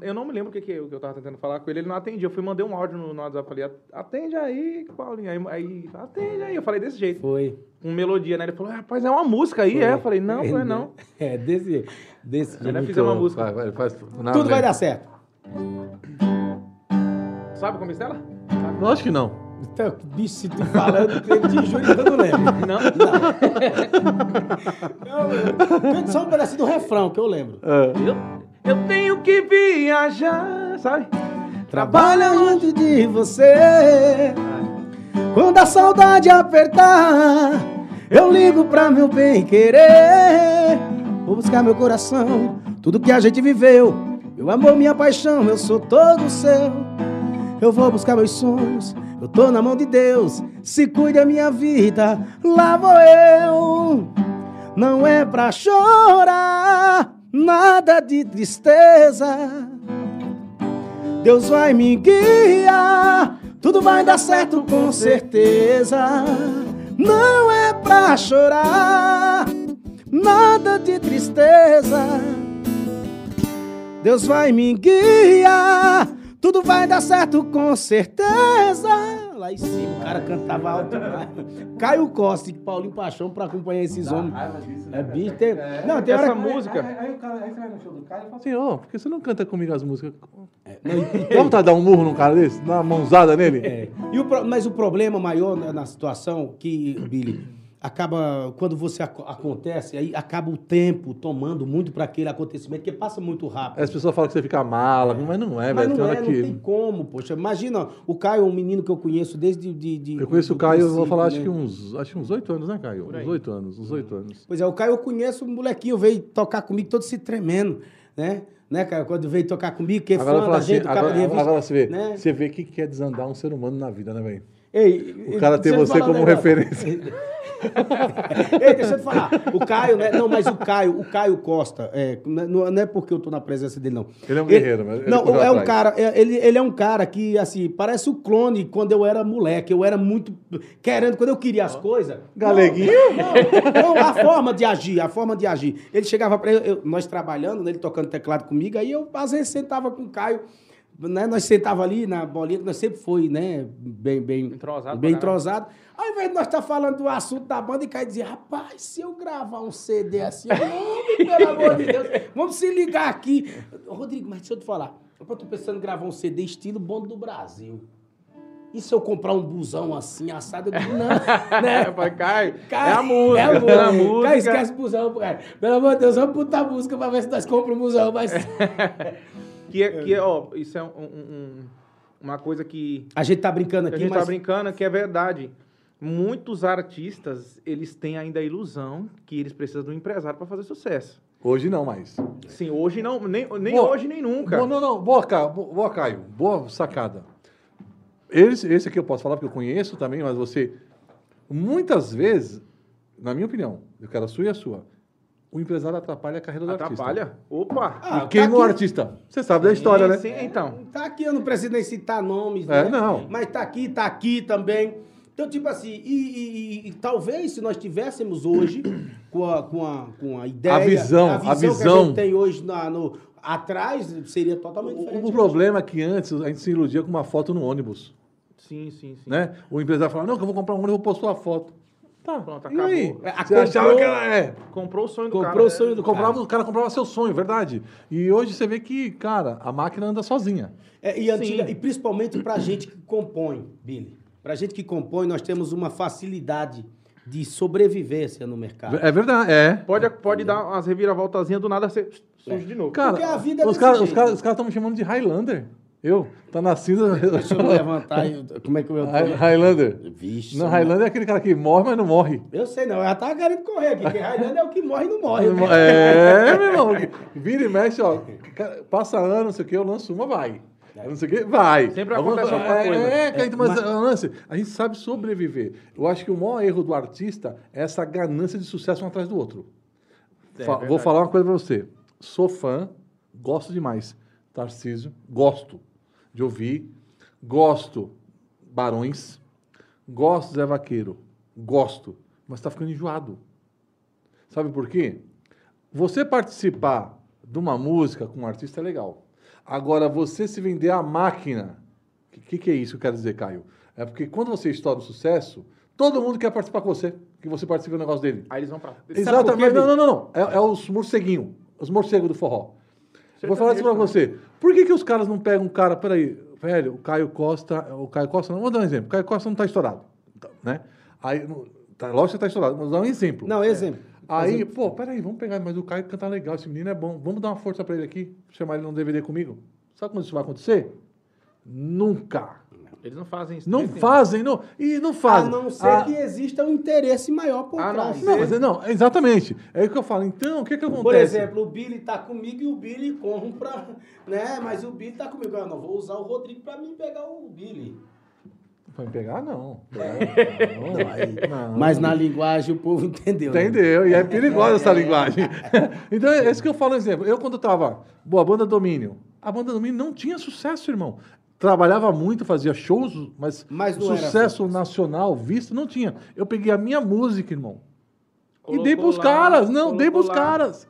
Eu não me lembro o que, que, eu, que eu tava tentando falar com ele, ele não atendia. Eu fui mandei um áudio no, no WhatsApp, falei, atende aí, Paulinho. Aí, aí, atende aí. Eu falei desse jeito. Foi. Com melodia, né? Ele falou, rapaz, é uma música aí, é? Eu falei, não, foi não. É, desse, desse Aí nós jeito. fizemos uma música. Vai, vai, faz, Tudo vai dar certo. Sabe como é ela? Lógico que não. Então, bicho, se tu falando, eu te juro que eu não lembro. Não? Eu- Cante só um pedacinho do refrão que eu lembro. Eu, eu tenho que viajar, sabe? Trabalha longe de você. Quando a saudade apertar, eu ligo pra meu bem querer. Vou buscar meu coração, tudo que a gente viveu. Meu amor, minha paixão, eu sou todo seu. Eu vou buscar meus sonhos, eu tô na mão de Deus. Se cuida minha vida, lá vou eu. Não é pra chorar, nada de tristeza. Deus vai me guiar, tudo vai dar certo com certeza. Não é pra chorar, nada de tristeza. Deus vai me guiar, Tudo vai dar certo com certeza. Lá em cima, o cara cantava alto demais. Caio Costa e Paulinho Paixão pra acompanhar esses homens. É bicho, tem. Não, tem hora Essa que- música. Aí, aí o cara, aí você vai no show do cara e fala assim, ô, por que você não canta comigo as músicas? Não, vontade de dar um murro num cara desse? Dar uma mãozada nele? É. E o pro- mas o problema maior né, na situação que, Billy, acaba, quando você ac- acontece, aí acaba o tempo tomando muito para aquele acontecimento, que passa muito rápido. As pessoas falam que você fica mala, mas não é, Mas velho. Tem não hora é, que... não tem como, poxa. Imagina, o Caio é um menino que eu conheço desde... De, de- Eu conheço o Caio, eu vou falar, né? acho que uns acho que uns oito anos, né, Caio? Uns oito anos, uns oito anos. Pois é, o Caio eu conheço, um molequinho veio tocar comigo todo se tremendo, né? Né, Caio? Quando veio tocar comigo, que é Agora, fã da assim, gente, agora, de revista. agora você vê, né? você vê o que que é desandar um ser humano na vida, né, velho? O cara eu você um como negócio. referência. Ei, deixa eu te falar. O Caio, né? Não, mas o Caio, o Caio Costa, é, não, não é porque eu tô na presença dele, não. Ele é um guerreiro, mas ele Não, é um atrás. cara, é- ele, ele é um cara que, assim, parece o clone quando eu era moleque. Eu era muito. Querendo, quando eu queria as coisas. Galeguinho? Não, não, a forma de agir, a forma de agir. Ele chegava pra eu, nós trabalhando, né, ele tocando teclado comigo, aí eu às vezes sentava com o Caio. Né, nós sentava ali na bolinha, que nós sempre foi, né, bem, bem Entrosado bem entrosado. Ao invés de nós estar falando do assunto da banda, e Caio dizia, rapaz, se eu gravar um CD assim, homem, pelo amor de Deus, vamos se ligar aqui. Rodrigo, mas deixa eu te falar, eu tô pensando em gravar um CD estilo Bonde do Brasil. E se eu comprar um busão assim, assado? Eu digo, não, né? É, pai, Caio. Cara, é a música. É a É música. a música. Cara, esquece o busão, cara. Pelo amor de Deus, vamos botar a música pra ver se nós compramos um busão. Mas Que é, que é, ó, isso é um- um- um- uma coisa que a gente tá brincando que a aqui, gente mas... tá brincando, que é verdade. Muitos artistas, eles têm ainda a ilusão que eles precisam de um empresário para fazer sucesso. Hoje não mais. Sim, hoje não, nem, nem Boa. hoje nem nunca. Boa, não, não. Boa, Caio. Boa, boa, Caio. Boa sacada. Esse, esse aqui eu posso falar porque eu conheço também, mas você. Muitas vezes, na minha opinião, eu quero a sua e a sua, o empresário atrapalha a carreira do Atrapalha? artista. Opa! Ah, E queima tá o aqui. artista. Você sabe da história, né? Sim, então. Tá aqui, eu não preciso nem citar nomes, É, né? não. Mas tá aqui, tá aqui também. Então, tipo assim, e, e- e- e talvez se nós tivéssemos hoje com a, com a, com a ideia... A visão, a a visão, que a visão. gente tem hoje na, no, atrás, seria totalmente diferente. O, o problema é que antes a gente se iludia com uma foto no ônibus. Sim, sim, sim. Né? O empresário falava, não, que eu vou comprar um ônibus, eu vou postar a foto. Tá, Pronto, e acabou. aí? É, a Você comprou- achava que era... É, Comprou o sonho do Comprou cara. o sonho do comprava, cara. o cara comprava seu sonho, verdade. E hoje você vê que, cara, a máquina anda sozinha. É, e, antiga- e principalmente pra gente que compõe, Billy. Pra gente que compõe, nós temos uma facilidade de sobrevivência no mercado. É verdade, é. Pode, pode dar umas reviravoltazinhas do nada, você surge de novo. Cara, Porque a vida é os caras caras estão me chamando de Highlander. Eu? Tá na cinza. Deixa eu levantar. e- Como é que eu... Hi- Highlander. Vixe. Não, Highlander é aquele cara que morre, mas não morre. Eu sei não, eu já tava querendo correr aqui, porque Highlander é o que morre e não morre. É, meu irmão. Vira e mexe, ó. Passa ano, não sei o que, eu lanço uma, vai. Eu Não sei o que, vai. Sempre acontece alguma é, coisa. É, cara, É, mas, mas- lance, a gente sabe sobreviver. Eu acho que o maior erro do artista é essa ganância de sucesso um atrás do outro. É, Fa- vou verdade. falar uma coisa pra você. Sou fã, gosto demais. Tarcísio, gosto de ouvir, gosto Barões, gosto Zé Vaqueiro, gosto, mas tá ficando enjoado. Sabe por quê? Você participar de uma música com um artista é legal. Agora, você se vender a máquina, o que, que é isso que eu quero dizer, Caio? É porque quando você estoura o sucesso, todo mundo quer participar com você, que você participe do negócio dele. Aí eles vão pra. Exatamente. Não, não, não, não. É, é os morceguinhos. Os morcegos do forró. Eu Vou falar isso pra você. Por que, que os caras não pegam um cara, peraí, velho, o Caio Costa, o Caio Costa, não, vou dar um exemplo. O Caio Costa não tá estourado, tá, né? Aí, tá, lógico que tá estourado, mas vou dar um exemplo. Não, exemplo. Aí, pô, peraí, vamos pegar, mas o Caio canta legal, esse menino é bom. Vamos dar uma força pra ele aqui, chamar ele num DVD comigo. Sabe quando isso vai acontecer? Nunca. Eles não fazem isso. Não fazem, não. E não A fazem. não ser Ah, que exista um interesse maior por Ah, não, trás. Não, mas é- não, exatamente. É o que eu falo. Então, o que que acontece? Por exemplo, o Billy tá comigo e o Billy compra, né? Mas o Billy tá comigo. Eu não vou usar o Rodrigo pra mim pegar o Billy. Vai me pegar, não. Não, aí- Não. Mas na linguagem o povo entendeu. né? Entendeu? E é perigosa essa linguagem. então, é isso que eu falo, exemplo. Eu, quando tava. Boa, a banda Domínio. A banda Domínio não tinha sucesso, irmão. Trabalhava muito, fazia shows, mas, Mas sucesso nacional, visto, não tinha. Eu peguei a minha música, irmão. e Colocou dei pros lá, caras. Não, dei pros lá. caras.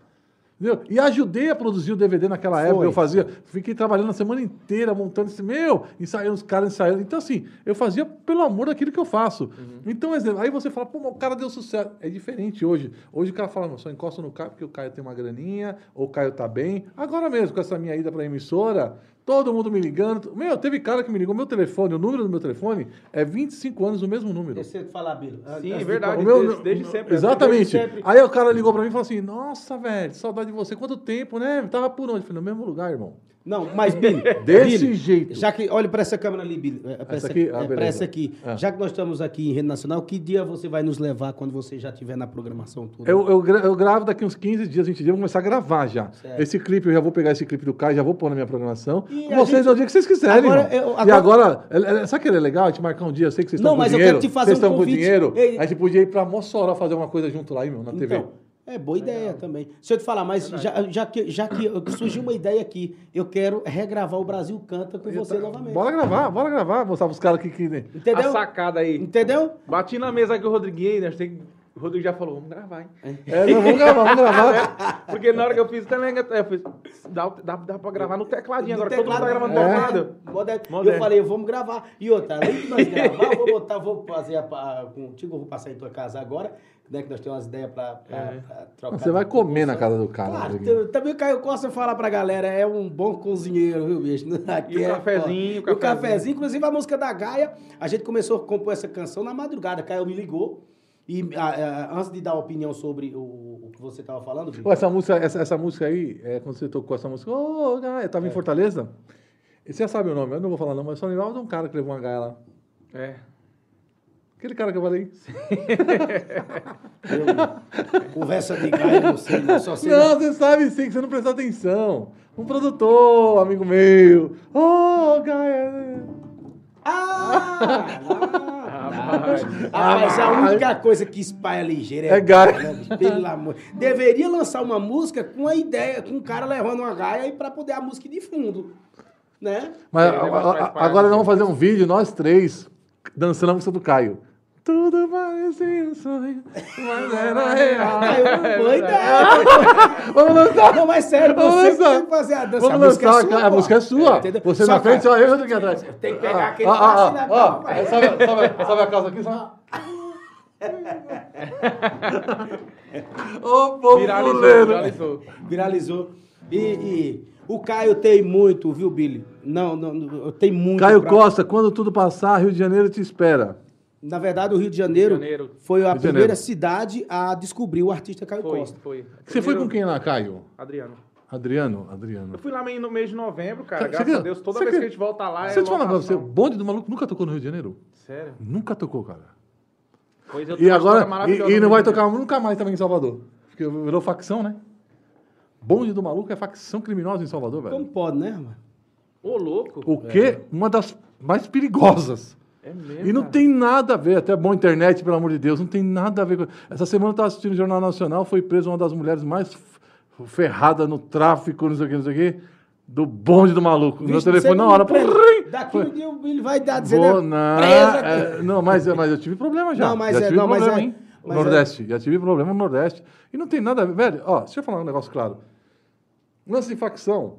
Entendeu? E ajudei a produzir o DVD naquela Foi. época. Eu fazia, fiquei trabalhando a semana inteira montando esse meu, ensaiando os caras ensaiando. Então, assim, eu fazia pelo amor daquilo que eu faço. Uhum. Então, exemplo, aí você fala, pô, mas o cara deu sucesso. É diferente hoje. Hoje o cara fala, "Não, só encosta no Caio porque o Caio tem uma graninha, ou o Caio tá bem. Agora mesmo, com essa minha ida pra emissora, todo mundo me ligando. Meu, teve cara que me ligou, meu telefone, o número do meu telefone é 25 anos o mesmo número. Deixa eu falar, Bilo. Sim, Antes de- verdade. O meu- desde- desde sempre. Exatamente. Desde sempre. Aí o cara ligou pra mim e falou assim: Nossa, velho, saudade de você. Quanto tempo, né? Tava por onde? Eu falei, no mesmo lugar, irmão. Não, mas, Billy. Desse Billy, jeito. Já que, olha para essa câmera ali, Billy. é, Pra Essa essa, aqui? Ah, é, essa aqui. Ah. Já que nós estamos aqui em rede nacional, que dia você vai nos levar quando você já estiver na programação toda? Eu, eu, eu gravo daqui uns 15 dias, 20 dias, vou começar a gravar já. Certo. Esse clipe, eu já vou pegar esse clipe do Caio, já vou pôr na minha programação. E vocês gente- é o dia que vocês quiserem. Agora, eu- E agora- agora, é- é- sabe que é legal? A gente marcar um dia, eu sei que vocês Não, estão com mas eu dinheiro. quero te fazer vocês um estão com convite. dinheiro. Ei. A gente podia ir pra Mossoró fazer uma coisa junto lá, hein, meu, na TV. É boa ideia também. Deixa eu te falar, mas já, já, que, já que surgiu uma ideia aqui, eu quero regravar o Brasil Canta com você novamente. Bora gravar, bora gravar, mostrar pros caras que. A Entendeu? sacada aí. Entendeu? Bati na mesa aqui o Rodriguinho, né? Tem... O Rodrigo já falou, vamos gravar, hein? É, não, vamos gravar, vamos gravar. Porque na hora que eu fiz telenga, eu fiz, dá, dá, dá pra gravar no tecladinho. No Agora todo mundo tá teclado, gravando no é. teclado. Moderno. Moderno. Eu falei, vamos gravar. E outra, além de nós gravar, eu vou botar, vou fazer a, a, contigo, eu vou passar em tua casa agora, né? Que nós temos umas ideias pra, pra, pra trocar. Você vai comer na casa do cara. Claro, t- também o Caio Costa fala pra galera, é um bom cozinheiro, viu, bicho? Aqui E o é cafezinho, foda. o o cafezinho. Inclusive a música da Gaia, a gente começou a compor essa canção na madrugada. Caio me ligou e ah, ah, antes de dar opinião sobre o, o que você tava falando, essa música, essa, essa música aí, é, quando você tocou essa música, ô, Gaia, eu tava É. em Fortaleza. Você já sabe o nome, eu não vou falar não, mas só lembrava de um cara que levou uma Gaia lá. É. Aquele cara que eu falei. conversa de Gaia, eu não sei, não, só sei. Não, você sabe sim, que você não prestou atenção. Um produtor, amigo meu. Ô, Gaia. Ah! Rapaz. ah, Rapaz, a única coisa que espalha ligeira é, É Gaia. né? Pelo amor. Deveria lançar uma música com a ideia, com um cara levando uma gaia e pra poder a música ir de fundo. Né? Mas Aquele a- a- agora nós vamos fazer um vídeo, nós três, dançando a música do Caio. Tudo parecia um sonho, mas era real. Boa ideia. Vamos lançar. Não, mas sério, você que lançar. tem que fazer a dança. Vamos a música lançar, é sua, a música é sua. Você Só na frente, que- ó, eu aqui atrás. Tem que pegar aquele Ah, ah, passe na ah, é, sabe, sabe a casa aqui? Sabe? Ô, povo Viralizou, viralizou. Viralizou. E, o Caio tem muito, viu, Billy? Não, não, não tem muito. Caio Costa, quando tudo passar, Rio de Janeiro te espera. Na verdade, o Rio de Janeiro, Rio de Janeiro. foi a primeira Janeiro. cidade a descobrir o artista Caio Foi, Costa. foi. Você foi com Primeiro- quem lá, Caio? Adriano. Adriano, Adriano. Eu fui lá no mês de novembro, cara. Graças você a Deus, toda você vez que a gente volta lá Deixa é eu te falar pra você, o bonde do maluco nunca tocou no Rio de Janeiro? Sério? Nunca tocou, cara. Pois eu tenho E agora, maravilhosa e, e não vai tocar nunca mais também em Salvador. Porque virou facção, né? Bonde do maluco é facção criminosa em Salvador, velho. Como pode, né, mano? Ô, louco. O quê? Uma das mais perigosas. É mesmo. E não cara. tem nada a ver, até bom internet, pelo amor de Deus, não tem nada a ver com. Essa semana eu estava assistindo o Jornal Nacional, foi presa uma das mulheres mais f- ferradas no tráfico, não sei o que, não sei o que, do bonde do maluco. Meu Vixe, telefone você na hora. Daqui foi. um dia ele vai dar dizendo. Vou, não, presa. é, não mas, mas eu tive problema já. Não, mas já é- tive não, mas problema, é- hein? mas Nordeste, já tive problema no Nordeste. E não tem nada a ver. Velho, ó, deixa eu falar um negócio claro. Lance de facção.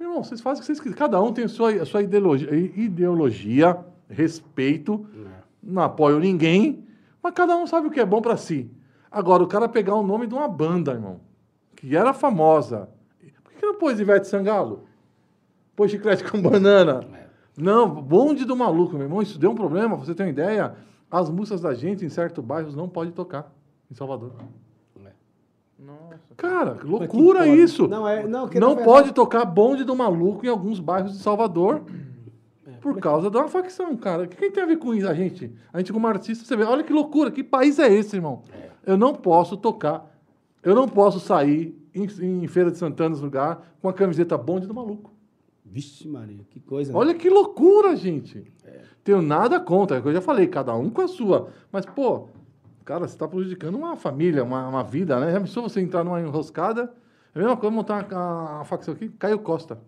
Meu irmão, vocês fazem o que vocês quiserem. Cada um tem a sua, a sua ideologia, ideologia, respeito. Não apoio ninguém, mas cada um sabe o que é bom pra si. Agora, o cara pegar o nome de uma banda, irmão, que era famosa. Por que não pôs Ivete Sangalo? Pôs chiclete com banana? Não, bonde do maluco, meu irmão. Isso deu um problema, pra você ter uma ideia. As músicas da gente em certos bairros não pode tocar em Salvador. Nossa. Cara, que loucura isso. Não, é- não, não verdade- pode tocar bonde do maluco em alguns bairros de Salvador por causa de uma facção, cara. O que que tem a ver com isso, a gente? A gente como artista, você vê, olha que loucura, que país é esse, irmão? Eu não posso tocar, eu não posso sair em, em Feira de Santana, nos lugar, com a camiseta bonde do maluco. Vixe, Maria, que coisa. né? Olha que loucura, gente. Tenho nada contra, é o que eu já falei, cada um com a sua. Mas, pô, cara, você está prejudicando uma família, uma, uma vida, né? Já pensou você entrar numa enroscada? É a mesma coisa montar uma, uma facção aqui, Caio Costa.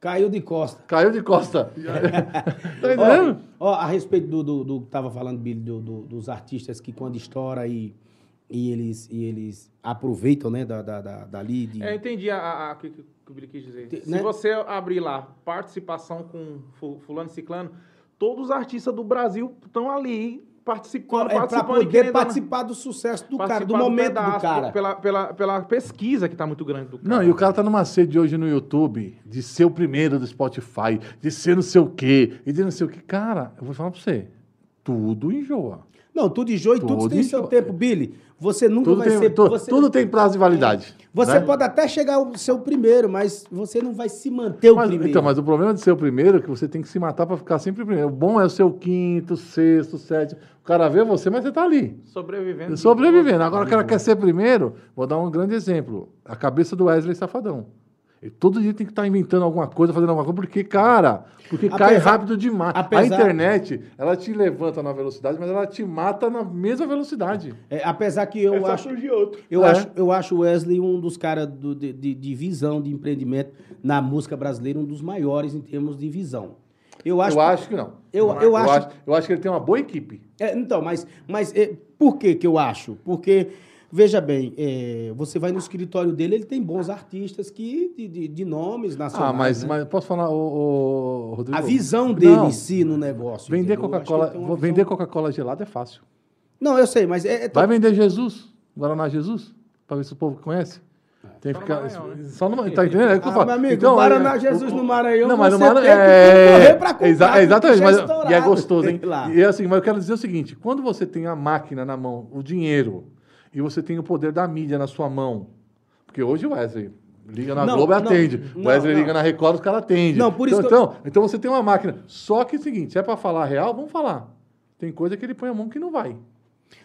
Caiu de costa. Caiu de costa. tá entendendo? Ó, ó, a respeito do, do, do que tava falando, Billy, do, do- dos artistas que quando estoura e, e eles, e eles aproveitam, né, da, da, da, dali. De... É, eu entendi a, a, a- o que, que o Billy quis dizer. Te- Se né? você abrir lá participação com fu- fulano e ciclano, todos os artistas do Brasil estão ali participando, é para e poder querendo- participar do sucesso do cara, do momento do pedaço, cara. Pela, pela, pela pesquisa que tá muito grande do cara. Não, e o cara tá numa sede hoje no YouTube de ser o primeiro do Spotify, de ser não sei o quê, e de não sei o quê. Cara, eu vou falar pra você, tudo enjoa. Não, tudo enjoa e tudo, Tudo tem seu enjoa. tempo, Billy. Você nunca Tudo vai tem, ser... tu- você, tudo tem prazo de validade. você né? pode até chegar ao seu primeiro, mas você não vai se manter o Mas, primeiro. então, mas o problema de ser o primeiro é que você tem que se matar pra ficar sempre primeiro. O bom é o seu quinto, sexto, sétimo. O cara vê você, mas você tá ali. Sobrevivendo. Sobrevivendo. Agora o cara quer ser primeiro. Vou dar um grande exemplo. A cabeça do Wesley Safadão. Ele todo dia tem que estar inventando alguma coisa, fazendo alguma coisa, porque, cara, porque cai Apesar- rápido demais. apesar- A internet, ela te levanta na velocidade, mas ela te mata na mesma velocidade. É, apesar que eu É acho... surgir outro. Eu, É. acho, eu acho o Wesley um dos caras do- de, de- de visão, de empreendimento na música brasileira, um dos maiores em termos de visão. Eu acho, eu acho que não. Eu- eu acho- eu acho que ele tem uma boa equipe. É, então, mas, mas é, por que que eu acho? Porque, veja bem, é, você vai no escritório dele, ele tem bons artistas que, de, de- de nomes nacionais. Ah, mas, né? mas posso falar, o, Rodrigo? A visão dele Não, em si no negócio. Vender Coca-Cola, visão- vender Coca-Cola gelada é fácil. Não, eu sei, mas é, é Vai vender Jesus, Guaraná Jesus, para ver se o povo conhece. Tem que Só no ficar. Maranhão, né? Só no, tá entendendo? É o que eu Ah, falo. meu amigo, Então, Guaraná é, Jesus no Maranhão, Não, mas no Maranhão. tem que É, correr pra comprar, exa- exatamente, mas, e é gostoso, hein? Lá. E é assim, mas eu quero dizer o seguinte: quando você tem a máquina na mão, o dinheiro, e você tem o poder da mídia na sua mão, porque hoje o Wesley. Liga na Não, Globo e não, atende. O não, Wesley não. liga na Record, os caras atendem. Não, por isso então, eu- então, então você tem uma máquina. Só que é o seguinte: se é pra falar real, vamos falar. Tem coisa que ele põe a mão que não vai.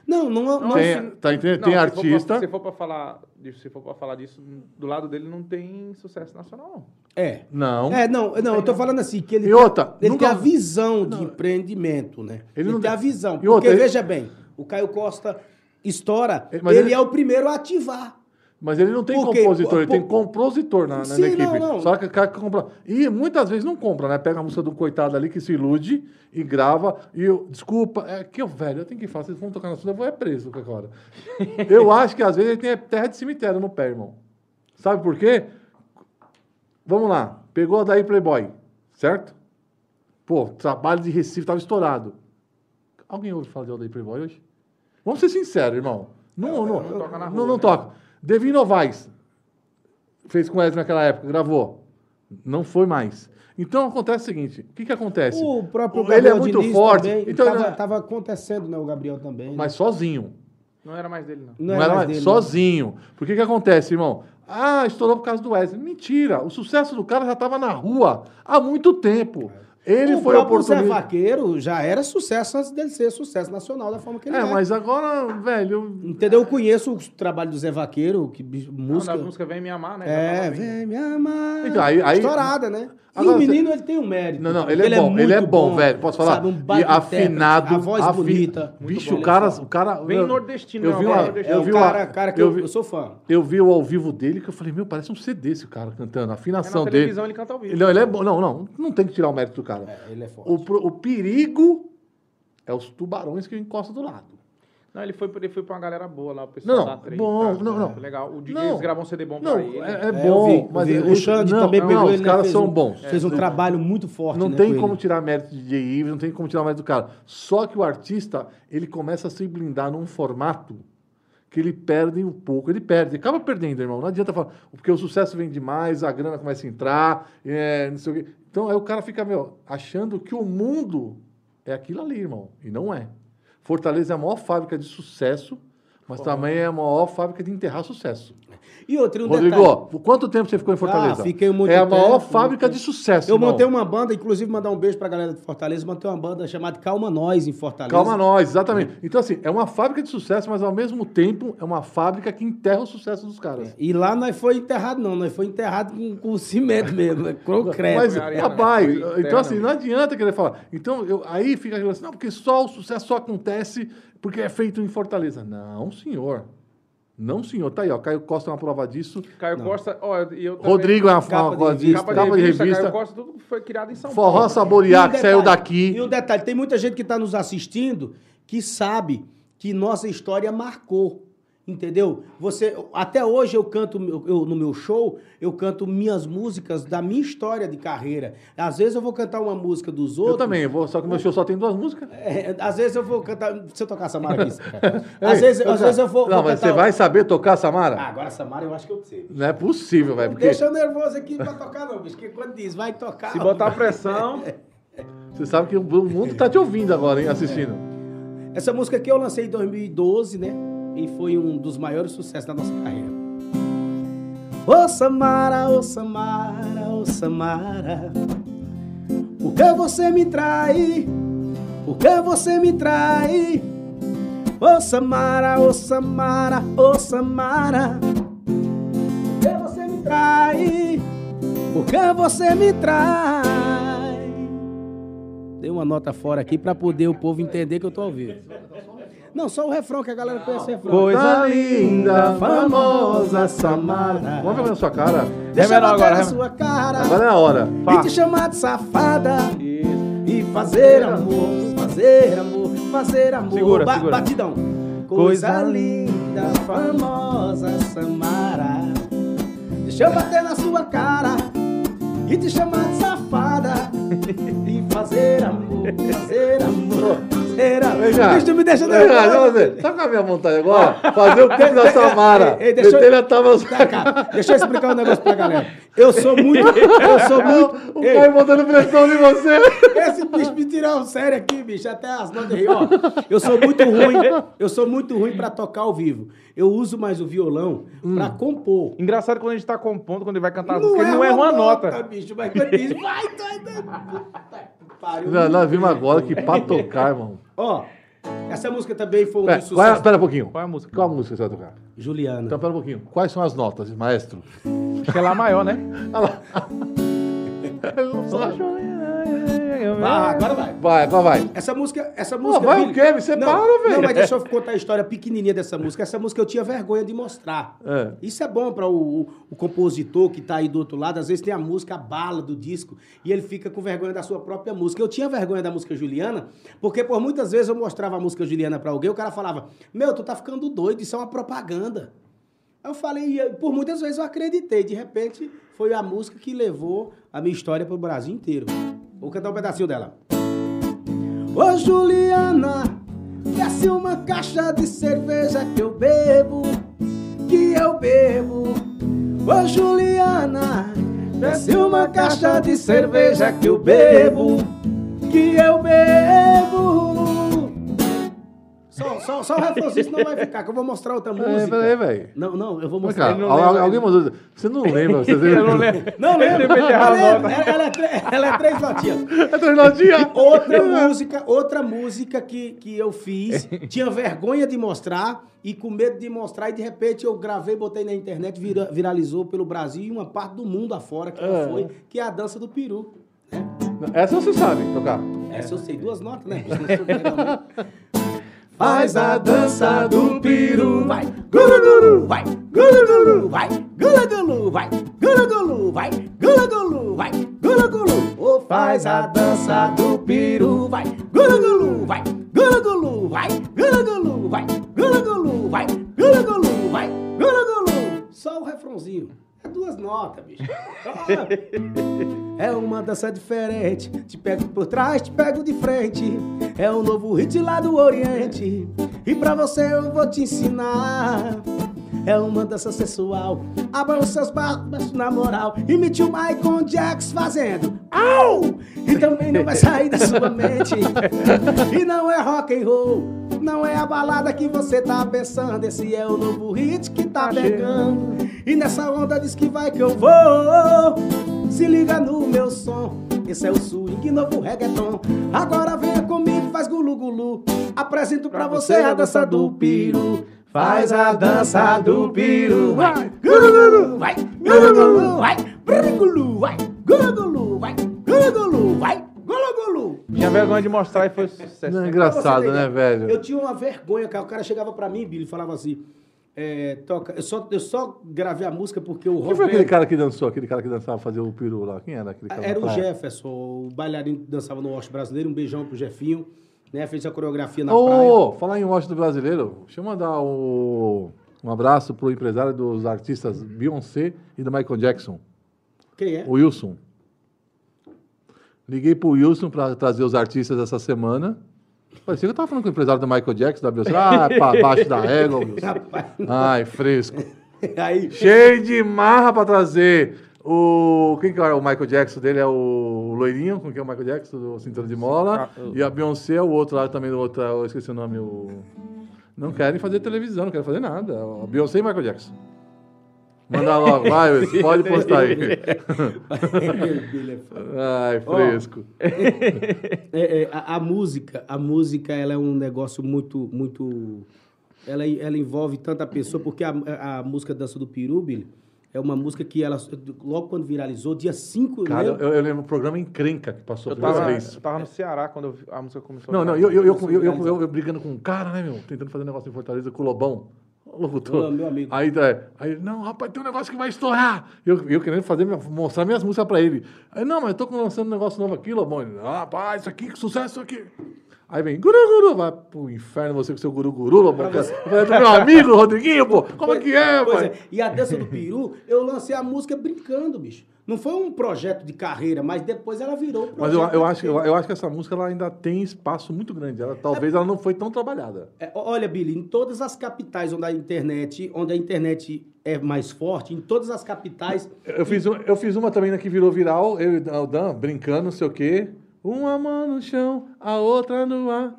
Não, não, não, Tem, assim, tá entendendo? Não, tem se for artista. pra- Se for pra falar disso, se for pra falar disso, do lado dele não tem sucesso nacional, não. é. Não. É, não, não, eu tô falando assim, que ele, E outra, ele nunca- tem a visão de empreendimento, né? Ele Ele, não tem tem- a visão. E Porque, outra, ele- veja bem, o Caio Costa estoura, É, ele, ele- é o primeiro a ativar. Mas ele não tem Por quê? compositor, ele Por- tem compositor na, na Sim, equipe. não, não. Só que o cara que compra. E muitas vezes não compra, né? Pega a música do coitado ali que se ilude e grava. E eu, desculpa, é que eu, velho, eu tenho que falar. Vocês vão tocar na sua, eu vou é preso hora. eu acho que às vezes ele tem terra de cemitério no pé, irmão. Sabe por quê? Vamos lá. Pegou a daí Playboy, certo? Pô, trabalho de Recife tava estourado. Alguém ouve falar de Aldair Playboy hoje? Vamos ser sinceros, irmão. Não, não, não toca na não, rua, não né? toca. Devi Novaes fez com o Wesley naquela época, gravou. Não foi mais. Então acontece o seguinte: o que, que acontece? O próprio Ele é Gabriel muito Diniz forte. também, então, tava, ele- tava acontecendo, né, o Gabriel também. né? mas sozinho. Não era mais dele, não. não, Não era era mais mais- dele, né? sozinho. Por que que acontece, irmão? Ah, estourou por causa do Wesley. Mentira. O sucesso do cara já estava na rua há muito tempo. Ele o foi próprio Zé oportunista. Vaqueiro já era sucesso antes dele ser sucesso nacional da forma que ele é. É, mas agora, velho. Entendeu? Eu conheço o trabalho do Zé Vaqueiro, que Não, música... da música Vem Me Amar, né? É, vem me amar. Então, aí- aí- Estourada, né? E Agora o você- menino, ele tem um mérito. Não, não, porque ele é bom, ele é muito bom, velho. Posso falar? Sabe, um e afinado, a voz afi- bonita. Bicho, Muito o bom. cara, o cara. Bem eu- nordestino, Eu né? vi uma, nordestino. É eu o vi cara, uma, cara que eu vi, eu sou fã. eu vi o ao vivo dele que eu falei, meu, parece um CD esse cara cantando, a É, afinação na dele. televisão ele canta ao vivo. Não, ele é bom. Não, não, não tem que tirar o mérito do cara. É, ele é forte. O, pro- o perigo é os tubarões que encostam do lado. Não, ele foi, ele foi pra uma galera boa lá, o pessoal Não, da três, bom, tá? não, não. Foi Legal. O DJ Não. gravou um CD bom Não, pra ele. é, é É, bom, vi, mas vi. ele- o Xande também não, pegou não, ele, Os né, caras fez são um- bons. Fez um trabalho muito forte, Não né, tem com como ele. tirar mérito de DJ Ives, não tem como tirar mérito do cara. Só que o artista, ele começa a se blindar num formato que ele perde um pouco. Ele perde, acaba perdendo, irmão. Não adianta falar, porque o sucesso vem demais, a grana começa a entrar, é, não sei o quê. Então aí o cara fica, meu, achando que o mundo é aquilo ali, irmão. E não é. Fortaleza é a maior fábrica de sucesso, mas também é a maior fábrica de enterrar sucesso. E outro, um Rodrigo, detalhe. quanto tempo você ficou em Fortaleza? Ah, fiquei muito É a maior tempo, fábrica de sucesso, Eu irmão. montei uma banda, inclusive mandar um beijo pra galera de Fortaleza, montei uma banda chamada Calma Nós em Fortaleza. Calma nós, exatamente. Então, assim, é uma fábrica de sucesso, mas ao mesmo tempo é uma fábrica que enterra o sucesso dos caras. E lá nós foi enterrado, não, nós foi enterrado com, com cimento mesmo, né? concreto. Mas, rapaz, então assim, não. não adianta querer falar. Então, eu, aí fica aquilo assim, não, porque só o sucesso só acontece porque é feito em Fortaleza. Não, senhor. Não, senhor. Tá aí, ó. Caio Costa é uma prova disso. Caio Costa, ó, e eu também- Rodrigo é uma, Capa uma coisa de disso. Capa Capa de revista, revista. Caio Costa, tudo foi criado em São Forró Paulo. Saborear, E que um saiu detalhe, daqui. E o detalhe, tem muita gente que está nos assistindo que sabe que nossa história marcou. Entendeu? Você, até hoje eu canto eu- no meu show, eu canto minhas músicas da minha história de carreira. Às vezes eu vou cantar uma música dos outros. Eu também, vou, só que meu show só tem duas músicas. É, às vezes eu vou cantar. Se eu tocar Samara aqui. cara. Ei, às vezes, eu às já- vezes eu vou. Não, vou mas cantar- você vai saber tocar, Samara? Ah, agora Samara eu acho que eu sei. Não é possível, velho. Porque deixa eu nervoso aqui pra tocar, não, bicho. Porque quando diz vai tocar. Se botar pressão. você sabe que o mundo tá te ouvindo agora, hein, assistindo. Essa música aqui eu lancei em 2012, né? E foi um dos maiores sucessos da nossa carreira. Ô Samara, ô Samara, ô Samara, por que você me trai? Por que você me trai? Ô Samara, ô Samara, ô Samara, por que você me trai? Por que você me trai? Dei uma nota fora aqui pra poder o povo entender que eu tô ao vivo. Não, só o refrão que a galera conhece o refrão. Coisa linda, famosa Samara. Vamos ver na sua cara. Deixa É bater agora, na é- sua cara Agora é a hora. e te chamar de safada e fazer amor, fazer amor, fazer amor. Segura, segura. Batidão. Coisa Coisa linda, famosa Samara. Deixa eu bater na sua cara e te chamar de safada e fazer amor, fazer amor, cá. Bicho, me deixa nervoso. Tá com a minha vontade agora? Fazer o clipe da Samara. Ei, ei, deixa eu- tava... Tá, cara, deixa eu explicar um negócio pra galera. Eu sou muito. Eu sou muito. O cara botando pressão em você. Esse bicho me tirou sério aqui, bicho. Até as notas rio, ó. Eu sou muito ruim. Eu sou muito ruim pra tocar ao vivo. Eu uso mais o violão pra compor. Engraçado quando a gente tá compondo, quando ele vai cantar as músicas, ele não erra uma nota. bicho. Mas quando diz, vai, vai, vai. Pariu. Nós, nós vimos agora que pra tocar, irmão. Ó, essa música também foi um Pera, dos qual é- pera um pouquinho. Qual é a música? Qual a música que você vai tocar? Juliana. Então, pera um pouquinho. Quais são as notas, maestro? Acho que é lá maior, né? Ah, agora vai. Vai, qual vai? Essa música, essa música. vai o Billy- quê? Você não, para, velho. Não, mas deixa eu contar a história pequenininha dessa música. Essa música eu tinha vergonha de mostrar. É. Isso é bom para o, o- o compositor que tá aí do outro lado. Às vezes tem a música, a bala do disco, e ele fica com vergonha da sua própria música. Eu tinha vergonha da música Juliana, porque por muitas vezes eu mostrava a música Juliana para alguém, o cara falava: Meu, tu tá ficando doido, isso é uma propaganda. Eu falei, e por muitas vezes eu acreditei. De repente, foi a música que levou a minha história pro Brasil inteiro. Vou cantar um pedacinho dela. Ô Juliana, desce uma caixa de cerveja que eu bebo, que eu bebo. Ô Juliana, desce uma caixa de cerveja que eu bebo, que eu bebo. Só, só, só o refrãozinho, senão vai ficar, que eu vou mostrar outra Peraí, música. peraí, velho. Não, não, eu vou mostrar. não lembra. alguém mandou. Você não lembra? Você Eu não lembro. Não lembro. Ela, é- ela é, ela é três notinhas. É treinadinha. Outra música, outra música que, que eu fiz, tinha vergonha de mostrar e com medo de mostrar, e de repente eu gravei, botei na internet, vira- viralizou pelo Brasil e uma parte do mundo afora que É. foi, que é a dança do peru. Essa você sabe tocar. Essa eu sei duas notas, né? Faz a dança do peru, vai, gulugulu, vai, gulugulu, vai, gulugulu, vai, gulugulu, vai, gulugulu, vai, gulugulu. Ou faz a dança do peru, vai, gulugulu, vai, gulugulu, vai, gulugulu, vai, gulugulu, vai, gulugulu, vai, gulugulu. Só o refrãozinho. Duas notas, bicho. É uma dança diferente. Te pego por trás, te pego de frente. É um novo hit lá do Oriente. E pra você eu vou te ensinar. É uma dança sensual. Abra os seus braços na moral. Imite o Michael Jackson fazendo. Au! E também não vai sair da sua mente. E não é rock and roll. Não é a balada que você tá pensando. Esse é o novo hit que tá pegando. E nessa onda diz que vai que eu vou. Se liga no meu som. Esse é o swing novo reggaeton. Agora venha comigo, faz gulu gulu. Apresento pra você a dança do piru. Faz a dança do piru. Vai, gulu gulu, vai, gulu gulu, vai, gulu gulu, vai, gulu gulu, vai, gulu gulu, vai, gulu gulu. Tinha vergonha de mostrar e foi sucesso. Não é engraçado, né, velho? Eu tinha uma vergonha, cara. O cara chegava pra mim, Billy, e falava assim: é, toca, eu só, eu só gravei a música porque o Quem foi aquele cara que dançou? Aquele cara que dançava fazer o peru lá? Quem era aquele cara? Era o Jefferson, o bailarino que dançava no Oeste Brasileiro. Um beijão pro Jefinho. Né? Fez a coreografia na praia. Ô, falar em Washington brasileiro, deixa eu mandar o. Um abraço pro empresário dos artistas Beyoncé e do Michael Jackson, Quem é? o Wilson. Liguei pro Wilson para trazer os artistas essa semana. Parecia que eu tava falando com o empresário do Michael Jackson, da Beyoncé. Ah, pra baixo da égua, Wilson. Ai, fresco. aí, Cheio de marra pra trazer o. Quem que é o Michael Jackson dele? É o loirinho, com quem é o Michael Jackson, do Cintura de Mola. Ah, E a Beyoncé é o outro lá também, do outro, eu esqueci o nome. O... Não querem fazer televisão, não querem fazer nada. A Beyoncé e Michael Jackson. Manda logo, vai, pode postar aí. Ai, fresco. É, é, a, a música, a música, ela é um negócio muito, muito... Ela, ela envolve tanta pessoa, porque a, a música Dança do Peru, Billy, é uma música que ela, logo quando viralizou, dia 5, Cara, né? eu, eu lembro um programa encrenca que passou Eu tava, vez. eu tava no Ceará quando eu a música começou. Não, a não, eu, eu, eu, eu, eu, eu- eu brigando com um cara, né, meu? Tentando fazer negócio em Fortaleza com o Lobão. O locutor. Ô, meu amigo. Aí, é, aí, não, rapaz, tem um negócio que vai estourar. Eu, eu querendo fazer, mostrar minhas músicas pra ele. Aí, não, mas eu tô lançando um negócio novo aqui, Lobão. Ele, ah, rapaz, isso aqui, que sucesso isso aqui. Aí vem, guru, guru, vai pro inferno você com seu guru, guru, Lobão. Eu falei, "É meu amigo, Rodriguinho, pô, como é que é, Pois pai? é. E a Dança do Peru, eu lancei a música brincando, bicho. Não foi um projeto de carreira, mas depois ela virou um Mas eu, eu, acho, eu, eu acho que essa música ela ainda tem espaço muito grande. Ela, talvez ela não foi tão trabalhada. É, olha, Billy, em todas as capitais onde a internet, onde a internet é mais forte, em todas as capitais, Eu fiz, um- eu fiz uma também né, que virou viral, eu e o Dan brincando, não sei o quê. Uma mão no chão, a outra no ar.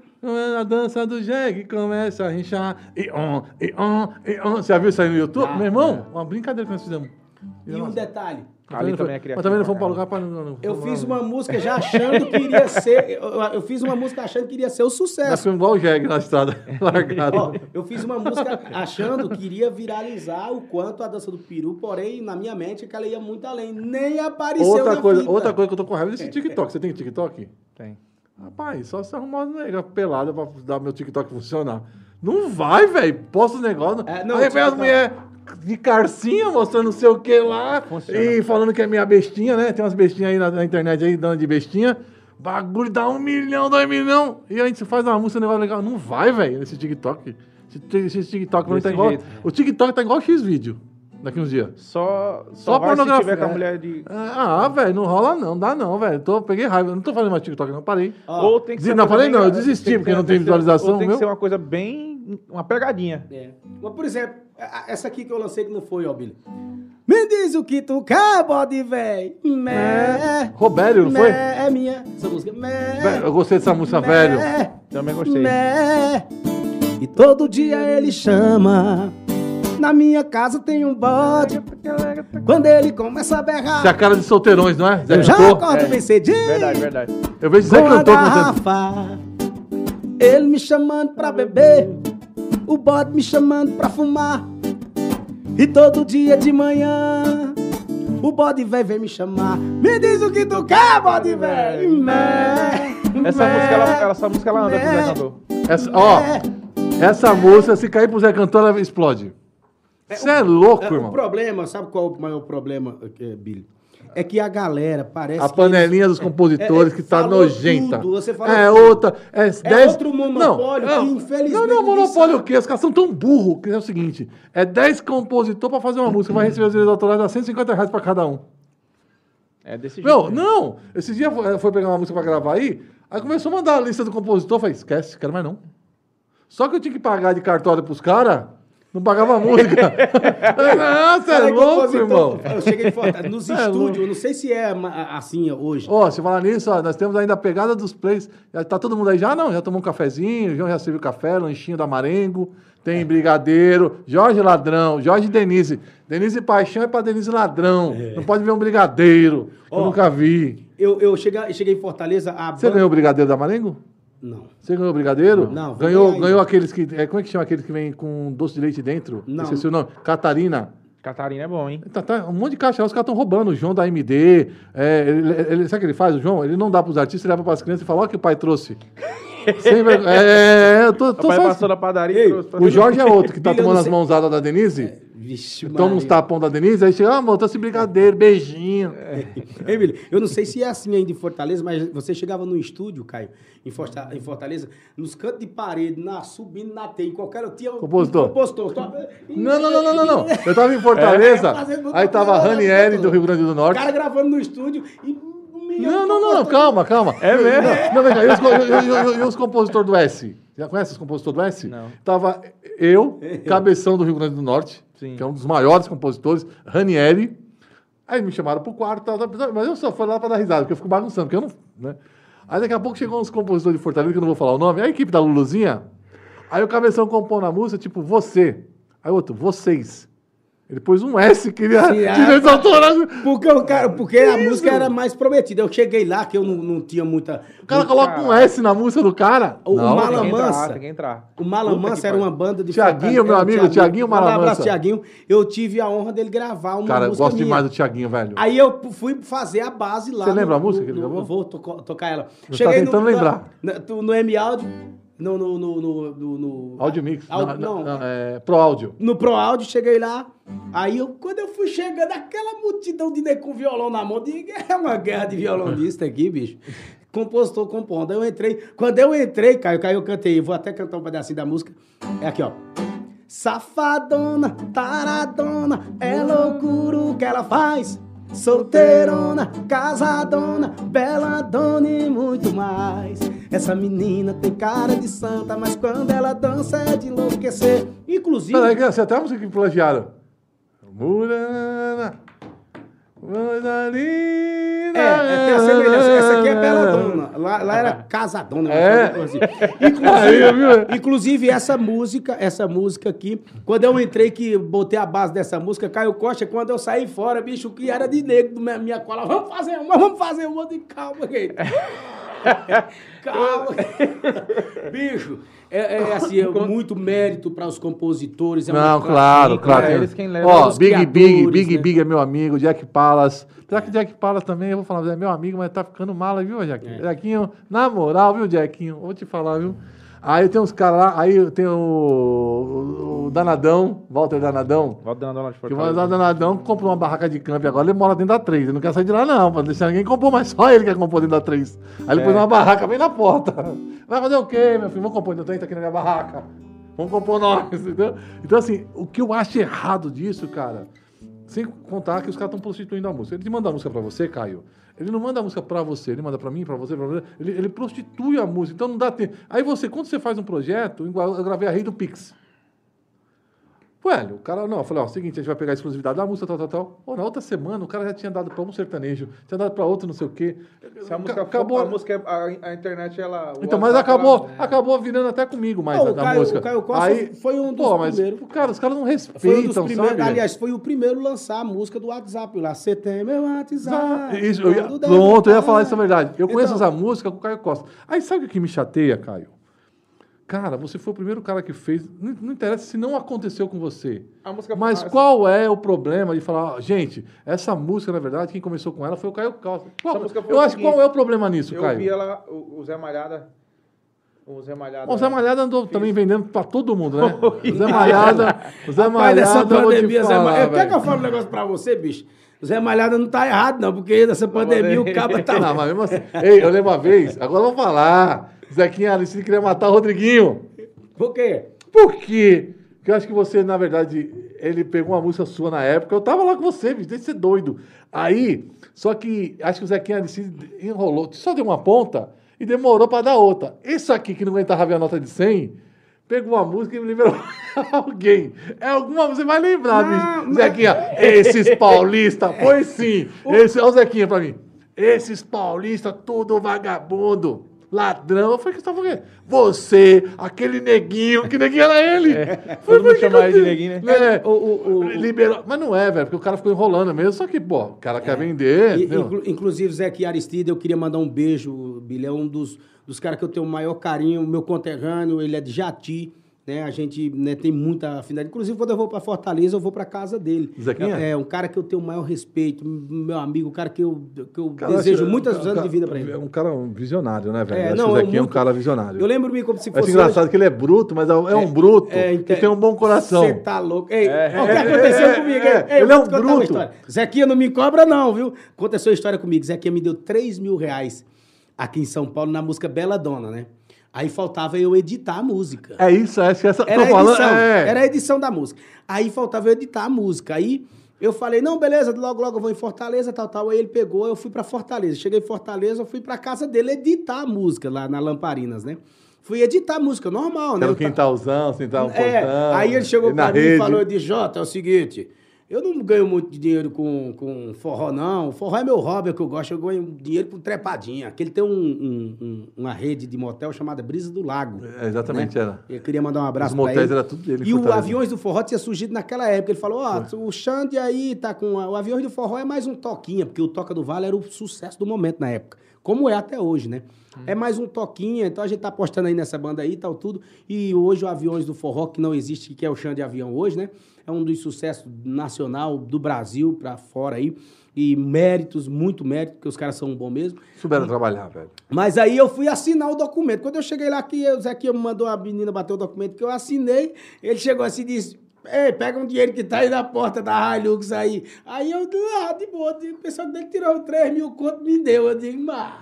A dança do jegue começa a rinchar. E on, e on, e on. Você já viu isso aí no YouTube? Ah, Meu irmão, uma brincadeira que nós fizemos. e um detalhe, Ali não também é foi- criativo Mas também não fomos para lugar para. não- não- eu fiz uma música já achando que iria ser, eu, eu fiz uma música achando que iria ser o Nós sucesso. fomos igual o jegue na estrada, largado. Ó, eu fiz uma música achando que iria viralizar o quanto a dança do peru, porém, na minha mente, que ela ia muito além. Nem apareceu outra, na coisa, fita. outra coisa que eu tô com raiva é desse TikTok. Você tem TikTok? Tem. Rapaz, só se arrumar uma nega pelada pra dar meu TikTok funcionar. Não vai, velho. Posta os negócios. É, não, Aí vem as mulheres de carcinha mostrando não sei o que lá. Funciona. E falando que é minha bestinha, né? Tem umas bestinhas aí na, na internet aí, dando de bestinha. Bagulho dá um milhão, dois milhão. E a gente faz uma música, um negócio legal. Não vai, velho, nesse TikTok. Esse, esse TikTok mim tá igual. jeito. O TikTok tá igual X-Vídeo daqui uns dias. Só, Só só, vai se pornografia. tiver com a mulher de... Ah, velho, não rola não, dá não, velho. Tô- Peguei raiva. Não tô fazendo mais TikTok, não, parei. Ó, Ou tem que ser não, falei não, eu desisti, porque não tem visualização, Ou tem meu. que ser uma coisa bem... Uma pegadinha. É. Mas, por exemplo, essa aqui que eu lancei que não foi, ó, Billy. Me diz o que tu quer, bode véi. Mé. Robério, não Mé, foi? É minha. Essa música. Mé. Eu gostei dessa música, Mé. velho. Também gostei. Mé. E todo dia ele chama. Na minha casa tem um bode. Quando ele começa a berrar, Isso é a cara de solteirões, não é? Zé eu já acordo É. bem cedinho. Verdade, verdade. Eu vejo Zé Cantor cantando. ele me chamando pra beber, o bode me chamando pra fumar. E todo dia de manhã, o bode velho vem me chamar. Me diz o que tu quer, bode velho. Mé, Essa mé, música, ela, essa música, ela anda com o Zé. Cantor. Essa, ó, essa música, se cair pro Zé Cantor, ela explode. Você é louco, É, O irmão. problema, sabe qual é o maior problema, eh, Billy? É que a galera parece A que panelinha eles- dos compositores é, é, que tá nojenta. tudo, você falou é tudo. outra. É, dez... outro monopólio não, que, não, infelizmente, Não, não, monopólio o quê? Os caras são tão burros que é o seguinte: é 10 compositores pra fazer uma música, vai receber os direitos autorais a 150 reais pra cada um. É desse jeito. Meu, mesmo. não. Esse dia foi, foi pegar uma música pra gravar aí, aí começou a mandar a lista do compositor, eu falei, esquece, quero mais não. Só que eu tinha que pagar de cartório pros caras, não pagava música. não, você é louco, irmão. Eu cheguei em Fortaleza, nos É estúdios, eu não sei se é assim hoje. Ó, se falar nisso, ó, nós temos ainda a pegada dos plays. Já tá todo mundo aí já? Não, já tomou um cafezinho, o João já serviu café, lanchinho da Marengo, tem brigadeiro, Jorge Ladrão, Jorge Denise. Denise Paixão é pra Denise Ladrão. Não pode ver um brigadeiro. Eu Ó, nunca vi. Eu, eu cheguei, cheguei em Fortaleza, Você ganhou o brigadeiro da Marengo? Não. Você ganhou o brigadeiro? Não, Ganhou, ganhou aqueles que. É, como é que chama aqueles que vem com doce de leite dentro? Não. Esqueci o nome. Catarina. Catarina é bom, hein? Tá, tá, um monte de caixa lá, os caras estão roubando. O João da MD. é, ele, ele- sabe o que ele faz, o João? Ele não dá pros artistas, ele leva pras crianças e fala: Olha o que o pai trouxe. Sem vergonha. É, eu tô, O tô pai só- passou na padaria e Ei, O Jorge é outro que tá tomando as mãozadas da Denise. Vixe, Toma uns tapão da Denise, aí chega, ah, amor, tô sem brigadeiro, beijinho. Ei, Billy, eu não sei se é assim ainda em Fortaleza, mas você chegava no estúdio, Caio, em Forta- em Fortaleza, nos cantos de parede, na, subindo na T, em qualquer... Tinha um Compositor. compositor. Só- Não, não, não, não, não, não. Eu tava em Fortaleza, É, fazendo aí tava Ranieri do Rio Grande do O Norte. cara gravando no estúdio e... um Não, de não, não, não, calma, calma. É mesmo? Não, e- e os compositores do S? Já conhece os compositores do S? Não. Tava eu, Cabeção do Rio Grande do Norte, Sim. que é um dos maiores compositores, Ranieri. Aí me chamaram pro quarto, tal, tal, mas eu só fui lá pra dar risada, porque eu fico bagunçando, porque eu não. Né? Aí daqui a pouco chegou uns compositores de Fortaleza, que eu não vou falar o nome, a equipe da Luluzinha. Aí o Cabeção compôs na música, tipo, você. Aí outro, vocês. Ele pôs um S, queria direitos ah, autorais. Porque, o cara, porque a música era mais prometida. Eu cheguei lá, que eu não, não tinha muita... O cara coloca um S na música do cara. O- o Não, Mala Tem que entrar, tem. O Mala Puta Mansa que era uma banda de Tiaguinho, meu É, o amigo, Tiaguinho Mala Manda um abraço. Tiaguinho. Eu tive a honra dele gravar uma Cara, eu música gosto minha. demais do Tiaguinho, velho. Aí eu fui fazer a base lá. Você lembra no- a música no- que ele no- gravou? Eu vou tocar ela. Eu tava tentando lembrar. Na, tu- no M-Audio, no, no, no, no, no, no- Áudio Mix. Não, é, Pro Áudio. no Pro Áudio, cheguei lá. Aí eu, quando eu fui chegando, aquela multidão de nego com violão na mão, digo, é uma guerra de violonista aqui, bicho. Compositor compondo. Aí eu entrei. Quando eu entrei, Caio, Caio, eu cantei. Vou até cantar um pedacinho da música. É aqui, ó. Safadona, taradona, é loucura o que ela faz. Solteirona, casadona, beladona e muito mais. Essa menina tem cara de santa, mas quando ela dança é de enlouquecer. Inclusive. Peraí, você até a música que plagiaram. Murana. Coisa linda. É, é, tem a semelhança. Essa aqui é Beladona. Lá, lá era Casadona. É. assim. Inclusive, inclusive, essa música, essa música aqui, quando eu entrei que botei a base dessa música, Caio Costa, quando eu saí fora, bicho, que era de negro, minha, minha cola, vamos fazer uma, vamos fazer uma, calma, gente. Calma. bicho, é, é assim, é muito mérito para os compositores. É Não, claro, claro. claro, tem- eles quem levam Ó, os Big Big, Big né? Big é meu amigo, Jack Palas. Será que Jack Palas também, eu vou falar, é meu amigo, mas tá ficando mala, viu, Jackinho? É. Jackinho, na moral, viu, Jackinho? Vou te falar, viu? Aí tem uns caras lá, aí tem o, o, o Danadão, Walter Danadão. Volta dando lá de Que o Fortaleza. Danadão comprou uma barraca de campo e agora ele mora dentro da 3. Ele não quer sair de lá, não, pra deixar ninguém compor, mas só ele quer compor dentro da 3. Aí ele É. pôs uma barraca bem na porta. Vai fazer o quê, meu filho? Vamos compor dentro da 3, tá aqui na minha barraca. Vamos compor nós, entendeu? Então, assim, o que eu acho errado disso, cara, sem contar que os caras estão prostituindo a música. Ele te manda a música pra você, Caio. Ele não manda a música pra você, ele manda pra mim, pra você, pra você. Ele, ele prostitui a música, então não dá tempo. Aí você, quando você faz um projeto, eu gravei a Rei do Pix. Velho, o cara, não, eu falei, ó, seguinte, a gente vai pegar a exclusividade da música, tal, tal, tal. Pô, na outra semana, o cara já tinha dado pra um sertanejo, tinha dado pra outro, não sei o quê. Se a música acabou. a música, é- a, a internet, ela... Então, mas acabou, ela- acabou virando até comigo mais Não, a, Caio- música. o Caio Costa Aí, foi um dos pô, mas, primeiros. cara, os caras não Foi um respeitam, primeiros, sabe? aliás, foi o primeiro a lançar a música do WhatsApp lá. Você tem meu WhatsApp. Isso, eu ia, pronto, eu ia falar isso é verdade. Eu conheço Então, essa música com o Caio Costa. Aí sabe o que me chateia, Caio? Cara, você foi o primeiro cara que fez. Não, não interessa se não aconteceu com você. A música Mas qual é o problema de falar, ó, gente, essa música, na verdade, quem começou com ela foi o Caio Costa. Qual- eu acho que qual é o problema nisso, Eu Caio? vi ela, o, Zé Malhada... O Zé Malhada... O Zé Malhada andou também vendendo pra todo mundo, né? O Zé Malhada. O Zé Malhada. eu te pandemia, Zé falar, Malhada. Quer que eu fale um negócio pra você, bicho? O Zé Malhada não tá errado, não, porque nessa pandemia o cabo tá. Não, mas mesmo assim. Ei, eu lembro uma vez, agora vamos falar. Zequinha Alicine queria matar o Rodriguinho. Por quê? Por quê? Porque eu acho que você, na verdade, ele pegou uma música sua na época. Eu tava lá com você, bicho, deixa de ser doido. Aí, só que acho que o Zequinha Alicine enrolou, só deu uma ponta e demorou pra dar outra. Isso aqui que não aguentava ver a nota de 100, pegou uma música e me liberou alguém. É alguma, você vai lembrar, Não, bicho. Zequinha, esses paulistas, foi sim. Esse, olha o Zequinha pra mim. Esses paulistas, tudo vagabundo. Ladrão, eu falei que você tava falando. Você, aquele neguinho, que neguinho era ele. Foi, todo mundo chamava ele de neguinho, né? É, O- o- o- liberou. Mas não é, velho, porque o cara ficou enrolando mesmo. Só que, pô, o cara quer vender. E, inclu- inclusive, Zé que Aristide, eu queria mandar um beijo, Billy. É um dos, dos caras que eu tenho o maior carinho, meu conterrâneo, ele é de Jati. Né? A gente né, tem muita afinidade. Inclusive, quando eu vou para Fortaleza, eu vou para casa dele. Zequinha? É, um cara que eu tenho o maior respeito, meu amigo, um cara que eu, que eu Cara, desejo muitos um anos cara- de vida para ele. É um cara um visionário, né, velho? É, Acho não, que o é Zequinha é um muito- cara visionário. Eu lembro-me como se fosse. engraçado que ele é bruto, mas é é um bruto É, que tem um bom coração. Você tá louco. Ei, É. ó, o que É, aconteceu é, comigo? é, Ei, ele é um bruto. história. Zequinha não me cobra, não, viu? Conta a sua história comigo. Zequinha me deu 3 mil reais aqui em São Paulo na música Bela Dona, né? Aí faltava eu editar a música. É isso, acho que essa. Era tô falando. edição, é. era a edição da música. Aí faltava eu editar a música. Aí eu falei, não, beleza, logo, logo eu vou em Fortaleza, tal, tal. Aí ele pegou, eu fui pra Fortaleza. Cheguei em Fortaleza, eu fui pra casa dele editar a música lá na Lamparinas, né? Fui editar a música, normal, né? Era Eu o quintalzão, assim, tá um é, portão. aí ele chegou pra mim e rede. falou, eu disse, Jota, é o seguinte, eu não ganho muito dinheiro com, com forró, não. Forró é meu hobby, é que eu gosto, eu ganho dinheiro com trepadinha. Aqui ele tem um- um- um- uma rede de motel chamada Brisa do Lago. É, exatamente, né? era. Eu queria mandar um abraço Os motéis ele. era tudo dele, E o. Aviões do Forró tinha surgido naquela época. Ele falou, ó, o Xande aí tá com... a- O Aviões do Forró é mais um toquinha, porque o Toca do Vale era o sucesso do momento na época. Como é até hoje, né? É mais um toquinha, então a gente tá apostando aí nessa banda aí e tal, tudo. E hoje o Aviões do Forró, que não existe, que é o Xande Avião hoje, né? É um dos sucessos nacional do Brasil pra fora aí. E méritos, muito mérito, porque os caras são bons mesmo. Souberam trabalhar, velho. Mas aí eu fui assinar o documento. Quando eu cheguei lá, que o Zequinha me mandou a menina bater o documento que eu assinei, ele chegou assim e disse. Ei, pega um dinheiro que tá aí na porta da Hilux aí. Aí eu, ah, de boa, o pessoal dele tirou 3 mil conto me deu. Eu digo, mas,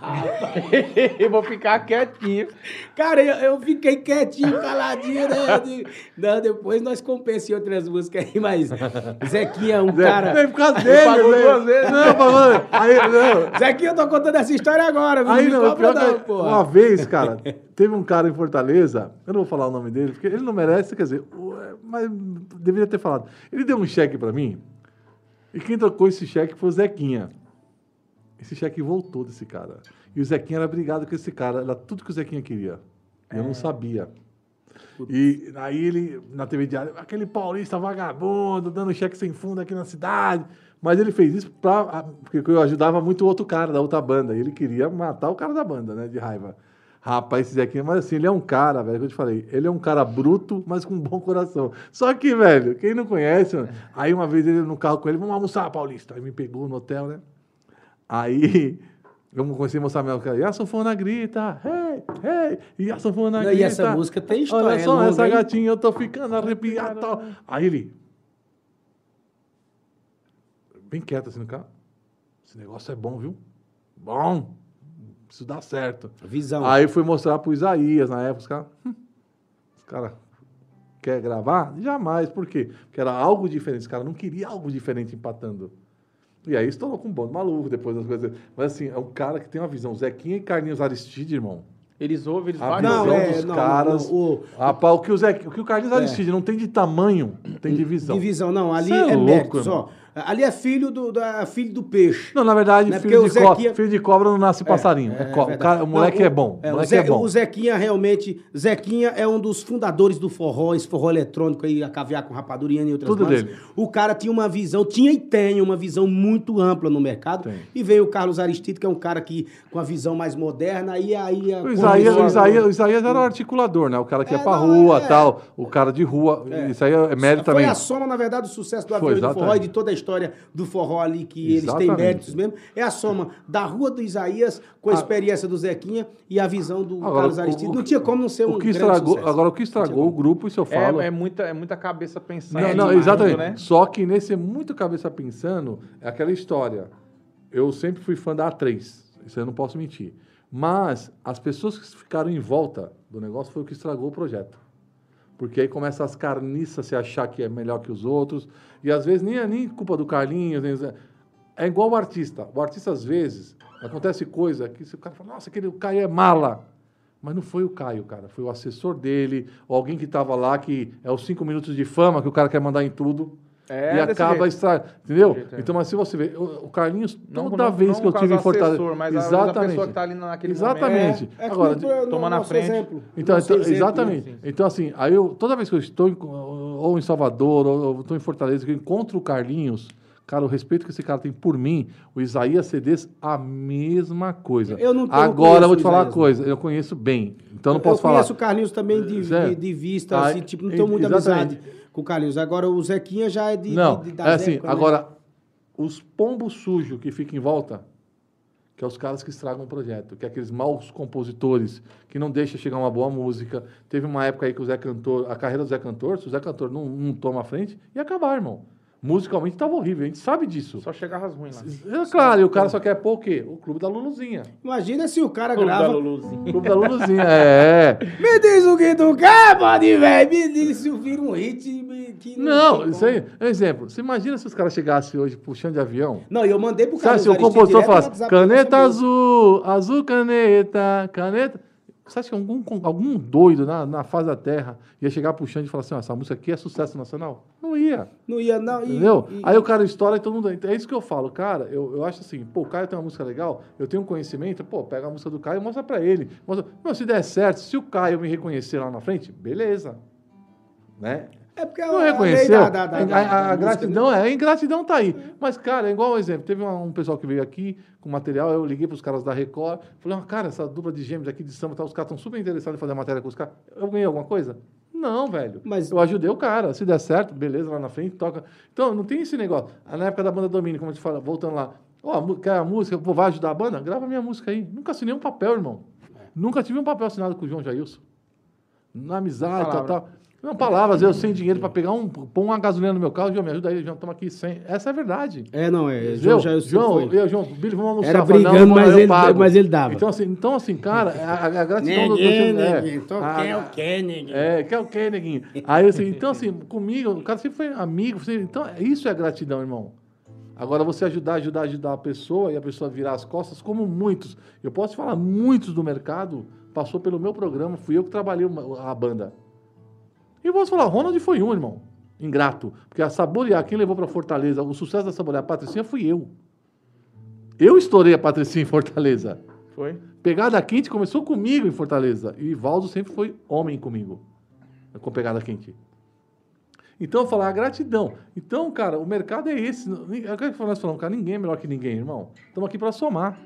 eu vou ficar quietinho. Cara, eu, eu fiquei quietinho, caladinho, né? Eu digo, não, depois nós compensamos em outras músicas aí, mas Zequinha é um cara. Nem por causa dele, pagou velho. duas vezes. Não, pagou. Aí, não. Zequinha, eu tô contando essa história agora, viu? Aí não, cobra pior que não, porra. uma vez, cara, teve um cara em Fortaleza, eu não vou falar o nome dele, porque ele não merece, quer dizer, é, mas deveria ter falado. Ele deu um cheque pra mim, e quem trocou esse cheque foi o Zequinha. Esse cheque voltou desse cara. E o Zequinha era brigado com esse cara, era tudo que o Zequinha queria. E eu não sabia. E aí ele, na TV diária, aquele paulista vagabundo, dando cheque sem fundo aqui na cidade. Mas ele fez isso pra, porque eu ajudava muito o outro cara da outra banda. E ele queria matar o cara da banda, né? De raiva. Rapaz, esse Zequinha, mas assim, ele é um cara, velho, que eu te falei. Ele é um cara bruto, mas com um bom coração. Só que, velho, quem não conhece, mano, aí uma vez ele no carro com ele, vamos almoçar, Paulista. Aí me pegou no hotel, né? Aí eu comecei a mostrar a minha música. E a sanfona grita, hey, hey, e a sanfona grita. e essa música tem história, Olha é só, longa, essa gatinha, eu tô ficando arrepiado e tal. Aí ele, bem quieto assim no carro. Esse negócio é bom, viu? Bom, isso dá certo. Visão. Aí fui mostrar pro Isaías na época, os caras. Hum, os caras quer gravar? Jamais. Por quê? Porque era algo diferente. Os caras não queriam algo diferente empatando. E aí estourou com um bando maluco depois das coisas. Mas assim, é um cara que tem uma visão. Zequinha e Carlinhos Aristide, irmão. Eles ouvem, eles A visão Não, é, dos não, caras. não, o- Rapaz, o que o, Zequinha, o que o Carlinhos É. Aristide não tem de tamanho, tem de visão. Divisão, não, ali Cê é é, louco, méritos, irmão. Ali é filho do, da, filho do peixe. Não, na verdade, Né, filho, de o cobra, Zequinha- filho de cobra não nasce passarinho. É, co- o, verdade. cara- o moleque Não, é bom. é, o o, moleque Ze- é bom. o Zequinha realmente. Zequinha é um dos fundadores do forró, esse forró eletrônico aí, a caviar com rapadura e outras Tudo dele. O cara tinha uma visão, tinha e tem uma visão muito ampla no mercado. Tem. E veio o Carlos Aristide, que é um cara que com a visão mais moderna, aí aí a- O Isaías, o, Isaías, o Isaías era o articulador, né? O cara que ia É, pra não, rua é. tal. O cara de rua. Isso aí é mérito Foi também. a soma, na verdade, do sucesso do Foi, avião do forró e de toda a história do forró ali, que eles têm Exatamente. méritos mesmo. É a soma da rua do Isaías com a Ah. experiência do Zequinha e a visão do Agora, Carlos o- Aristide. o- não tinha como não ser um o que grande estragou, sucesso. agora, o que estragou o grupo, isso eu falo. É, é, muita, é muita cabeça pensando. Não, não, demais, exatamente. né? Só que nesse muito cabeça pensando, é aquela história. Eu sempre fui fã da A3, isso eu não posso mentir. Mas as pessoas que ficaram em volta do negócio foi o que estragou o projeto. Porque aí começa as carniças se achar que é melhor que os outros. E às vezes nem é nem culpa do Carlinhos. Nem... É igual o artista. O artista, às vezes, acontece coisa que o cara fala, nossa, aquele Caio é mala. Mas não foi o Caio, cara. Foi o assessor dele, ou alguém que estava lá, que é os cinco minutos de fama que o cara quer mandar em tudo. É, e acaba estra... Entendeu? jeito, é. então, mas se você ver, o o Carlinhos, Não- toda não- vez não que eu tive em Fortaleza. mas vezes a exatamente. pessoa que tá ali naquele exatamente. É, é que Agora, no toma na frente. exemplo, então, então- exemplo, exatamente. sim. Então, assim, aí eu, toda vez que eu estou em- ou em Salvador, ou eu estou em Fortaleza, que eu encontro o Carlinhos, Cara, o respeito que esse cara tem por mim, o Isaías CDs, a mesma coisa. Eu não- eu não Agora eu vou te falar uma coisa, eu conheço bem, então eu não posso eu falar. conheço o Carlinhos também de, de, de vista, ah, assim, tipo, não tenho muita exatamente. amizade com o Carlinhos. Agora o Zequinha já é de. Não, de, de- é assim, épocas, né? agora, os pombos sujos que ficam em volta, que é os caras que estragam o projeto, que é aqueles maus compositores, que não deixam chegar uma boa música. Teve uma época aí que o Zé Cantor, a carreira do Zé Cantor, se o Zé Cantor não, não toma a frente, ia acabar, irmão. Musicalmente estava horrível, a gente sabe disso. Só chegava as ruins lá. É claro, e o cara só quer pôr o quê? O clube da Luluzinha. Imagina se o cara Clube da grava. Luluzinha. O clube da Luluzinha, é. Me diz o que tu quer, pode, velho. Me diz se vira um hit me- que Não, tem isso aí, é exemplo. Você imagina se os caras chegassem hoje puxando de avião? Não, e eu mandei pro cara. Sabe, se o compositor falasse caneta azul, azul caneta, caneta. Você acha que algum, algum doido na, na face da terra ia chegar puxando e falar assim: essa música aqui é sucesso nacional? Não ia. Não ia, não. E, Entendeu? e- Aí o cara estoura e todo mundo. É isso que eu falo, cara. Eu, eu acho assim, pô, o Caio tem uma música legal, eu tenho um conhecimento, pô, pega a música do Caio e mostra pra ele. Mostra, não, se der certo, se o Caio me reconhecer lá na frente, beleza. Né? É porque Não a lei reconheceu. da- da- da- a, da- a- a gratidão é, a ingratidão tá aí. Mas, cara, é igual um exemplo. Teve um, um pessoal que veio aqui com material, eu liguei pros caras da Record, falei, ah, cara, essa dupla de gêmeos aqui de samba, tá, os caras estão super interessados em fazer a matéria com os caras. Eu ganhei alguma coisa? Não, velho. Mas- Eu ajudei o cara. Se der certo, beleza, lá na frente, toca. Então, não tem esse negócio. Ah, Na época da banda Domínio, como a gente fala, voltando lá, ó, mu- quer a música, pô, vai ajudar a banda? Grava minha música aí. Nunca assinei um papel, irmão. Nunca tive um papel assinado com o João Jailson. Na amizade, tal, tal. Não, palavras, eu sem dinheiro para pegar um, pôr uma gasolina no meu carro, João, me ajuda aí, João, toma aqui 100. Essa é a verdade. É, não, é. João já eu João, foi. eu, João, Billy, vamos almoçar. Era falei, brigando, não, mas ele- pago. mas ele dava. Então assim, então, assim cara, a, a gratidão do... Neguinho, é, neguinho, tô quer o quê, neguinho? É, quer o quê, neguinho? Aí, assim, então, assim, comigo, o cara sempre foi amigo. sempre- então, isso é gratidão, irmão. Agora, você ajudar, ajudar, ajudar a pessoa e a pessoa virar as costas, como muitos. Eu posso te falar, muitos do mercado passou pelo meu programa, fui eu que trabalhei uma- a banda. E posso falar, Ronald foi um, irmão. Ingrato. Porque a Saborear, quem levou para Fortaleza, o sucesso da Saborear, a Patricinha, fui eu. Eu estourei a Patricinha em Fortaleza. Foi? Pegada Quente começou comigo em Fortaleza. E Valdo sempre foi homem comigo. Com Pegada Quente. Então, falar a gratidão. Então, cara, o mercado é esse. É o que nós falamos, cara, ninguém é melhor que ninguém, irmão. Estamos aqui para somar.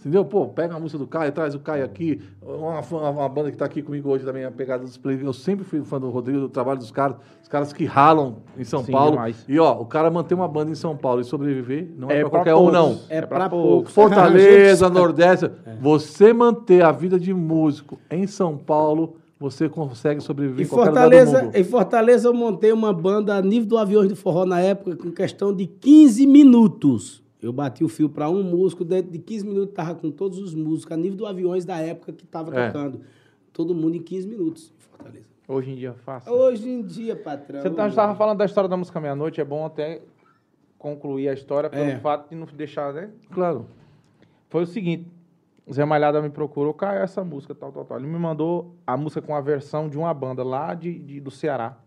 Entendeu? Pô, pega a música do Caio, traz o Caio aqui. Uma, fã- uma banda que está aqui comigo hoje também, a Pegada dos Play. Eu sempre fui fã do Rodrigo, do trabalho dos caras. Os caras que ralam em São Sim, Paulo. demais. E, ó, o cara manter uma banda em São Paulo e sobreviver não é, É para pra qualquer um, não. poucos. É, É pra pra poucos. Fortaleza, Nordeste. Você manter a vida de músico em São Paulo, você consegue sobreviver Em em qualquer lugar do Fortaleza, mundo. em Fortaleza eu montei uma banda a nível do Aviões do Forró na época, com questão de 15 minutos. Eu bati o fio para um músico, dentro de 15 minutos tava com todos os músicos, a nível do Aviões da época que tava É. tocando. Todo mundo em 15 minutos em Fortaleza. Hoje em dia fácil. Hoje em dia, patrão. Você estava falando da história da música Meia-Noite, é bom até concluir a história pelo É. fato de não deixar, né? Claro. Foi o seguinte, o Zé Malhada me procurou, Caio, essa música, tal, tal, tal. Ele me mandou a música com a versão de uma banda lá de, de- do Ceará.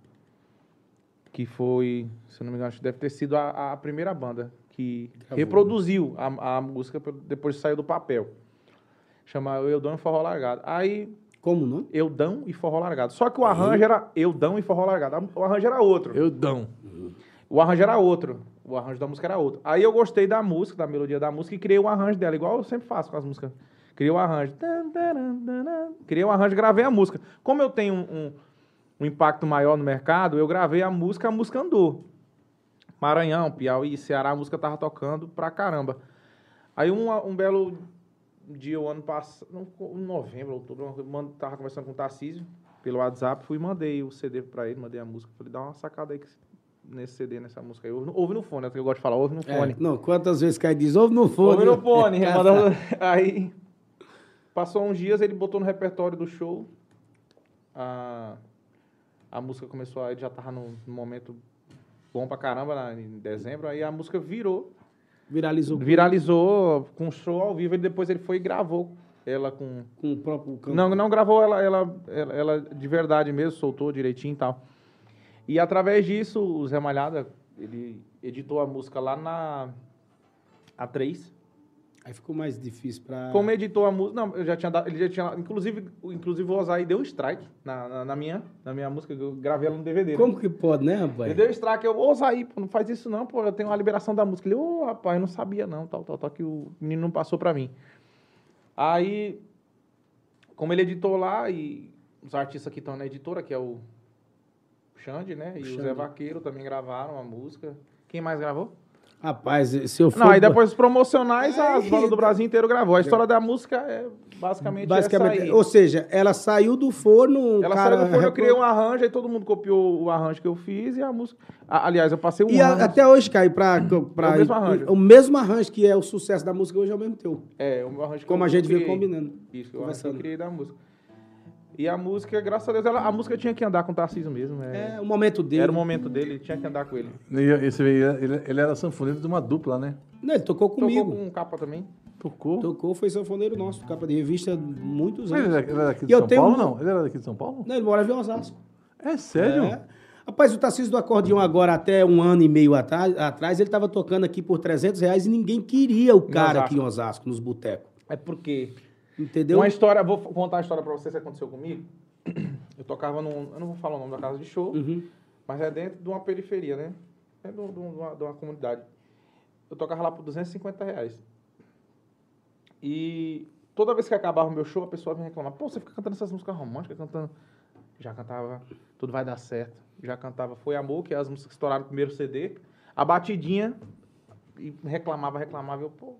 Que foi, se eu não me engano, acho que deve ter sido a, a primeira banda que reproduziu a, a música depois que saiu do papel. Chama Eudão e Forró Largado. Aí, Como não? Eudão e Forró Largado. Só que o arranjo era Eudão e Forró Largado. O arranjo era outro. Eu dão. O arranjo era outro. O arranjo da música era outro. Aí eu gostei da música, da melodia da música, e criei o arranjo dela, igual eu sempre faço com as músicas. Criei o arranjo. Taran, taran. Criei o arranjo e gravei a música. Como eu tenho um, um- um impacto maior no mercado, eu gravei a música, a música andou. Maranhão, Piauí, Ceará, a música tava tocando pra caramba. Aí um, um belo dia, o ano passado, novembro, outubro, eu tava conversando com o Tarcísio pelo WhatsApp, fui e mandei o CD pra ele, mandei a música. Falei, dá uma sacada aí nesse CD, nessa música aí. Ouve no, fone, é o que eu gosto de falar, ouve no É, fone. não, quantas vezes cai diz, ouve no fone. Ouve no fone, Aí, passou uns dias, ele botou no repertório do show. A, a música começou, ele já tava num momento bom pra caramba, lá em dezembro. Aí a música virou, Viralizou viralizou com show ao vivo. E depois ele foi e gravou ela com... com o próprio canto. Não, não gravou ela, ela, ela, ela de verdade mesmo, soltou direitinho e tal. E através disso, o Zé Malhada, ele editou a música lá na A3. Aí ficou mais difícil pra... Como editou a música. Não, eu já tinha dado. Ele já tinha. Inclusive, o- inclusive o Ozai deu um strike na, na, na minha, na minha música, que eu gravei ela no DVD. né? Como que pode, né, rapaz? Ele deu strike, eu, Ozai, pô, não faz isso não, pô, eu tenho uma liberação da música. Ele, ô rapaz, eu não sabia não, tal, tal, tal, que o menino não passou pra mim. Aí, como ele editou lá, e os artistas que estão na editora, que é o Xande, né, e o Zé Xande. Vaqueiro também gravaram a música. Quem mais gravou? Rapaz, se eu for... Não, aí depois os promocionais, as Aí- bandas do Brasil inteiro gravou. A história da música é basicamente, Basicamente, ou seja, ela saiu do forno, Ela cara... saiu do forno, eu criei um arranjo, aí todo mundo copiou o arranjo que eu fiz e a música... Aliás, eu passei um E a- até hoje, Caio, pra, pra, É o mesmo arranjo. o mesmo arranjo que é o sucesso da música hoje é o mesmo teu. É, o meu arranjo que Como a gente veio combinando. Isso, eu, eu criei da música. E a música, graças a Deus, ela- a música tinha que andar com o Tarcísio mesmo. é. É o momento dele. Era o momento dele, tinha que andar com ele. E esse, ele, ele era sanfoneiro de uma dupla, né? Não, ele tocou comigo. Tocou com um capa também. Tocou. Tocou, foi sanfoneiro nosso, capa de revista há muitos Mas anos. ele era, ele era daqui E de eu São tenho Paulo, um- não? Ele era daqui de São Paulo? Não, ele morava em Osasco. É sério? É. Rapaz, o Tarcísio do Acordeão agora, até um ano e meio atrás, atrás ele tava tocando aqui por 300 reais e ninguém queria o cara aqui em Osasco, nos botecos. É porque... Entendeu? Uma história, vou contar a história pra vocês que aconteceu comigo. Eu tocava num... Eu não vou falar o nome da casa de show, Uhum. mas é dentro de uma periferia, né? É de, de uma, de uma comunidade. Eu tocava lá por 250 reais. E toda vez que acabava o meu show, a pessoa vinha reclamar: pô, você fica cantando essas músicas românticas, cantando. Já cantava Tudo Vai Dar Certo. Já cantava Foi Amor, que é as músicas que estouraram no primeiro CD. A batidinha. E reclamava, reclamava. Eu, pô.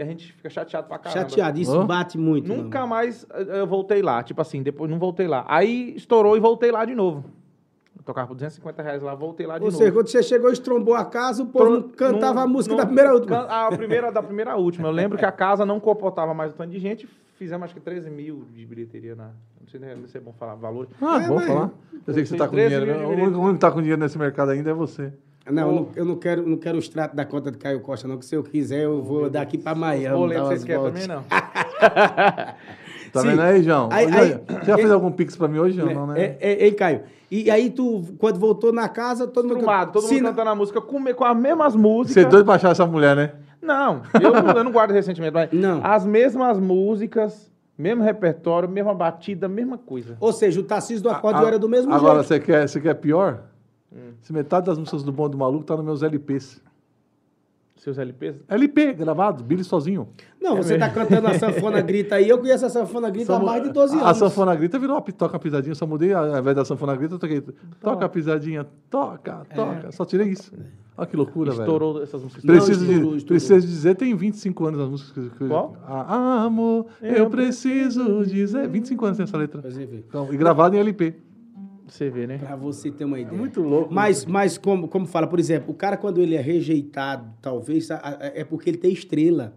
E a gente fica chateado pra caramba. Chateado, isso Hã? bate muito. Nunca mano. mais eh, eu voltei lá. Tipo assim, depois não voltei lá. Aí estourou e voltei lá de novo. Eu tocava por 250 reais lá, voltei lá de Ou novo. seja, quando você chegou, estrombou a casa, o povo cantava não- a música não- da primeira última. A primeira, da primeira última. Eu lembro que a casa não comportava mais o tanto de gente. Fizemos acho que 13 mil de bilheteria na. Não sei nem se é bom falar valor. Ah, É, vamos mas- falar. Eu sei que você tá com 13 dinheiro. né? de O único o único que tá com dinheiro nesse mercado ainda é você. Não, eu não, eu não quero, não quero o extrato da conta de Caio Costa, não, que se eu quiser, eu vou daqui pra Miami. Boleto vocês querem voltas. também não? Tá Sim. vendo aí, João? Aí- aí- você já fez algum pix pra mim hoje, João? Não, né? É, é, Caio? E aí tu, quando voltou na casa, todo mundo... Todo mundo Sim, cantando a música com, com as mesmas Você músicas. é doido pra achar essa mulher, né? Não, eu, não- eu não guardo ressentimento, mas Não. as mesmas músicas, mesmo repertório, mesma batida, mesma coisa. Ou seja, o Tarcísio do Acordeão A- era do mesmo Agora, jeito. você quer, você quer pior? Hum. Se metade das músicas do Bom do Maluco tá nos meus LPs. Seus LPs? LP, gravado, Billy sozinho. Não, você tá cantando a sanfona grita aí, eu conheço a sanfona grita há mais de 12 anos. A sanfona grita virou uma toca pisadinha, só mudei, ao invés da sanfona grita, eu toquei toca pisadinha, toca, toca, só tirei isso. Olha que loucura, velho. Estourou essas músicas. Preciso, Não, estourou, de, estourou. preciso dizer, tem 25 anos as músicas. Que, Qual? Ah, amor, eu preciso dizer. 25 anos tem essa letra. Então, e gravado em LP. Você vê, né? Pra você ter uma ideia. Muito louco. Mas, mas como, como fala, por exemplo, o cara quando ele é rejeitado, talvez, é porque ele tem estrela.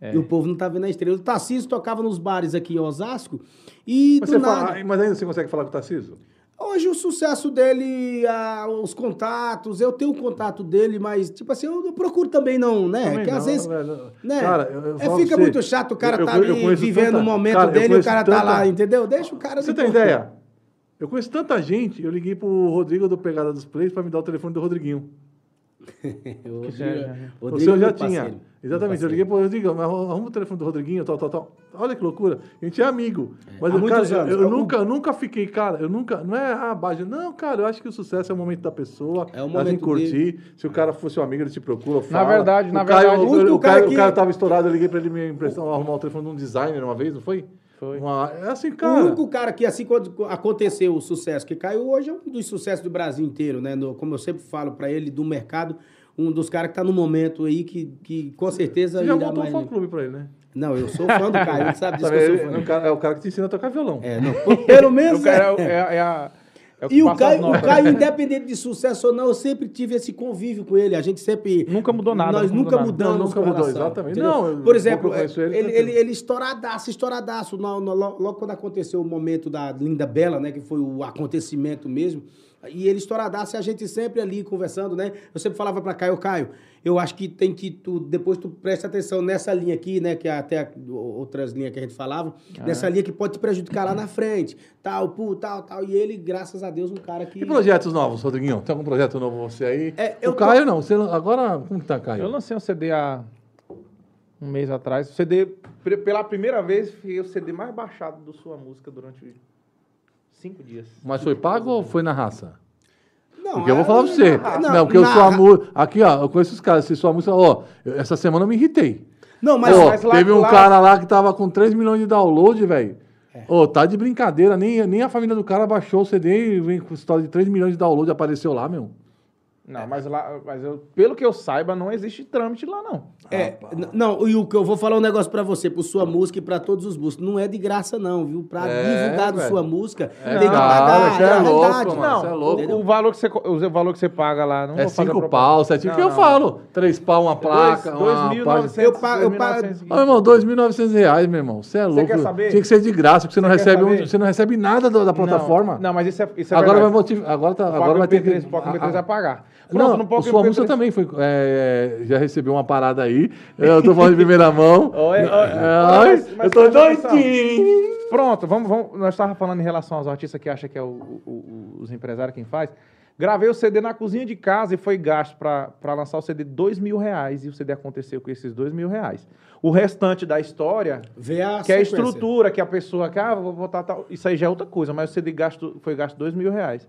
É. E o povo não tá vendo a estrela. O Tarcísio tocava nos bares aqui em Osasco e Mas, nada... fala, mas ainda você consegue falar com o Tarcísio? Hoje o sucesso dele, ah, os contatos, eu tenho o contato dele, mas, tipo assim, eu, eu procuro também não, né? Também que às não, vezes. velho. Né? Cara, eu- eu É, fica você, muito chato o cara eu- tá ali vivendo o momento cara, dele e o cara tá tanta- lá, entendeu? Deixa o cara Você tem ideia? Eu conheço tanta gente, eu liguei pro Rodrigo do Pegada dos Plays pra me dar o telefone do Rodriguinho. O Rodrigo- sério, o Rodrigo seu é já tinha. parceiro, Exatamente, eu liguei pro Rodrigo, mas arruma o telefone do Rodriguinho, tal, tal, tal. Olha que loucura. A gente é amigo. Mas, Há eu, cara, anos. eu, eu nunca, nunca fiquei, cara, eu nunca. Não é a base. Não, cara, eu acho que o sucesso é o momento da pessoa. É o ela momento curtir. Se o cara for seu amigo, ele te procura. Fala. verdade, o na verdade, o, o cara, que- o cara tava estourado, eu liguei pra ele me emprestar, arrumar o telefone de um designer uma vez, não foi? Foi. Uma- é assim, O cara. único cara que, assim, quando aconteceu o sucesso que caiu, hoje é um dos sucessos do Brasil inteiro, né? No- como eu sempre falo pra ele, do mercado, um dos caras que tá no momento aí que, que com certeza Você já montou um fã-clube pra ele, né? Não, eu sou fã do Caio, ele sabe disso Sabe, que eu sou fã. é, o cara, é o cara que te ensina a tocar violão. É, não, pelo menos... O cara é, o- é. é- é a. É o E o Caio, o. Caio, independente de sucesso ou não, eu sempre tive esse convívio com ele. A gente sempre. Nunca mudou nada, Nós nunca nunca mudou nada. mudamos. Não, nunca mudou, exatamente. entendeu? Não, eu- Por exemplo, ele, ele, tranquilo. ele, ele estouradaço, estouradaço. No, no- lo- logo quando aconteceu o momento da Linda Bela, né? Que foi o acontecimento mesmo. E ele estouradaço e a gente sempre ali conversando, né? Eu sempre falava pra Caio, Caio, eu acho que tem que tu, depois tu presta atenção nessa linha aqui, né? Que é até a- outras linhas que a gente falava, Ah. nessa linha que pode te prejudicar lá na frente, tal, pu, tal, tal. E ele, graças a Deus, um cara que... E projetos novos, Rodriguinho? Tem algum projeto novo você aí? É, eu o Caio não. Você, agora, como que tá, Caio? Eu lancei um CD há Um mês atrás. O CD, pela primeira vez, foi o CD mais baixado do sua música durante cinco dias. Mas foi pago ou foi na raça? Não, Porque eu vou é- falar pra você. Não, Não, porque eu sou a música. Aqui, ó, eu conheço os caras. Se sua música. Ó, eu- essa semana eu me irritei. Não, mas, Ô, mas lá- teve um lá- cara lá que tava com 3 milhões de download, velho. É. Ô, tá de brincadeira. Nem, nem a família do cara baixou o CD e vem com história de 3 milhões de download apareceu lá, meu. Não, mas lá, mas eu, pelo que eu saiba, não existe trâmite lá, não. É, não, e o que eu vou falar um negócio pra você, por sua música e pra todos os músicos. Não é de graça, não, viu? Pra É, divulgar velho. sua música, É tem que pagar. você é a louco, realidade. mano. Não, você é louco. o, o valor que você, o valor que você paga lá, não É vou fazer 5 propaganda. pau, 7 Não, que eu não. falo. 3 pau, uma placa, Dois- uma 2.900, página. Eu pago- eu pago- 2.900. Ô, meu irmão, 2.900 reais, meu irmão. Você é louco. quer saber? Tinha que ser de graça, porque você não, Você quer recebe, um- você não recebe nada da Não, plataforma. Não, mas isso é, isso é agora vai verdade. motivar. Agora, tá, O agora vai ter que. MP3, o Poco MP3 vai pagar. não, Pronto, no o sua música MP3 também foi, é, já recebeu uma parada aí. Eu tô falando de primeira mão. Oi, oi, É, oi, mas- mas- eu tô doidinho. Pronto, vamos, vamos. Nós estávamos falando em relação aos artistas que acham que é o- o- o- os empresários quem faz. Gravei o CD na cozinha de casa e foi gasto para lançar o CD dois mil reais. E o CD aconteceu com esses dois mil reais. O restante da história, Vê a que é a estrutura, que a pessoa que, ah, vou botar tal. Isso aí já é outra coisa, mas o CD gasto, foi gasto dois mil reais.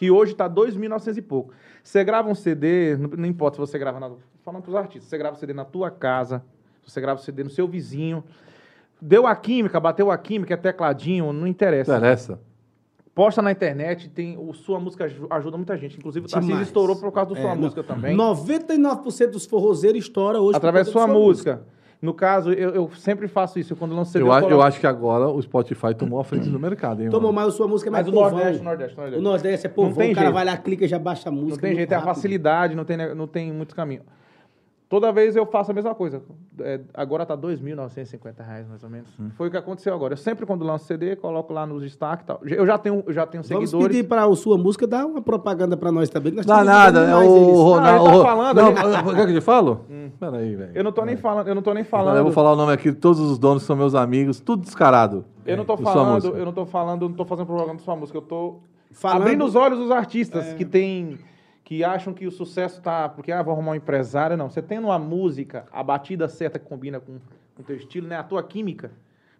Que hoje está dois mil novecentos e pouco. Você grava um CD, não, não importa se você grava na. Falando para os artistas, você grava o CD na tua casa, você grava o CD no seu vizinho. Deu a química, bateu a química, é tecladinho, não interessa. Interessa. Posta na internet, tem, o sua música aju- ajuda muita gente. Inclusive, o Tarcísio estourou por causa da sua É, música não, também. 99% dos forrozeiros estoura hoje. por através da sua música. No caso, eu, eu sempre faço isso. Quando lanço CD, Eu, a- eu coloco- acho que agora o Spotify tomou a frente do mercado, hein? Tomou mais a sua música, é mais Mas o povão. Nordeste, o Nordeste, o Nordeste. O Nordeste é povão, tem o cara jeito. vai lá, clica e já baixa a música. Não tem jeito, é a rápido. facilidade, não tem, não tem muito caminho. Toda vez eu faço a mesma coisa. É, agora tá 2.950 reais, mais ou menos. Hum. Foi o que aconteceu agora. Eu sempre, quando lanço CD, coloco lá nos destaques e tal. Eu já tenho, eu já tenho Vamos seguidores. pedir para a sua música dar uma propaganda para nós também. nós Dá nada, é o. Não, ele tá o- falando, Não, quer que eu te falo? Peraí, velho. Eu não tô nem falando, eu não tô nem falando. Eu vou falar o nome aqui de todos os donos que são meus amigos, tudo descarado. Eu não tô de sua falando, eu não tô falando, não tô fazendo propaganda da sua música, eu tô Falando- abrindo os olhos dos artistas É. que tem que acham que o sucesso tá porque ah, vou arrumar um empresário, não. Você tem uma música, a batida certa que combina com o teu estilo, né? A tua química.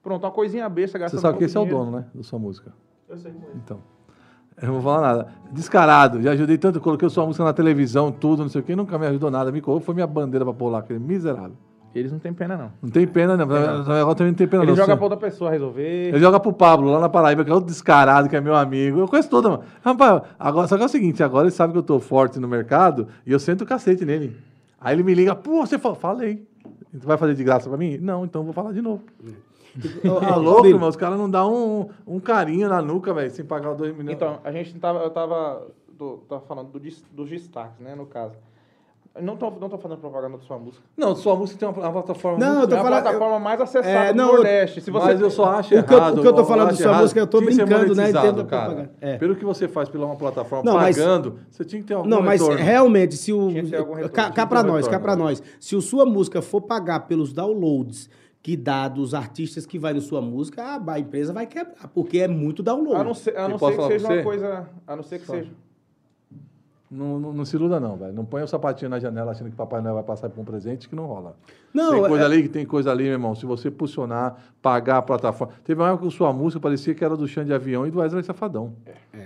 Pronto, uma coisinha besta, Você gastando sabe que esse é o dinheiro. dono, né? Da sua música. Eu sei como é. Então. Eu não vou falar nada. Descarado. Já ajudei tanto, coloquei sua música na televisão, tudo, não sei o quê, nunca me ajudou nada. Me colocou, foi minha bandeira pra pôr lá, aquele miserável. Eles não têm pena não. Não tem pena, não. Agora também não tem pena, Ele não. joga pra outra pessoa resolver. Ele joga pro Pablo, lá na Paraíba, que é outro descarado, que é meu amigo. Eu conheço todo, mano. Rapaz, agora, só que é o seguinte, agora ele sabe que eu tô forte no mercado e eu sento o cacete nele. Aí ele me liga, pô, você falou, falei. Tu vai fazer de graça pra mim? Não, então eu vou falar de novo. Tá ô, louco, irmão? Os caras não dão um, um carinho na nuca, velho, sem pagar os dois milhões. Então, a gente tava, eu tava, tô, tava falando do dos destaques, né, no caso. Não tô, não tô fazendo propaganda da sua música. Não, sua música tem uma, uma plataforma Não, muito eu tô é a falando- plataforma mais acessada É, do não, eu- Nordeste. Se você, Mas eu só acho O que eu- errado. o que eu tô falando de sua errado. música, eu tô brincando, né, entendo a cara. É. Pelo que você faz pela uma plataforma Não, mas- pagando, você tinha que ter algum Não, mas retorno. realmente, se o. Retorno, Cá, que pra nós, cá pra né? nós. Se o sua música for pagar pelos downloads que dá dos artistas que vai na sua música, a, a empresa vai quebrar, porque é muito download. a não ser, a não ser que seja uma coisa, a não ser que Só. seja. Não, não, não se iluda, não, velho. Não põe o sapatinho na janela achando que Papai Noel vai passar por um presente que não rola. Não, tem coisa é- ali que tem coisa ali, meu irmão. Se você impulsionar, pagar a plataforma. Teve uma época que sua música parecia que era do Xande de Avião e do Wesley Safadão.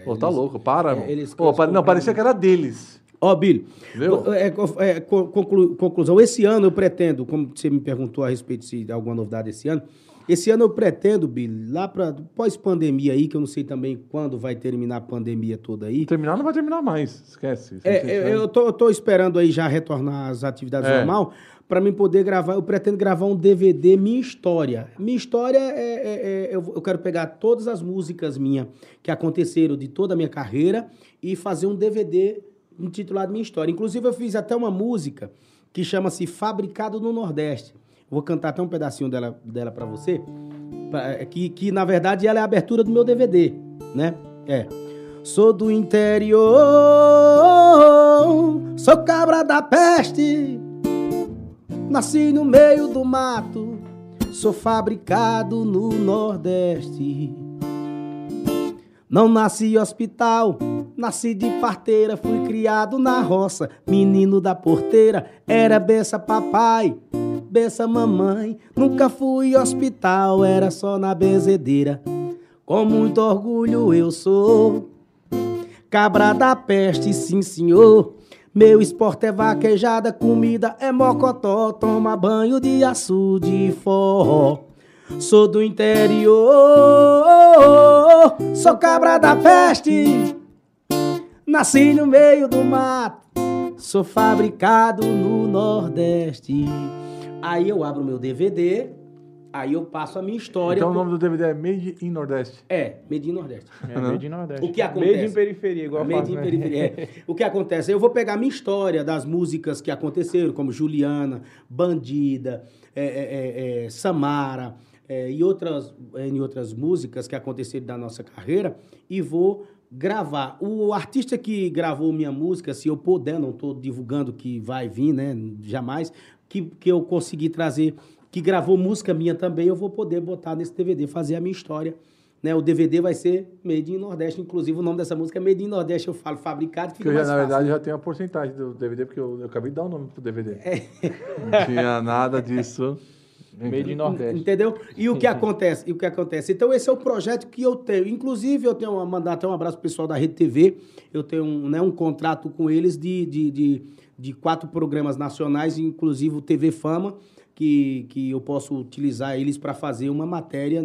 Pô, tá louco, para, é, irmão. eles- Pô, eles pare- não, parecia que era deles. Ó, Billy, Entendeu? é, é, co- conclu- conclusão. Esse ano eu pretendo, como você me perguntou a respeito se alguma novidade esse ano, esse ano eu pretendo, Billy, lá para pós-pandemia aí, que eu não sei também quando vai terminar a pandemia toda aí. Terminar não vai terminar mais. Esquece. É, eu, eu tô, eu tô esperando aí já retornar às atividades É. normal para mim poder gravar. Eu pretendo gravar um DVD Minha História. Minha História é, é- é- eu, eu quero pegar todas as músicas minhas que aconteceram de toda a minha carreira e fazer um DVD intitulado Minha História. Inclusive eu fiz até uma música que chama-se Fabricado no Nordeste. Vou cantar até um pedacinho dela, dela para você, pra- que, que na verdade ela é a abertura do meu DVD, né? É. Sou do interior, sou cabra da peste, nasci no meio do mato, sou fabricado no Nordeste. Não nasci hospital, nasci de parteira, fui criado na roça, menino da porteira, era benção papai, benção mamãe. Nunca fui hospital, era só na benzedeira. Com muito orgulho eu sou cabra da peste, sim senhor. Meu esporte é vaquejada, comida é mocotó, toma banho de açude e forró. Sou do interior, sou cabra da peste. Nasci no meio do mato, sou fabricado no Nordeste. Aí eu abro meu DVD, aí eu passo a minha história. Então o nome do DVD é Made in Nordeste. É, Medinho Nordeste. É, Made in Nordeste. O que acontece? Made in periferia, igual Made faço, in né? periferia. É. O que acontece? Eu vou pegar a minha história das músicas que aconteceram, como Juliana, Bandida, é, é, é, é, Samara é, e outras, é, e outras músicas que aconteceram da nossa carreira e vou gravar. O artista que gravou minha música, se eu puder, não estou divulgando que vai vir, né? Jamais, que, que eu consegui trazer, que gravou música minha também, eu vou poder botar nesse DVD, fazer a minha história. Né, o DVD vai ser Made in Nordeste, inclusive o nome dessa música é Made in Nordeste, eu falo fabricado, Que fica eu já, mais na verdade, já tenho a porcentagem do DVD, porque eu, eu acabei de dar o nome pro DVD. É. Não tinha nada disso. Made in Nordeste. Entendeu? E o que acontece? E o que acontece? Então, esse é o projeto que eu tenho. Inclusive, eu tenho uma, mandar até um abraço pro pessoal da Rede TV. Eu tenho um, né, um contrato com eles de, de, de, de quatro programas nacionais, inclusive o TV Fama, que, que eu posso utilizar eles para fazer uma matéria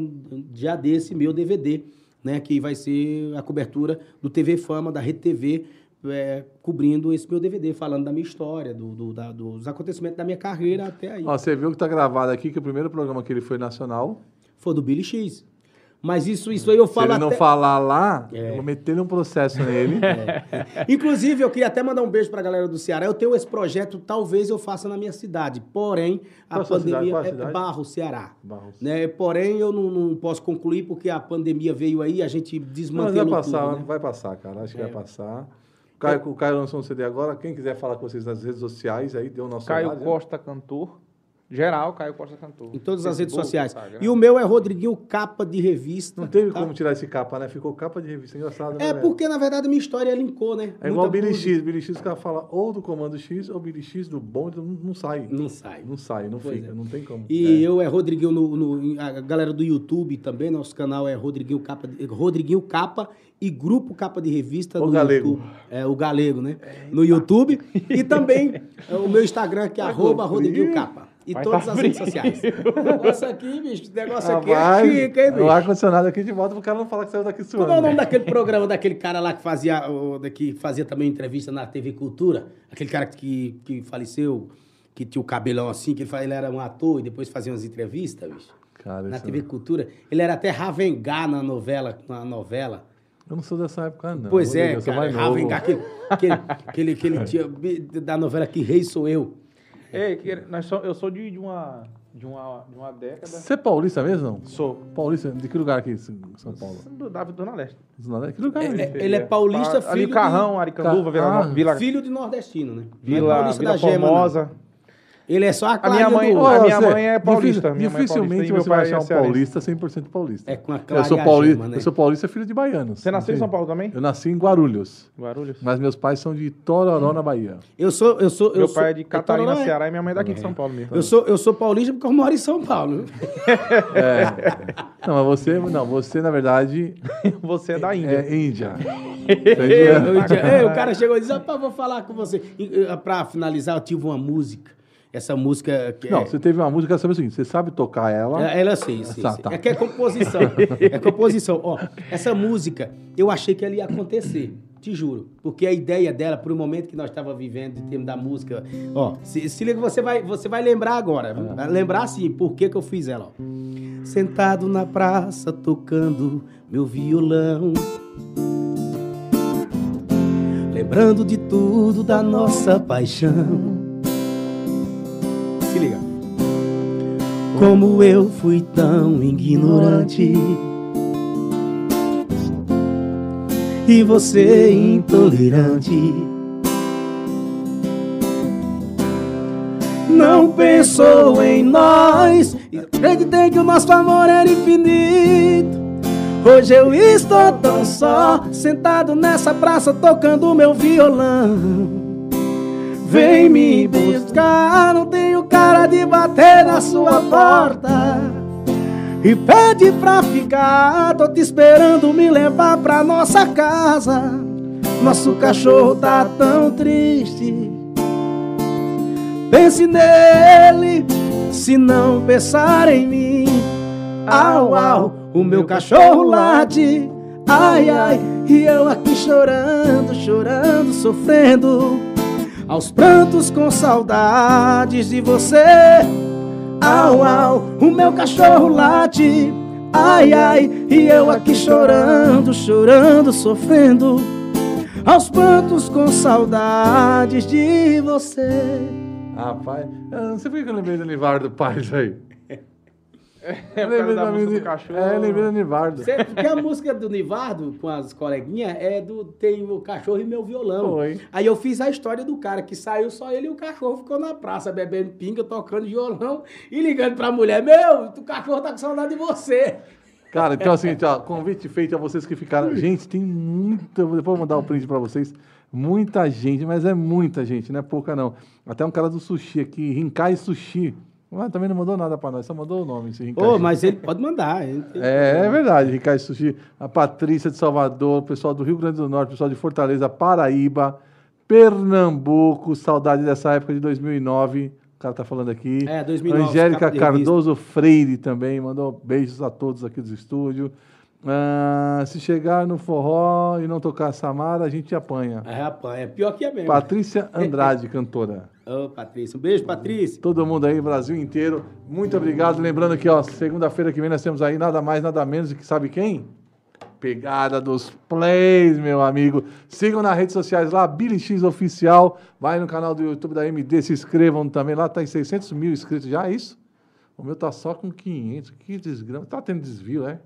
já desse meu DVD, né? Que vai ser a cobertura do TV Fama, da Rede TV, é, cobrindo esse meu DVD, falando da minha história, do, do- da- dos acontecimentos da minha carreira até aí. Ó, você viu que tá gravado aqui, que o primeiro programa que ele foi nacional. Foi do Billy X. Mas isso, isso aí eu Se falo ele não até... falar lá, É. eu vou meter um processo nele. Inclusive, eu queria até mandar um beijo pra galera do Ceará. Eu tenho esse projeto, talvez eu faça na minha cidade. Porém, a Qual a pandemia a é cidade? Barro, Ceará. Barros. Né? Porém, eu não, não posso concluir porque a pandemia veio aí, a gente Mas vai desmantelou passar, tudo, né? vai passar, cara. Acho que É. vai passar. O Caio, o Caio lançou um CD agora. Quem quiser falar com vocês nas redes sociais, aí deu o nosso Caio horário, né? Costa Cantor. Geral, Caio Costa Cantor. Em todas as redes sociais. Instagram. E o meu é Rodriguinho Capa de Revista. Não teve tá? como tirar esse capa, né? Ficou capa de revista. Engraçado, né? É porque, na verdade, a minha história linkou, né? É igual o Billy. X. Billy X, o cara fala ou do comando X ou Billy X do bom, então não, não sai. Não sai. Não sai, não Pois fica, é. não tem como. E É. eu é Rodriguinho no, no- a galera do YouTube também, nosso canal é Rodriguinho Capa, de- Rodriguinho Capa e Grupo Capa de Revista O no Galego. YouTube. É o Galego, né? No YouTube e também é, o meu Instagram que é arroba Rodriguinho Capa. E todas tá as redes frio. sociais. O negócio aqui, bicho, esse negócio aqui é chique, hein, bicho? o ar-condicionado aqui de volta pro cara não falar que saiu daqui suando. Como é o nome daquele programa daquele cara lá que fazia, que fazia também entrevista na TV Cultura? Aquele cara que, que faleceu, que tinha o cabelão assim, que ele, ele era um ator e depois fazia umas entrevistas, bicho. Cara, Na TV Cultura. Ele era até Ravengá na novela. Na novela. Eu não sou dessa época, não. pois é, cara. aquele, aquele, aquele, aquele tinha, da novela Que Rei Sou Eu. É, que nós so- eu sou de, de uma, de, uma, de uma década. Você é paulista mesmo, não? Sou. Paulista, de que lugar aqui em São Paulo? Do Davi Dona Leste. Zona Leste? Que lugar? É, ali? é, ele é paulista, Ali filho Carrão, Aricanduva, Ca- Vila, Ah, Vila, Filho de nordestino, né? É Vila, paulista Vila da Gema, não. Ele é só a, A minha mãe- do... A minha você- mãe é paulista, minha mãe é dificilmente paulista meu você vai pai é achar um paulista 100% paulista. É com a eu Clara sou, a pauli- Gema, né? eu sou paulista filho de baianos. Você nasceu em São. Paulo também? Eu nasci em Guarulhos, Guarulhos. mas meus pais são de Tororó, na Bahia. Eu sou... Eu sou eu Meu sou, pai é de Catarina, Tororó, é? Ceará, e minha mãe é daqui de São Paulo mesmo. Eu sou, eu sou paulista porque eu moro em São Paulo. Não, mas você, não, você na verdade Você é da Índia. é índia. "Ei, o cara chegou e disse, vou falar com você. E, eh, Pra finalizar, eu tive uma música. Essa música... Não, é, você teve uma música, quero saber o seguinte, você sabe tocar ela? É, Ela sei, Tá, sei. tá. É que é composição. é composição. Ó, essa música, eu achei que ela ia acontecer. Te juro. Porque a ideia dela, por um momento que nós estávamos vivendo, em termos da música. Ó, se, se liga, você vai, você vai lembrar agora. Vai lembrar sim, por que, que eu fiz ela. Ó. Sentado na praça, tocando meu violão. Lembrando de tudo da nossa paixão. Se liga. Como eu fui tão ignorante. E você intolerante. Não pensou em nós. E Acreditei que o nosso amor era infinito. Hoje eu estou tão só Sentado nessa praça tocando meu violão vem me buscar. Não tenho cara de bater na sua porta e pede pra ficar. Tô te esperando me levar pra nossa casa. Nosso cachorro tá tão triste. Pense nele, se não pensar em mim. Au, au, o meu cachorro late. Ai, ai, e eu aqui chorando, chorando, sofrendo. Aos prantos com saudades de você. Au, au, o meu cachorro late. Ai, ai, e eu aqui chorando, chorando, sofrendo. Aos prantos com saudades de você. Rapaz, eu não sei por que eu lembrei do Nivardo Paz aí. É lembrei da da música do cachorro. É, lembrei do Nivardo. Você- Porque a música do Nivardo com as coleguinhas é do Tem o cachorro e meu violão. Foi. Aí eu fiz a história do cara que saiu só ele e o cachorro ficou na praça bebendo pinga, tocando violão e ligando pra mulher: Meu, o cachorro tá com saudade de você. Cara, então assim, ó, convite feito a vocês que ficaram. Gente, tem muita. Depois eu vou mandar o print pra vocês. Muita gente, mas é muita gente, não é pouca não. Até um cara do sushi aqui, Rinkai Sushi. Ah, também não mandou nada pra nós, só mandou o nome. Esse Ô, Sushi. mas ele pode mandar. ele É, é verdade, Rinkai Sushi. A Patrícia de Salvador, o pessoal do Rio Grande do Norte, o pessoal de Fortaleza, Paraíba, Pernambuco, saudade dessa época de 2009. O cara tá falando aqui. É, 2009, Angélica. Cardoso Freire também, mandou beijos a todos aqui do estúdio. Ah, se chegar no forró e não tocar Samara, a gente apanha. É, é pior que é mesmo. Patrícia Andrade, cantora. Ô, Patrícia. Um beijo, Patrícia. Todo mundo aí, Brasil inteiro. Muito obrigado. Lembrando que, ó, segunda-feira que vem nós temos aí nada mais, nada menos do que sabe quem? Pegada dos Plays, meu amigo. Sigam nas redes sociais lá, Billy X Oficial. Vai no canal do YouTube da MD, se inscrevam também. Lá tá em 600 mil inscritos já, é isso? O meu tá só com 500. Que desgrama. Tá tendo desvio, é?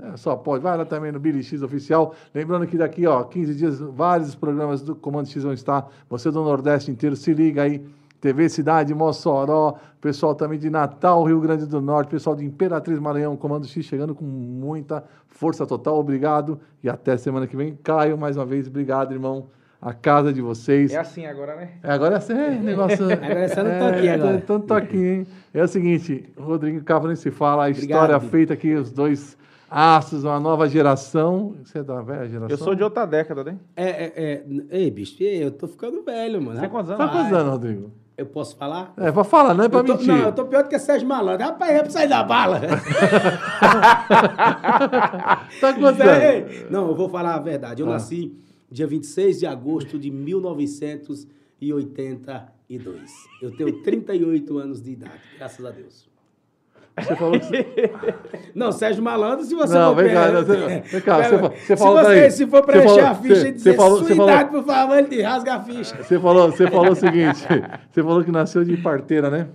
É, só pode. Vai lá também no Billy X Oficial. Lembrando que daqui, ó, 15 dias, vários programas do Comando X vão estar. Você do Nordeste inteiro, se liga aí. TV Cidade, Mossoró, pessoal também de Natal, Rio Grande do Norte, pessoal de Imperatriz Maranhão, Comando X chegando com muita força total. Obrigado e até semana que vem. Caio, mais uma vez, obrigado, irmão. A casa de vocês. É assim agora, né? É, agora é assim, é, negócio. Agora é só no toquinho agora. Tô, tô toquinho, hein? É o seguinte, Rodrigo Cava nem se fala, a Obrigado, história feita aqui, os dois astros, uma nova geração. Você é da velha geração? Eu sou de outra década, né? É, é, é. Ei, bicho, eu tô ficando velho, mano. Você tem quantos anos? Tá quantos Rapaz, anos, Rodrigo? Eu posso falar? É, pra falar, não é pra Eu tô, mentir. não, eu tô pior do que Sérgio Malandro. Rapaz, é pra sair da bala. Tá anos? Não, eu vou falar a verdade. Ah. Eu nasci dia 26 de agosto de 1982. Eu tenho 38 anos de idade, graças a Deus. Você falou que você... Não, Sérgio Malandro, se você Não, for vem cá, não, você- vem cá, você você se falou, você, peraí. se for Você preencher falou- a ficha você- e dizer você falou- sua você falou- idade, por favor, ele te rasga a ficha. Você falou, você falou o seguinte, você falou que nasceu de parteira, né?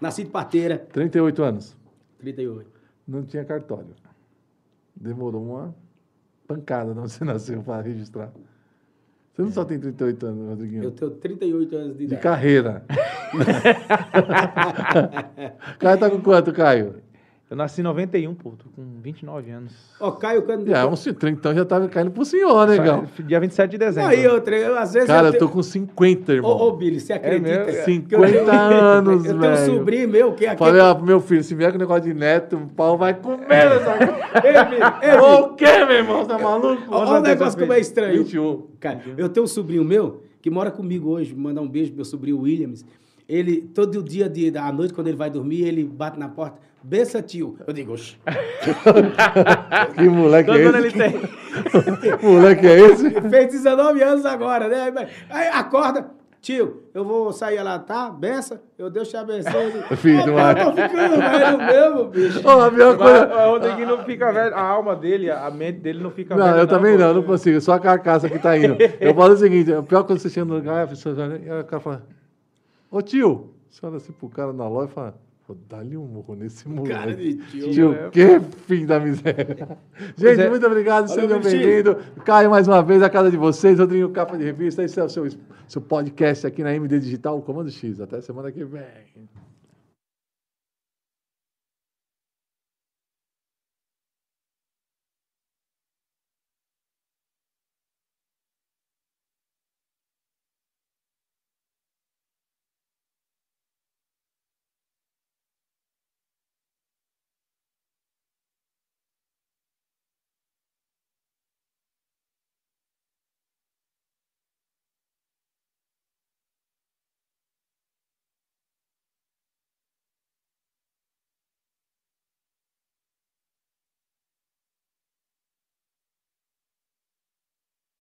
Nasci de parteira, 38 anos. 38. Não tinha cartório. Demorou uma pancada não você nasceu para registrar. Você não só tem 38 anos, Rodriguinho. Eu tenho 38 anos de De idade. carreira. Caio tá com quanto, Caio? Eu nasci em 91, pô. Tô com 29 anos. Ó, Caio, quando... Já, uns 30, então já tava caindo pro senhor, né, Gal? Dia 27 de dezembro. Aí, outra, eu, às vezes Cara, eu eu tô com 50, irmão. Ô, ô, Billy, você acredita? mesmo? que eu 50 tenho- anos, Eu tenho um velho. sobrinho meu que é aquele... Falei, ó, pro meu filho, se vier com negócio de neto, o pau vai comer essa Ei, Billy, ei, Billy. O quê, meu irmão? Tá maluco? Olha o negócio como é estranho. 21. Cara, eu tenho um sobrinho meu que mora comigo hoje, vou mandar um beijo pro meu sobrinho Williams. Ele, todo dia de, da noite, quando ele vai dormir, ele bate na porta. Bença, tio. Eu digo, oxe. Que moleque é Quando ele esse? tem. Que moleque é esse? Fez 19 anos agora, né? Aí acorda. Tio, eu vou sair lá, tá? Bença, eu Deus te abençoe. Filho de uma- Eu tô ficando velho mesmo, bicho. Ô, a pior coisa... O Rodriguinho não fica velho. A alma dele, a mente dele não fica Não, velha. eu também não, eu não consigo. Só a carcaça que tá indo. Eu falo o seguinte: a pior quando você chega no lugar, a pessoa já, e o cara fala: Ô tio, você olha assim pro cara na loja e fala: vou dar-lhe um murro nesse Cara de moleque. tio. Tio, é. que fim da miséria. Gente, é. muito obrigado, sejam bem-vindos. Caio mais uma vez a casa de vocês, Rodrigo Capa de Revista. Esse é o seu, seu podcast aqui na MD Digital, o Comando X. Até semana que vem.